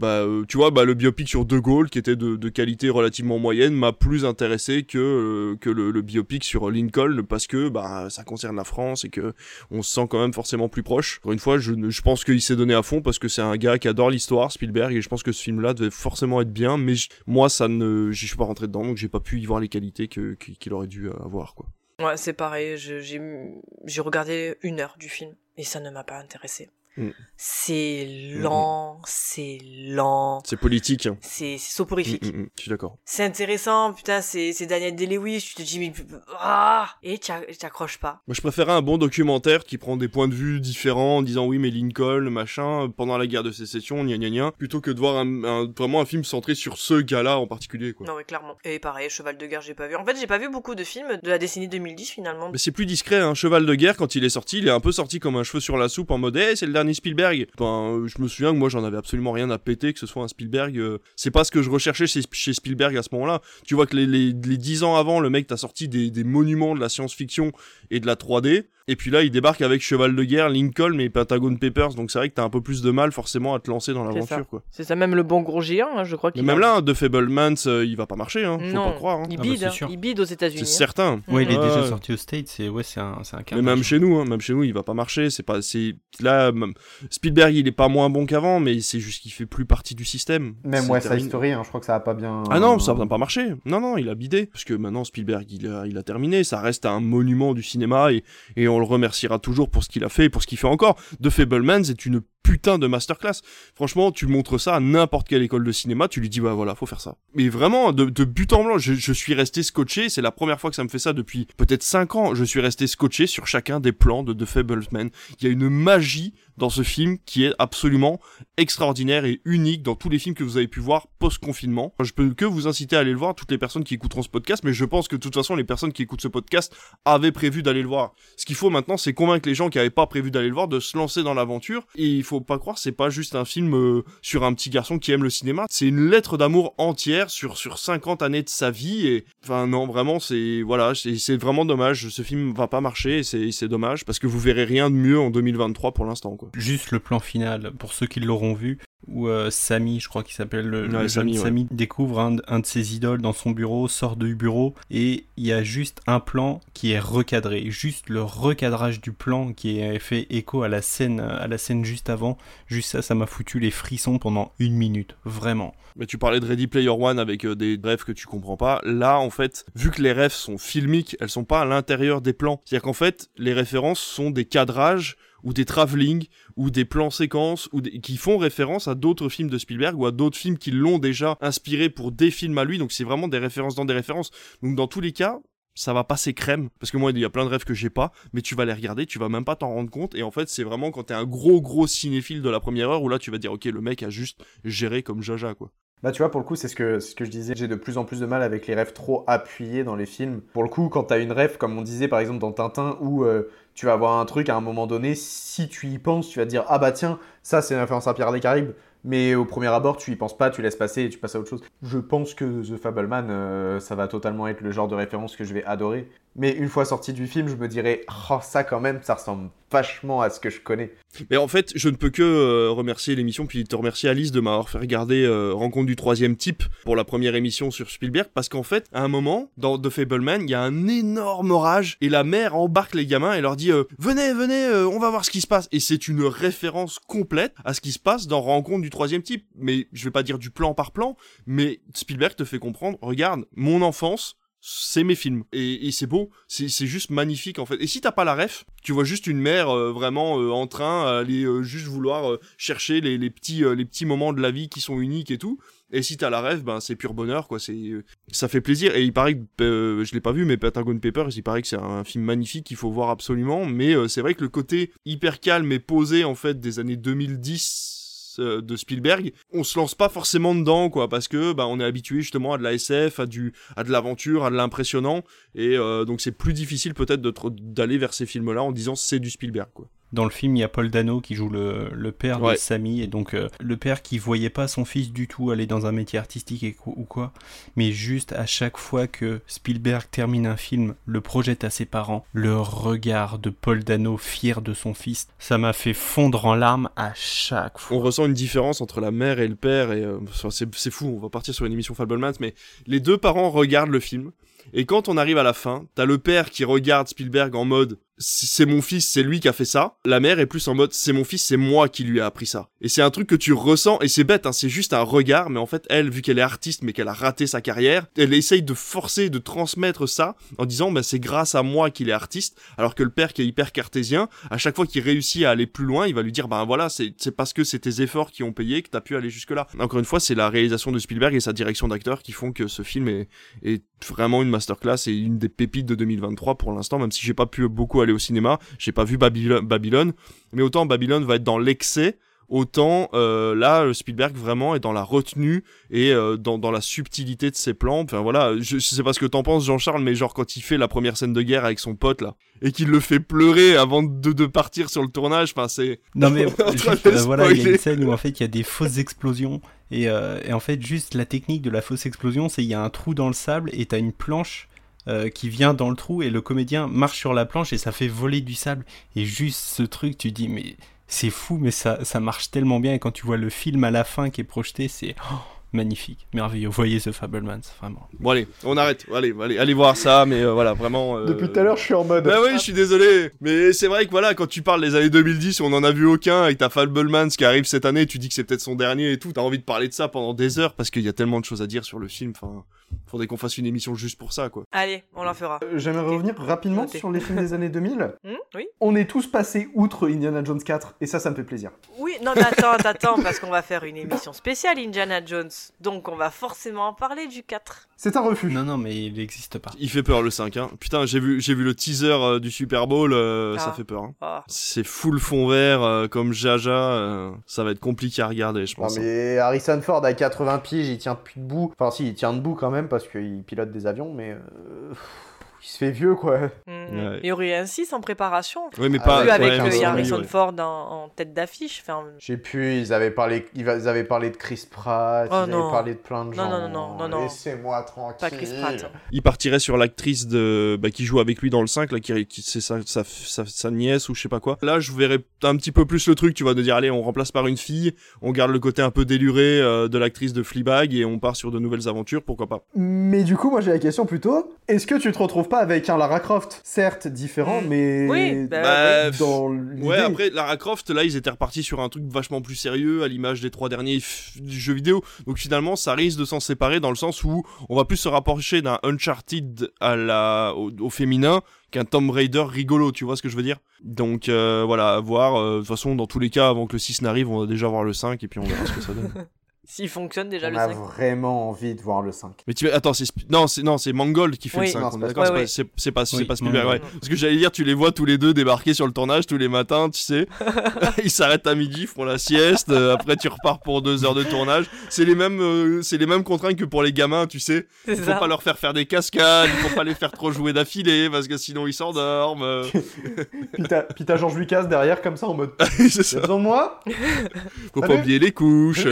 bah euh, tu vois bah le biopic sur De Gaulle qui était de, qualité relativement moyenne m'a plus intéressé que euh, que le, biopic sur Lincoln parce que bah ça concerne la France et que on se sent quand même forcément plus proche. Encore une fois, je, je pense qu'il s'est donné à fond parce que c'est un gars qui adore l'histoire, Spielberg, et je pense que ce film-là devait forcément être bien, mais moi ça ne j'y suis pas rentré dedans donc j'ai pas pu y voir les qualités qu'il aurait dû avoir quoi. Ouais, c'est pareil, j'ai regardé une heure du film et ça ne m'a pas intéressé. Mm. C'est mm, lent, mm. c'est lent. C'est politique. C'est soporifique. je suis d'accord. C'est intéressant, putain, c'est Daniel Day-Lewis, tu te dis, mais... Ah Et tu accroches pas. Moi, je préférais un bon documentaire qui prend des points de vue différents en disant, oui, mais Lincoln, machin, pendant la guerre de sécession, gna gna gna, plutôt que de voir un, vraiment un film centré sur ce gars-là en particulier, quoi. Non, mais clairement. Et pareil, Cheval de guerre, j'ai pas vu. En fait, j'ai pas vu beaucoup de films de la décennie 2010, finalement. Mais c'est plus discret, hein. Cheval de guerre, quand il est sorti, il est un peu sorti comme un cheveu sur la soupe en mode, hey, c'est le dernier Spielberg. Enfin, je me souviens que moi j'en avais absolument rien à péter que ce soit un Spielberg. Euh, c'est pas ce que je recherchais chez, Spielberg à ce moment-là. Tu vois que les, les, les 10 ans avant, le mec t'a sorti des, des monuments de la science-fiction et de la 3D. Et puis là, il débarque avec Cheval de guerre, Lincoln, mais Patagon Papers. Donc c'est vrai que t'as un peu plus de mal forcément à te lancer dans l'aventure, quoi. C'est ça, même le bon gros géant, hein, je crois. Mais même là, The Fablemans, euh, il va pas marcher, hein. Faut pas croire. Hein. Il ah bah, bide, hein. il bide aux États-Unis. C'est certain. Ouais, il est déjà sorti aux States. C'est ouais, c'est un, c'est un Mais même chez nous, hein, même chez nous, il va pas marcher. C'est pas, c'est là, Spielberg, il est pas moins bon qu'avant, mais c'est juste qu'il fait plus partie du système. Même West Side Story, je crois que ça a pas bien. Ah non, ça va pas marcher. Non, non, il a bidé parce que maintenant Spielberg, il a, il a terminé. Ça reste un monument du cinéma et et on le remerciera toujours pour ce qu'il a fait et pour ce qu'il fait encore. The Fablemans est une putain de masterclass. Franchement, tu montres ça à n'importe quelle école de cinéma, tu lui dis bah voilà, faut faire ça. Mais vraiment, de, but en blanc, je, suis resté scotché. C'est la première fois que ça me fait ça depuis peut-être 5 ans. Je suis resté scotché sur chacun des plans de The Fableman. Il y a une magie dans ce film qui est absolument extraordinaire et unique dans tous les films que vous avez pu voir post-confinement. Je peux que vous inciter à aller le voir, toutes les personnes qui écouteront ce podcast, mais je pense que de toute façon, les personnes qui écoutent ce podcast avaient prévu d'aller le voir. Ce qu'il faut maintenant, c'est convaincre les gens qui n'avaient pas prévu d'aller le voir de se lancer dans l'aventure. Et il faut pas croire, c'est pas juste un film euh, sur un petit garçon qui aime le cinéma. C'est une lettre d'amour entière sur sur 50 années de sa vie. Et enfin non, vraiment, c'est voilà, c'est vraiment dommage. Ce film va pas marcher. C'est dommage parce que vous verrez rien de mieux en 2023 pour l'instant quoi. Juste le plan final pour ceux qui l'auront vu où euh, Samy, je crois qu'il s'appelle le, Samy, découvre un, de ses idoles dans son bureau, sort du bureau et il y a juste un plan qui est recadré, juste le recadrage du plan qui est fait écho à la scène, à la scène juste avant. Juste ça, ça m'a foutu les frissons pendant une minute, vraiment. Mais tu parlais de Ready Player One avec euh, des rêves que tu comprends pas. Là, en fait, vu que les rêves sont filmiques, elles sont pas à l'intérieur des plans. C'est-à-dire qu'en fait, les références sont des cadrages ou des travelling ou des plans séquences ou qui font référence à d'autres films de Spielberg ou à d'autres films qui l'ont déjà inspiré pour des films à lui. Donc c'est vraiment des références dans des références. Donc dans tous les cas, ça va passer crème parce que moi il y a plein de rêves que j'ai pas mais tu vas les regarder tu vas même pas t'en rendre compte et en fait c'est vraiment quand t'es un gros gros cinéphile de la première heure où là tu vas dire ok le mec a juste géré comme Jaja quoi bah tu vois, pour le coup, c'est ce que, je disais. J'ai de plus en plus de mal avec les rêves trop appuyés dans les films. Pour le coup, quand t'as une rêve, comme on disait par exemple dans Tintin, où euh, tu vas avoir un truc à un moment donné, si tu y penses, tu vas te dire Ah bah tiens, ça c'est une référence à Pierre des Caraïbes. Mais au premier abord, tu y penses pas, tu laisses passer et tu passes à autre chose. Je pense que The Fableman, euh, ça va totalement être le genre de référence que je vais adorer. Mais une fois sorti du film, je me dirais, oh, ça quand même, ça ressemble vachement à ce que je connais. Mais en fait, je ne peux que euh, remercier l'émission, puis te remercier Alice de m'avoir fait regarder euh, Rencontre du troisième type pour la première émission sur Spielberg, parce qu'en fait, à un moment, dans The Fableman, il y a un énorme orage, et la mère embarque les gamins et leur dit euh, Venez, venez, on va voir ce qui se passe ». Et c'est une référence complète à ce qui se passe dans Rencontre du troisième type. Mais je vais pas dire du plan par plan, mais Spielberg te fait comprendre, regarde, mon enfance, c'est mes films et, et c'est beau c'est juste magnifique en fait et si t'as pas la ref tu vois juste une mère euh, vraiment euh, en train à aller euh, juste vouloir euh, chercher les, les petits les petits moments de la vie qui sont uniques et tout et si t'as la rêve, ben c'est pur bonheur, quoi. C'est, ça fait plaisir. Et il paraît que euh, je l'ai pas vu, mais Patagon Paper, il paraît que c'est un film magnifique qu'il faut voir absolument. Mais euh, c'est vrai que le côté hyper calme et posé en fait des années 2010 euh, de Spielberg, on se lance pas forcément dedans, quoi, parce que bah on est habitué justement à de la SF, à du, à de l'aventure, à de l'impressionnant, et euh, donc c'est plus difficile peut-être d'aller vers ces films-là en disant c'est du Spielberg, quoi. Dans le film, il y a Paul Dano qui joue le, le père Ouais. de Sammy, et donc euh, le père qui voyait pas son fils du tout aller dans un métier artistique et ou quoi, mais juste à chaque fois que Spielberg termine un film, le projette à ses parents, le regard de Paul Dano fier de son fils, ça m'a fait fondre en larmes à chaque fois. On ressent une différence entre la mère et le père, et euh, c'est c'est fou, on va partir sur une émission Fablemans, mais les deux parents regardent le film, et quand on arrive à la fin, t'as le père qui regarde Spielberg en mode c'est mon fils, c'est lui qui a fait ça. La mère est plus en mode c'est mon fils, c'est moi qui lui a appris ça. Et c'est un truc que tu ressens et c'est bête, hein, c'est juste un regard, mais en fait elle, vu qu'elle est artiste mais qu'elle a raté sa carrière, elle essaye de forcer, de transmettre ça en disant bah c'est grâce à moi qu'il est artiste, alors que le père qui est hyper cartésien, à chaque fois qu'il réussit à aller plus loin, il va lui dire bah voilà c'est parce que c'est tes efforts qui ont payé que t'as pu aller jusque là. Encore une fois c'est la réalisation de Spielberg et sa direction d'acteur qui font que ce film est, est vraiment une masterclass et une des pépites de 2023 pour l'instant, même si j'ai pas pu beaucoup aller au cinéma, j'ai pas vu Babylone, Babylone, mais autant Babylone va être dans l'excès, autant euh, là Spielberg vraiment est dans la retenue et euh, dans, dans la subtilité de ses plans. Enfin voilà, je, je sais pas ce que t'en penses Jean-Charles, mais genre quand il fait la première scène de guerre avec son pote là et qu'il le fait pleurer avant de, de partir sur le tournage, enfin c'est Non mais juste, euh, voilà, il y a une scène où en fait il y a des fausses explosions et, euh, et en fait juste la technique de la fausse explosion, c'est il y a un trou dans le sable et t'as une planche euh, qui vient dans le trou et le comédien marche sur la planche et ça fait voler du sable et juste ce truc tu dis mais c'est fou mais ça ça marche tellement bien et quand tu vois le film à la fin qui est projeté c'est oh, magnifique merveilleux voyez The Fablemans vraiment Bon allez, on arrête. Allez, allez, allez voir ça, mais euh, voilà, vraiment. euh, Depuis tout à l'heure, je suis en mode. Bah oui, je suis désolé, mais c'est vrai que voilà, quand tu parles des années 2010, on en a vu aucun, avec ta Fablemans qui arrive cette année, tu dis que c'est peut-être son dernier et tout, t'as envie de parler de ça pendant des heures parce qu'il y a tellement de choses à dire sur le film. Enfin, faudrait qu'on fasse une émission juste pour ça, quoi. Allez, on l'en fera. Euh, J'aimerais revenir rapidement Noté. sur les films des années 2000. Hmm, oui. On est tous passés outre Indiana Jones 4, et ça, ça me fait plaisir. Oui, non, mais attends, attends, parce qu'on va faire une émission spéciale Indiana Jones. Donc on va forcément en parler du 4. C'est un refus. non non mais il n'existe pas Il fait peur le 5, hein. Putain, j'ai vu, j'ai vu le teaser euh, du Super Bowl, euh, ça Ah. fait peur. hein. Ah. C'est full fond vert, euh, comme Jaja, euh, ça va être compliqué à regarder, je Non, pense. hein. mais Harrison Ford à 80 piges, il tient plus debout. Enfin, si, il tient debout quand même parce qu'il pilote des avions, mais. euh, Il se fait vieux, quoi. Ouais. Il y aurait un 6 en préparation. Oui, mais Ah, pas. Plus avec ouais, euh, Harrison ouais. Ford en, en tête d'affiche. Enfin, Je sais plus, ils avaient parlé, ils avaient parlé de Chris Pratt, Oh, ils non. avaient parlé de plein de Non, gens. non, non, non, non, non. Laissez-moi tranquille. pas Chris Pratt. Il partirait sur l'actrice de bah, qui joue avec lui dans le 5 là qui, qui c'est sa, sa, sa, sa nièce ou je sais pas quoi. Là, je verrais un petit peu plus le truc, tu vas de dire allez, on remplace par une fille, on garde le côté un peu déluré euh, de l'actrice de Fleabag et on part sur de nouvelles aventures, pourquoi pas. Mais du coup, moi j'ai la question plutôt est-ce que tu te retrouves pas avec un Lara Croft Certes différent, mais. Oui, bah, Bah, dans l'idée. Ouais, après Lara Croft là, ils étaient repartis sur un truc vachement plus sérieux à l'image des trois derniers f- du jeu vidéo. Donc finalement, ça risque de s'en séparer dans le sens où on va plus se rapprocher d'un Uncharted à la au, au féminin qu'un Tomb Raider rigolo, tu vois ce que je veux dire? Donc euh, voilà, à voir euh, de toute façon dans tous les cas avant que le 6 n'arrive, on va déjà voir le 5 et puis on verra ce que ça donne. S'il fonctionne déjà On le a 5. vraiment envie de voir le 5. Mais tu attends, c'est non, c'est non, c'est Mangold qui fait Oui. le 5. Non, on c'est est pas d'accord, c'est Ouais, pas- ouais. pas Oui, pas Spielberg, ouais. Parce que j'allais dire tu les vois tous les deux débarquer sur le tournage tous les matins, tu sais. Ils s'arrêtent à midi, font la sieste, euh, après tu repars pour deux heures de tournage. C'est les mêmes euh, c'est les mêmes contraintes que pour les gamins, tu sais. C'est Il faut ça. pas leur faire faire des cascades, il faut pas les faire trop jouer d'affilée parce que sinon ils s'endorment. euh. Puis t'as Georges Lucas derrière, comme ça, en mode c'est ça. moi Faut pas oublier les couches.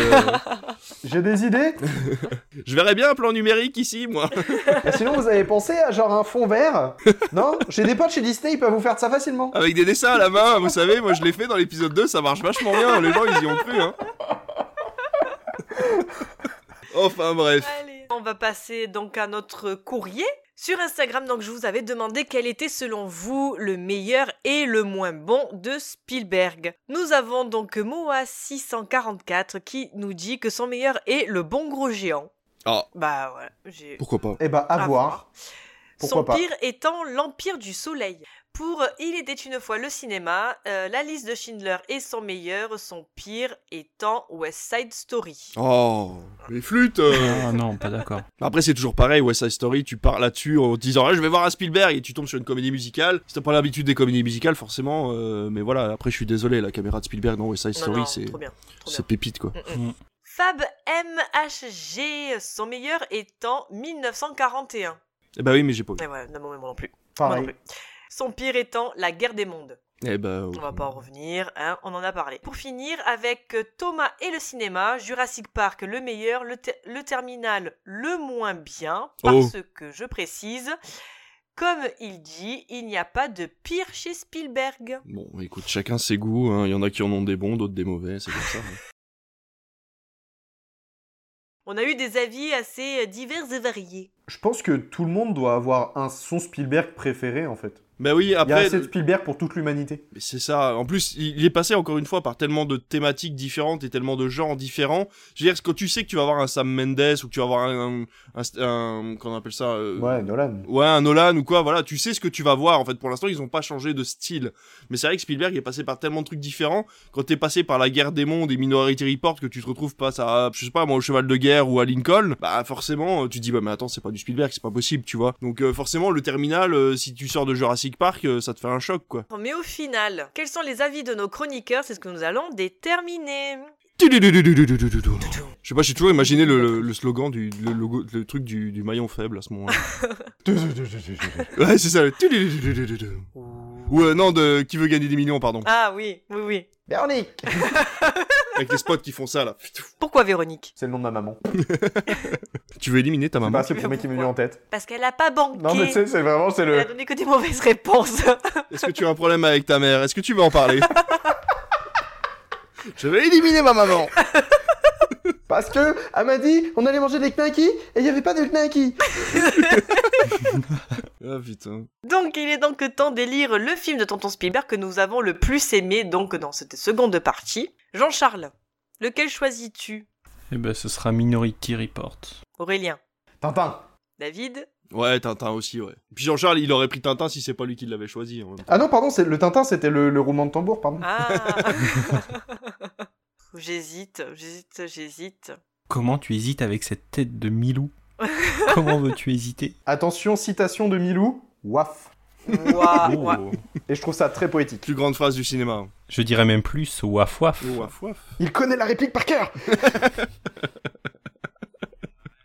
J'ai des idées Je verrais bien un plan numérique ici, moi. Et Sinon, vous avez pensé à genre un fond vert Non? J'ai des potes chez Disney, ils peuvent vous faire ça facilement. Avec des dessins à la main, vous savez, moi je l'ai fait dans l'épisode 2, ça marche vachement bien, les gens ils y ont cru, hein. Enfin bref. Allez, on va passer donc à notre courrier. Sur Instagram, donc je vous avais demandé quel était selon vous le meilleur et le moins bon de Spielberg. Nous avons donc Moa644 qui nous dit que son meilleur est le bon gros géant. Ah. Bah ouais, j'ai. Pourquoi pas Eh bah, à, voir. Pourquoi Son pas pire étant l'Empire du Soleil. Pour Il était une fois le cinéma, euh, la liste de Schindler est son meilleur, son pire étant West Side Story. Oh, les flûtes euh. Ah non, pas d'accord. Après, c'est toujours pareil, West Side Story, tu pars là-dessus en te disant, ah, je vais voir un Spielberg, et tu tombes sur une comédie musicale. Si t'as pas l'habitude des comédies musicales, forcément, euh, mais voilà, après, je suis désolé, la caméra de Spielberg dans West Side Story, c'est pépite, quoi. Mm, mm. Fab MHG, son meilleur étant 1941. Eh bah oui, mais j'ai pas vu. Et ouais, non, moi non plus. Pareil. Moi non plus. Son pire étant La guerre des mondes. Eh bah, On va pas en revenir, hein, on en a parlé. Pour finir, avec euh, Thomas et le cinéma, Jurassic Park le meilleur, le, ter- le terminal le moins bien, parce Oh. que je précise, comme il dit, il n'y a pas de pire chez Spielberg. Bon, écoute, chacun ses goûts, hein. il y en a qui en ont des bons, d'autres des mauvais, c'est comme ça. hein. On a eu des avis assez euh, divers et variés. Je pense que tout le monde doit avoir un son Spielberg préféré en fait. Bah oui, Il y a après, assez de Spielberg pour toute l'humanité. Mais c'est ça. En plus, il est passé encore une fois par tellement de thématiques différentes et tellement de genres différents. Je veux dire, quand tu sais que tu vas avoir un Sam Mendes ou que tu vas avoir un, un, un, un- qu'on appelle ça, euh, Ouais, Nolan. ouais, un Nolan ou quoi, voilà, tu sais ce que tu vas voir. En fait, pour l'instant, ils ont pas changé de style. Mais c'est vrai que Spielberg est passé par tellement de trucs différents. Quand t'es passé par la guerre des mondes et Minority Report, que tu te retrouves face à, je sais pas, moi, au cheval de guerre ou à Lincoln, bah forcément, tu te dis, bah mais attends, c'est pas du Spielberg, c'est pas possible, tu vois. Donc euh, forcément, le terminal, euh, si tu sors de Jurassic Park, euh, ça te fait un choc, quoi. Mais au final, quels sont les avis de nos chroniqueurs? C'est ce que nous allons déterminer. Je sais pas, j'ai toujours imaginé le, le- le slogan du le, logo- le truc du, du maillon faible à ce moment-là. ouais, c'est ça. le Ou euh, non, de qui veut gagner des millions, pardon. Ah oui, oui, oui. Véronique Avec les spots qui font ça là. Pourquoi Véronique? C'est le nom de ma maman. Tu veux éliminer ta maman? Bah, c'est le premier qui m'est venu en tête. Parce qu'elle a pas banqué. Non, mais tu sais, c'est vraiment, c'est Elle a le. donné que des mauvaises réponses. Est-ce que tu as un problème avec ta mère? Est-ce que tu veux en parler? Je vais éliminer ma maman. Parce que, elle m'a dit, on allait manger des knackis et il n'y avait pas de knackis. Ah putain. Donc il est donc temps d'élire le film de Tonton Spielberg que nous avons le plus aimé donc dans cette seconde partie. Jean-Charles, lequel choisis-tu? Eh ben, ce sera Minority Report. Aurélien Tintin. David Ouais, Tintin aussi, ouais. Puis Jean-Charles, il aurait pris Tintin si c'est pas lui qui l'avait choisi. en même temps. Ah non, pardon, c'est le Tintin, c'était le, le roulement de tambour, pardon. Ah J'hésite, j'hésite, j'hésite. Comment tu hésites avec cette tête de Milou? Comment veux-tu hésiter? Attention, citation de Milou, waf. Ouah, Oh. ouah. Et je trouve ça très poétique. Plus grande phrase du cinéma. Je dirais même plus waf waf. Waf, waf. Il connaît la réplique par cœur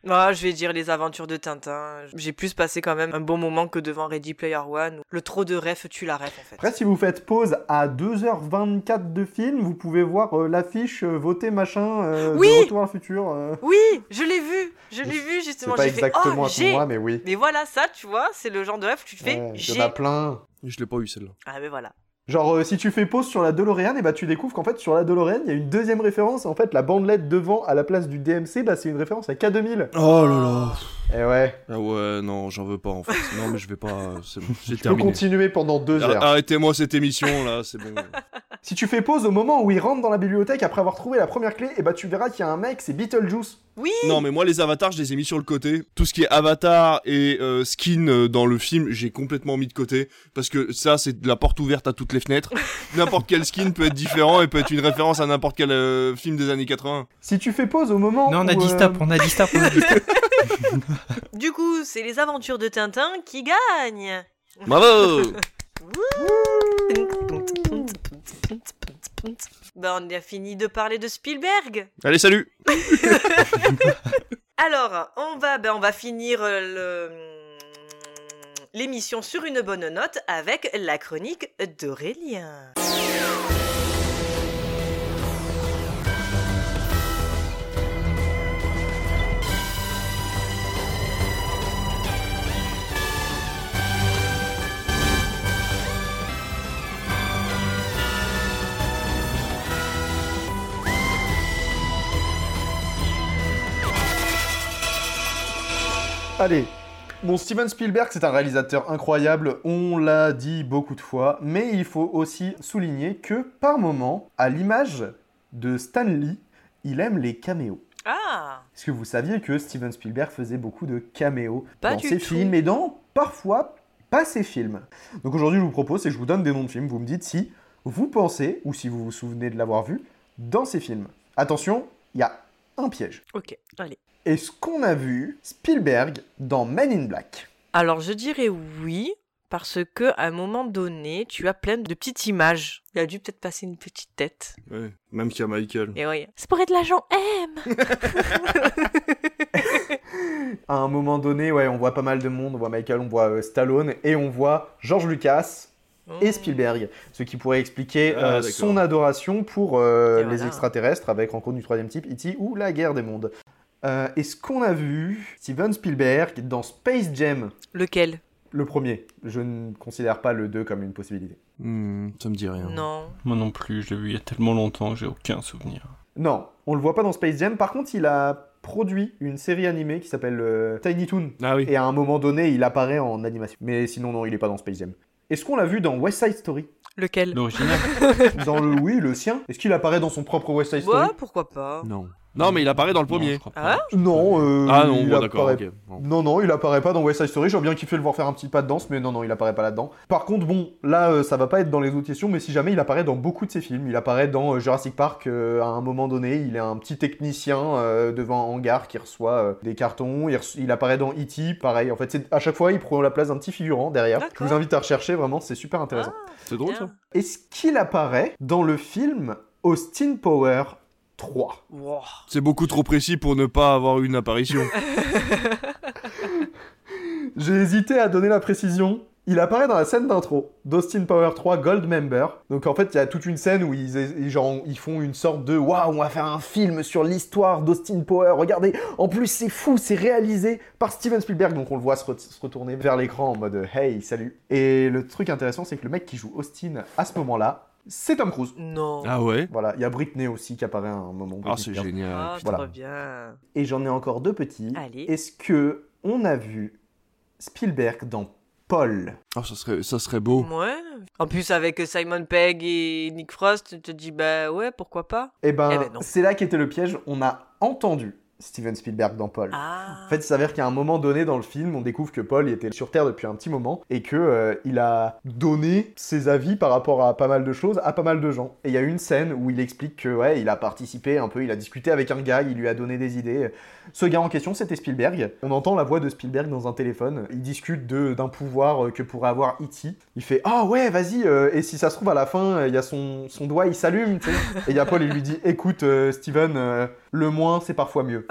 Ah, je vais dire les aventures de Tintin. J'ai plus passé quand même un bon moment que devant Ready Player One. Le trop de ref tue la ref en fait. Après, si vous faites pause à 2h24 de film, vous pouvez voir euh, l'affiche euh, voter machin euh, Oui de Retour à le futur. euh. Oui, je l'ai vu, je l'ai vu justement. pas J'ai fait, exactement oh, à tout j'ai. moi, mais oui. Mais voilà, ça, tu vois, c'est le genre de ref que tu te fais. Ouais, Il j'ai. y en a plein. Je l'ai pas eu celle-là. Ah, mais voilà. Genre, euh, si tu fais pause sur la DeLorean, et bah tu découvres qu'en fait, sur la DeLorean, il y a une deuxième référence. En fait, la bandelette devant à la place du DMC, bah c'est une référence à K2000. Oh là là. Et ouais. Ah ouais, non, j'en veux pas en fait. Non, mais je vais pas. C'est bon, j'ai Je peux terminé. continuer pendant deux heures. Arrêtez-moi cette émission là, c'est bon. Si tu fais pause au moment où il rentre dans la bibliothèque après avoir trouvé la première clé, et bah tu verras qu'il y a un mec, c'est Beetlejuice. Oui Non, mais moi, les avatars, je les ai mis sur le côté. Tout ce qui est avatar et euh, skin euh, dans le film, j'ai complètement mis de côté. Parce que ça, c'est de la porte ouverte à toutes les fenêtres. n'importe quel skin peut être différent et peut être une référence à n'importe quel euh, film des années 80. Si tu fais pause au moment Non, on a où, dit euh, stop, on a dit stop, on a dit stop. Du coup, c'est les aventures de Tintin qui gagnent. Bravo Ben, on a fini de parler de Spielberg. Allez, salut Alors, on va, ben, on va finir euh, le- l'émission sur une bonne note avec la chronique d'Aurélien. Allez. Bon, Steven Spielberg, c'est un réalisateur incroyable, on l'a dit beaucoup de fois, mais il faut aussi souligner que, par moment, à l'image de Stan Lee, il aime les caméos. Ah Est-ce que vous saviez que Steven Spielberg faisait beaucoup de caméos Pas dans ses tout. films et dans parfois pas ses films? Donc aujourd'hui, je vous propose, c'est que je vous donne des noms de films. Vous me dites si vous pensez ou si vous vous souvenez de l'avoir vu dans ces films. Attention, il y a un piège. Ok, allez. Est-ce qu'on a vu Spielberg dans Men in Black Alors je dirais oui, parce que à un moment donné, tu as plein de petites images. Il a dû peut-être passer une petite tête. Ouais, même qu'il y a Michael. Et oui. C'est pour être l'agent M À un moment donné, ouais, on voit pas mal de monde. On voit Michael, on voit euh, Stallone et on voit George Lucas et Spielberg. Ce qui pourrait expliquer Ah, euh, son adoration pour euh, les voilà. extraterrestres avec Rencontre du troisième type, E.T. ou La guerre des mondes. Euh, Est-ce qu'on a vu Steven Spielberg dans Space Jam? Lequel? Le premier. Je ne considère pas le 2 comme une possibilité. Hmm, ça me dit rien. Non. Moi non plus, je l'ai vu il y a tellement longtemps que j'ai aucun souvenir. Non, on le voit pas dans Space Jam. Par contre, il a produit une série animée qui s'appelle euh, Tiny Toon. Ah oui. Et à un moment donné, il apparaît en animation. Mais sinon, non, il est pas dans Space Jam. Est-ce qu'on l'a vu dans West Side Story? Lequel? L'original Dans le oui, le sien Est-ce qu'il apparaît dans son propre West Side Story? Ouais, pourquoi pas Non. Non, mais il apparaît dans le Non, premier. je crois pas. Ah Non, euh, Ah non, il bon, d'accord, apparaît- ok. Bon. Non, non, il apparaît pas dans West Side Story. J'aurais bien kiffé le voir faire un petit pas de danse, mais non, non, il apparaît pas là-dedans. Par contre, bon, là, euh, ça va pas être dans les autres questions, mais si jamais il apparaît dans beaucoup de ses films, il apparaît dans euh, Jurassic Park euh, à un moment donné. Il est un petit technicien euh, devant un hangar qui reçoit euh, des cartons. Il, reço- il apparaît dans E.T. Pareil, en fait, c'est- à chaque fois, il prend la place d'un petit figurant derrière. Je vous invite à rechercher, vraiment, c'est super intéressant. C'est drôle ça. Est-ce qu'il apparaît dans le film Austin Power 3 Wow. C'est beaucoup trop précis pour ne pas avoir une apparition. J'ai hésité à donner la précision. Il apparaît dans la scène d'intro d'Austin Power 3 Gold Member. Donc en fait, il y a toute une scène où ils, genre, ils font une sorte de waouh, on va faire un film sur l'histoire d'Austin Power. Regardez, en plus c'est fou, c'est réalisé par Steven Spielberg. Donc on le voit se, re- se retourner vers l'écran en mode hey, salut. Et le truc intéressant, c'est que le mec qui joue Austin à ce moment-là, c'est Tom Cruise. Non. ah ouais Voilà, il y a Britney aussi qui apparaît à un moment. Ah, c'est Spears. génial. Ah, Voilà. trop bien. Et j'en ai encore deux petits. Allez. Est-ce que on a vu Spielberg dans Paul? Ah, ça serait, ça serait beau. Ouais. En plus, avec Simon Pegg et Nick Frost, tu te dis, bah ouais, pourquoi pas? Eh ben, Eh ben non. c'est là qu'était le piège. On a entendu Steven Spielberg dans Paul. Ah. En fait, il s'avère qu'à un moment donné dans le film, on découvre que Paul était sur Terre depuis un petit moment et que euh, il a donné ses avis par rapport à pas mal de choses à pas mal de gens. Et il y a une scène où il explique que ouais, il a participé un peu, il a discuté avec un gars, il lui a donné des idées. Ce gars en question, c'était Spielberg. On entend la voix de Spielberg dans un téléphone. Il discute de- d'un pouvoir euh, que pourrait avoir E.T. Il fait ah ouais, vas-y. euh, et si ça se trouve à la fin, il y a son, son doigt, il s'allume. Et il y a Paul, il lui dit écoute, euh, Steven, le moins, c'est parfois mieux.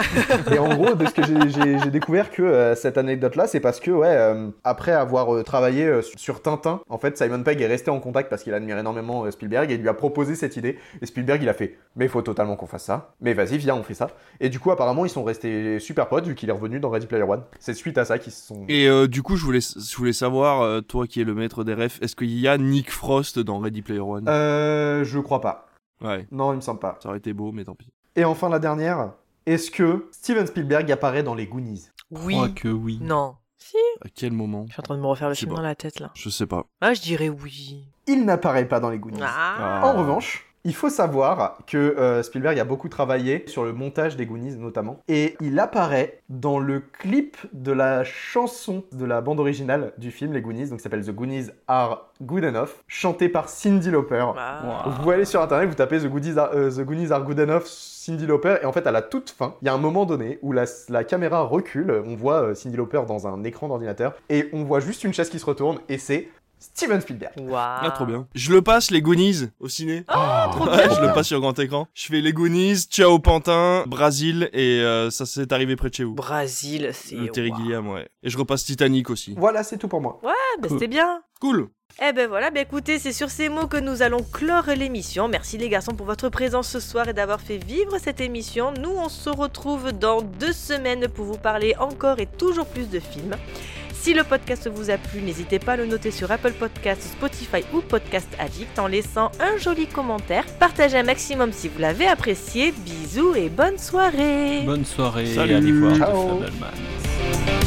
Et en gros, de ce que j'ai- découvert que euh, cette anecdote-là, c'est parce que, ouais, euh, après avoir euh, travaillé sur Tintin, en fait, Simon Pegg est resté en contact parce qu'il admire énormément Spielberg et il lui a proposé cette idée. Et Spielberg, il a fait, mais il faut totalement qu'on fasse ça. Mais vas-y, viens, on fait ça. Et du coup, apparemment, ils sont restés super potes vu qu'il est revenu dans Ready Player One. C'est suite à ça qu'ils se sont. Et du coup, je voulais, je voulais savoir, toi qui es le maître des refs, est-ce qu'il y a Nick Frost dans Ready Player One? Euh, je crois pas. Ouais, Non, il me semble pas. ça aurait été beau, mais tant pis. Et enfin, la dernière. Est-ce que Steven Spielberg apparaît dans les Goonies? Je Oui. crois que oui. Non. Si. À quel moment? Je suis en train de me refaire le Je film pas. dans la tête là. Je sais pas. Ah, je dirais oui. Il n'apparaît pas dans les Goonies. Ah. En revanche, il faut savoir que euh, Spielberg a beaucoup travaillé sur le montage des Goonies notamment, et il apparaît dans le clip de la chanson de la bande originale du film Les Goonies, donc s'appelle The Goonies Are Good Enough, chanté par Cindy Lauper. Vous aller sur internet, vous tapez The Goonies Are, euh, The Goonies Are Good Enough Cindy Lauper, et en fait à la toute fin, il y a un moment donné où la, la caméra recule, on voit euh, Cindy Lauper dans un écran d'ordinateur, et on voit juste une chaise qui se retourne, et c'est Steven Spielberg. Waouh. Ah, trop bien. Je le passe, les Goonies, au ciné. Ah, trop Ouais, bien. je le passe sur grand écran. Je fais les Goonies, Ciao Pantin, Brasil, et euh, ça s'est arrivé près de chez vous. Brésil, c'est. Le Terry waouh. Gilliam, ouais. Et je repasse Titanic aussi. Voilà, c'est tout pour moi. Ouais, bah c'était bien. Cool. Eh ben voilà, bah écoutez, c'est sur ces mots que nous allons clore l'émission. Merci les garçons pour votre présence ce soir et d'avoir fait vivre cette émission. Nous, on se retrouve dans deux semaines pour vous parler encore et toujours plus de films. Si le podcast vous a plu, n'hésitez pas à le noter sur Apple Podcasts, Spotify ou Podcast Addict en laissant un joli commentaire. Partagez un maximum si vous l'avez apprécié. Bisous et bonne soirée. Bonne soirée Salut. et. The Fableman.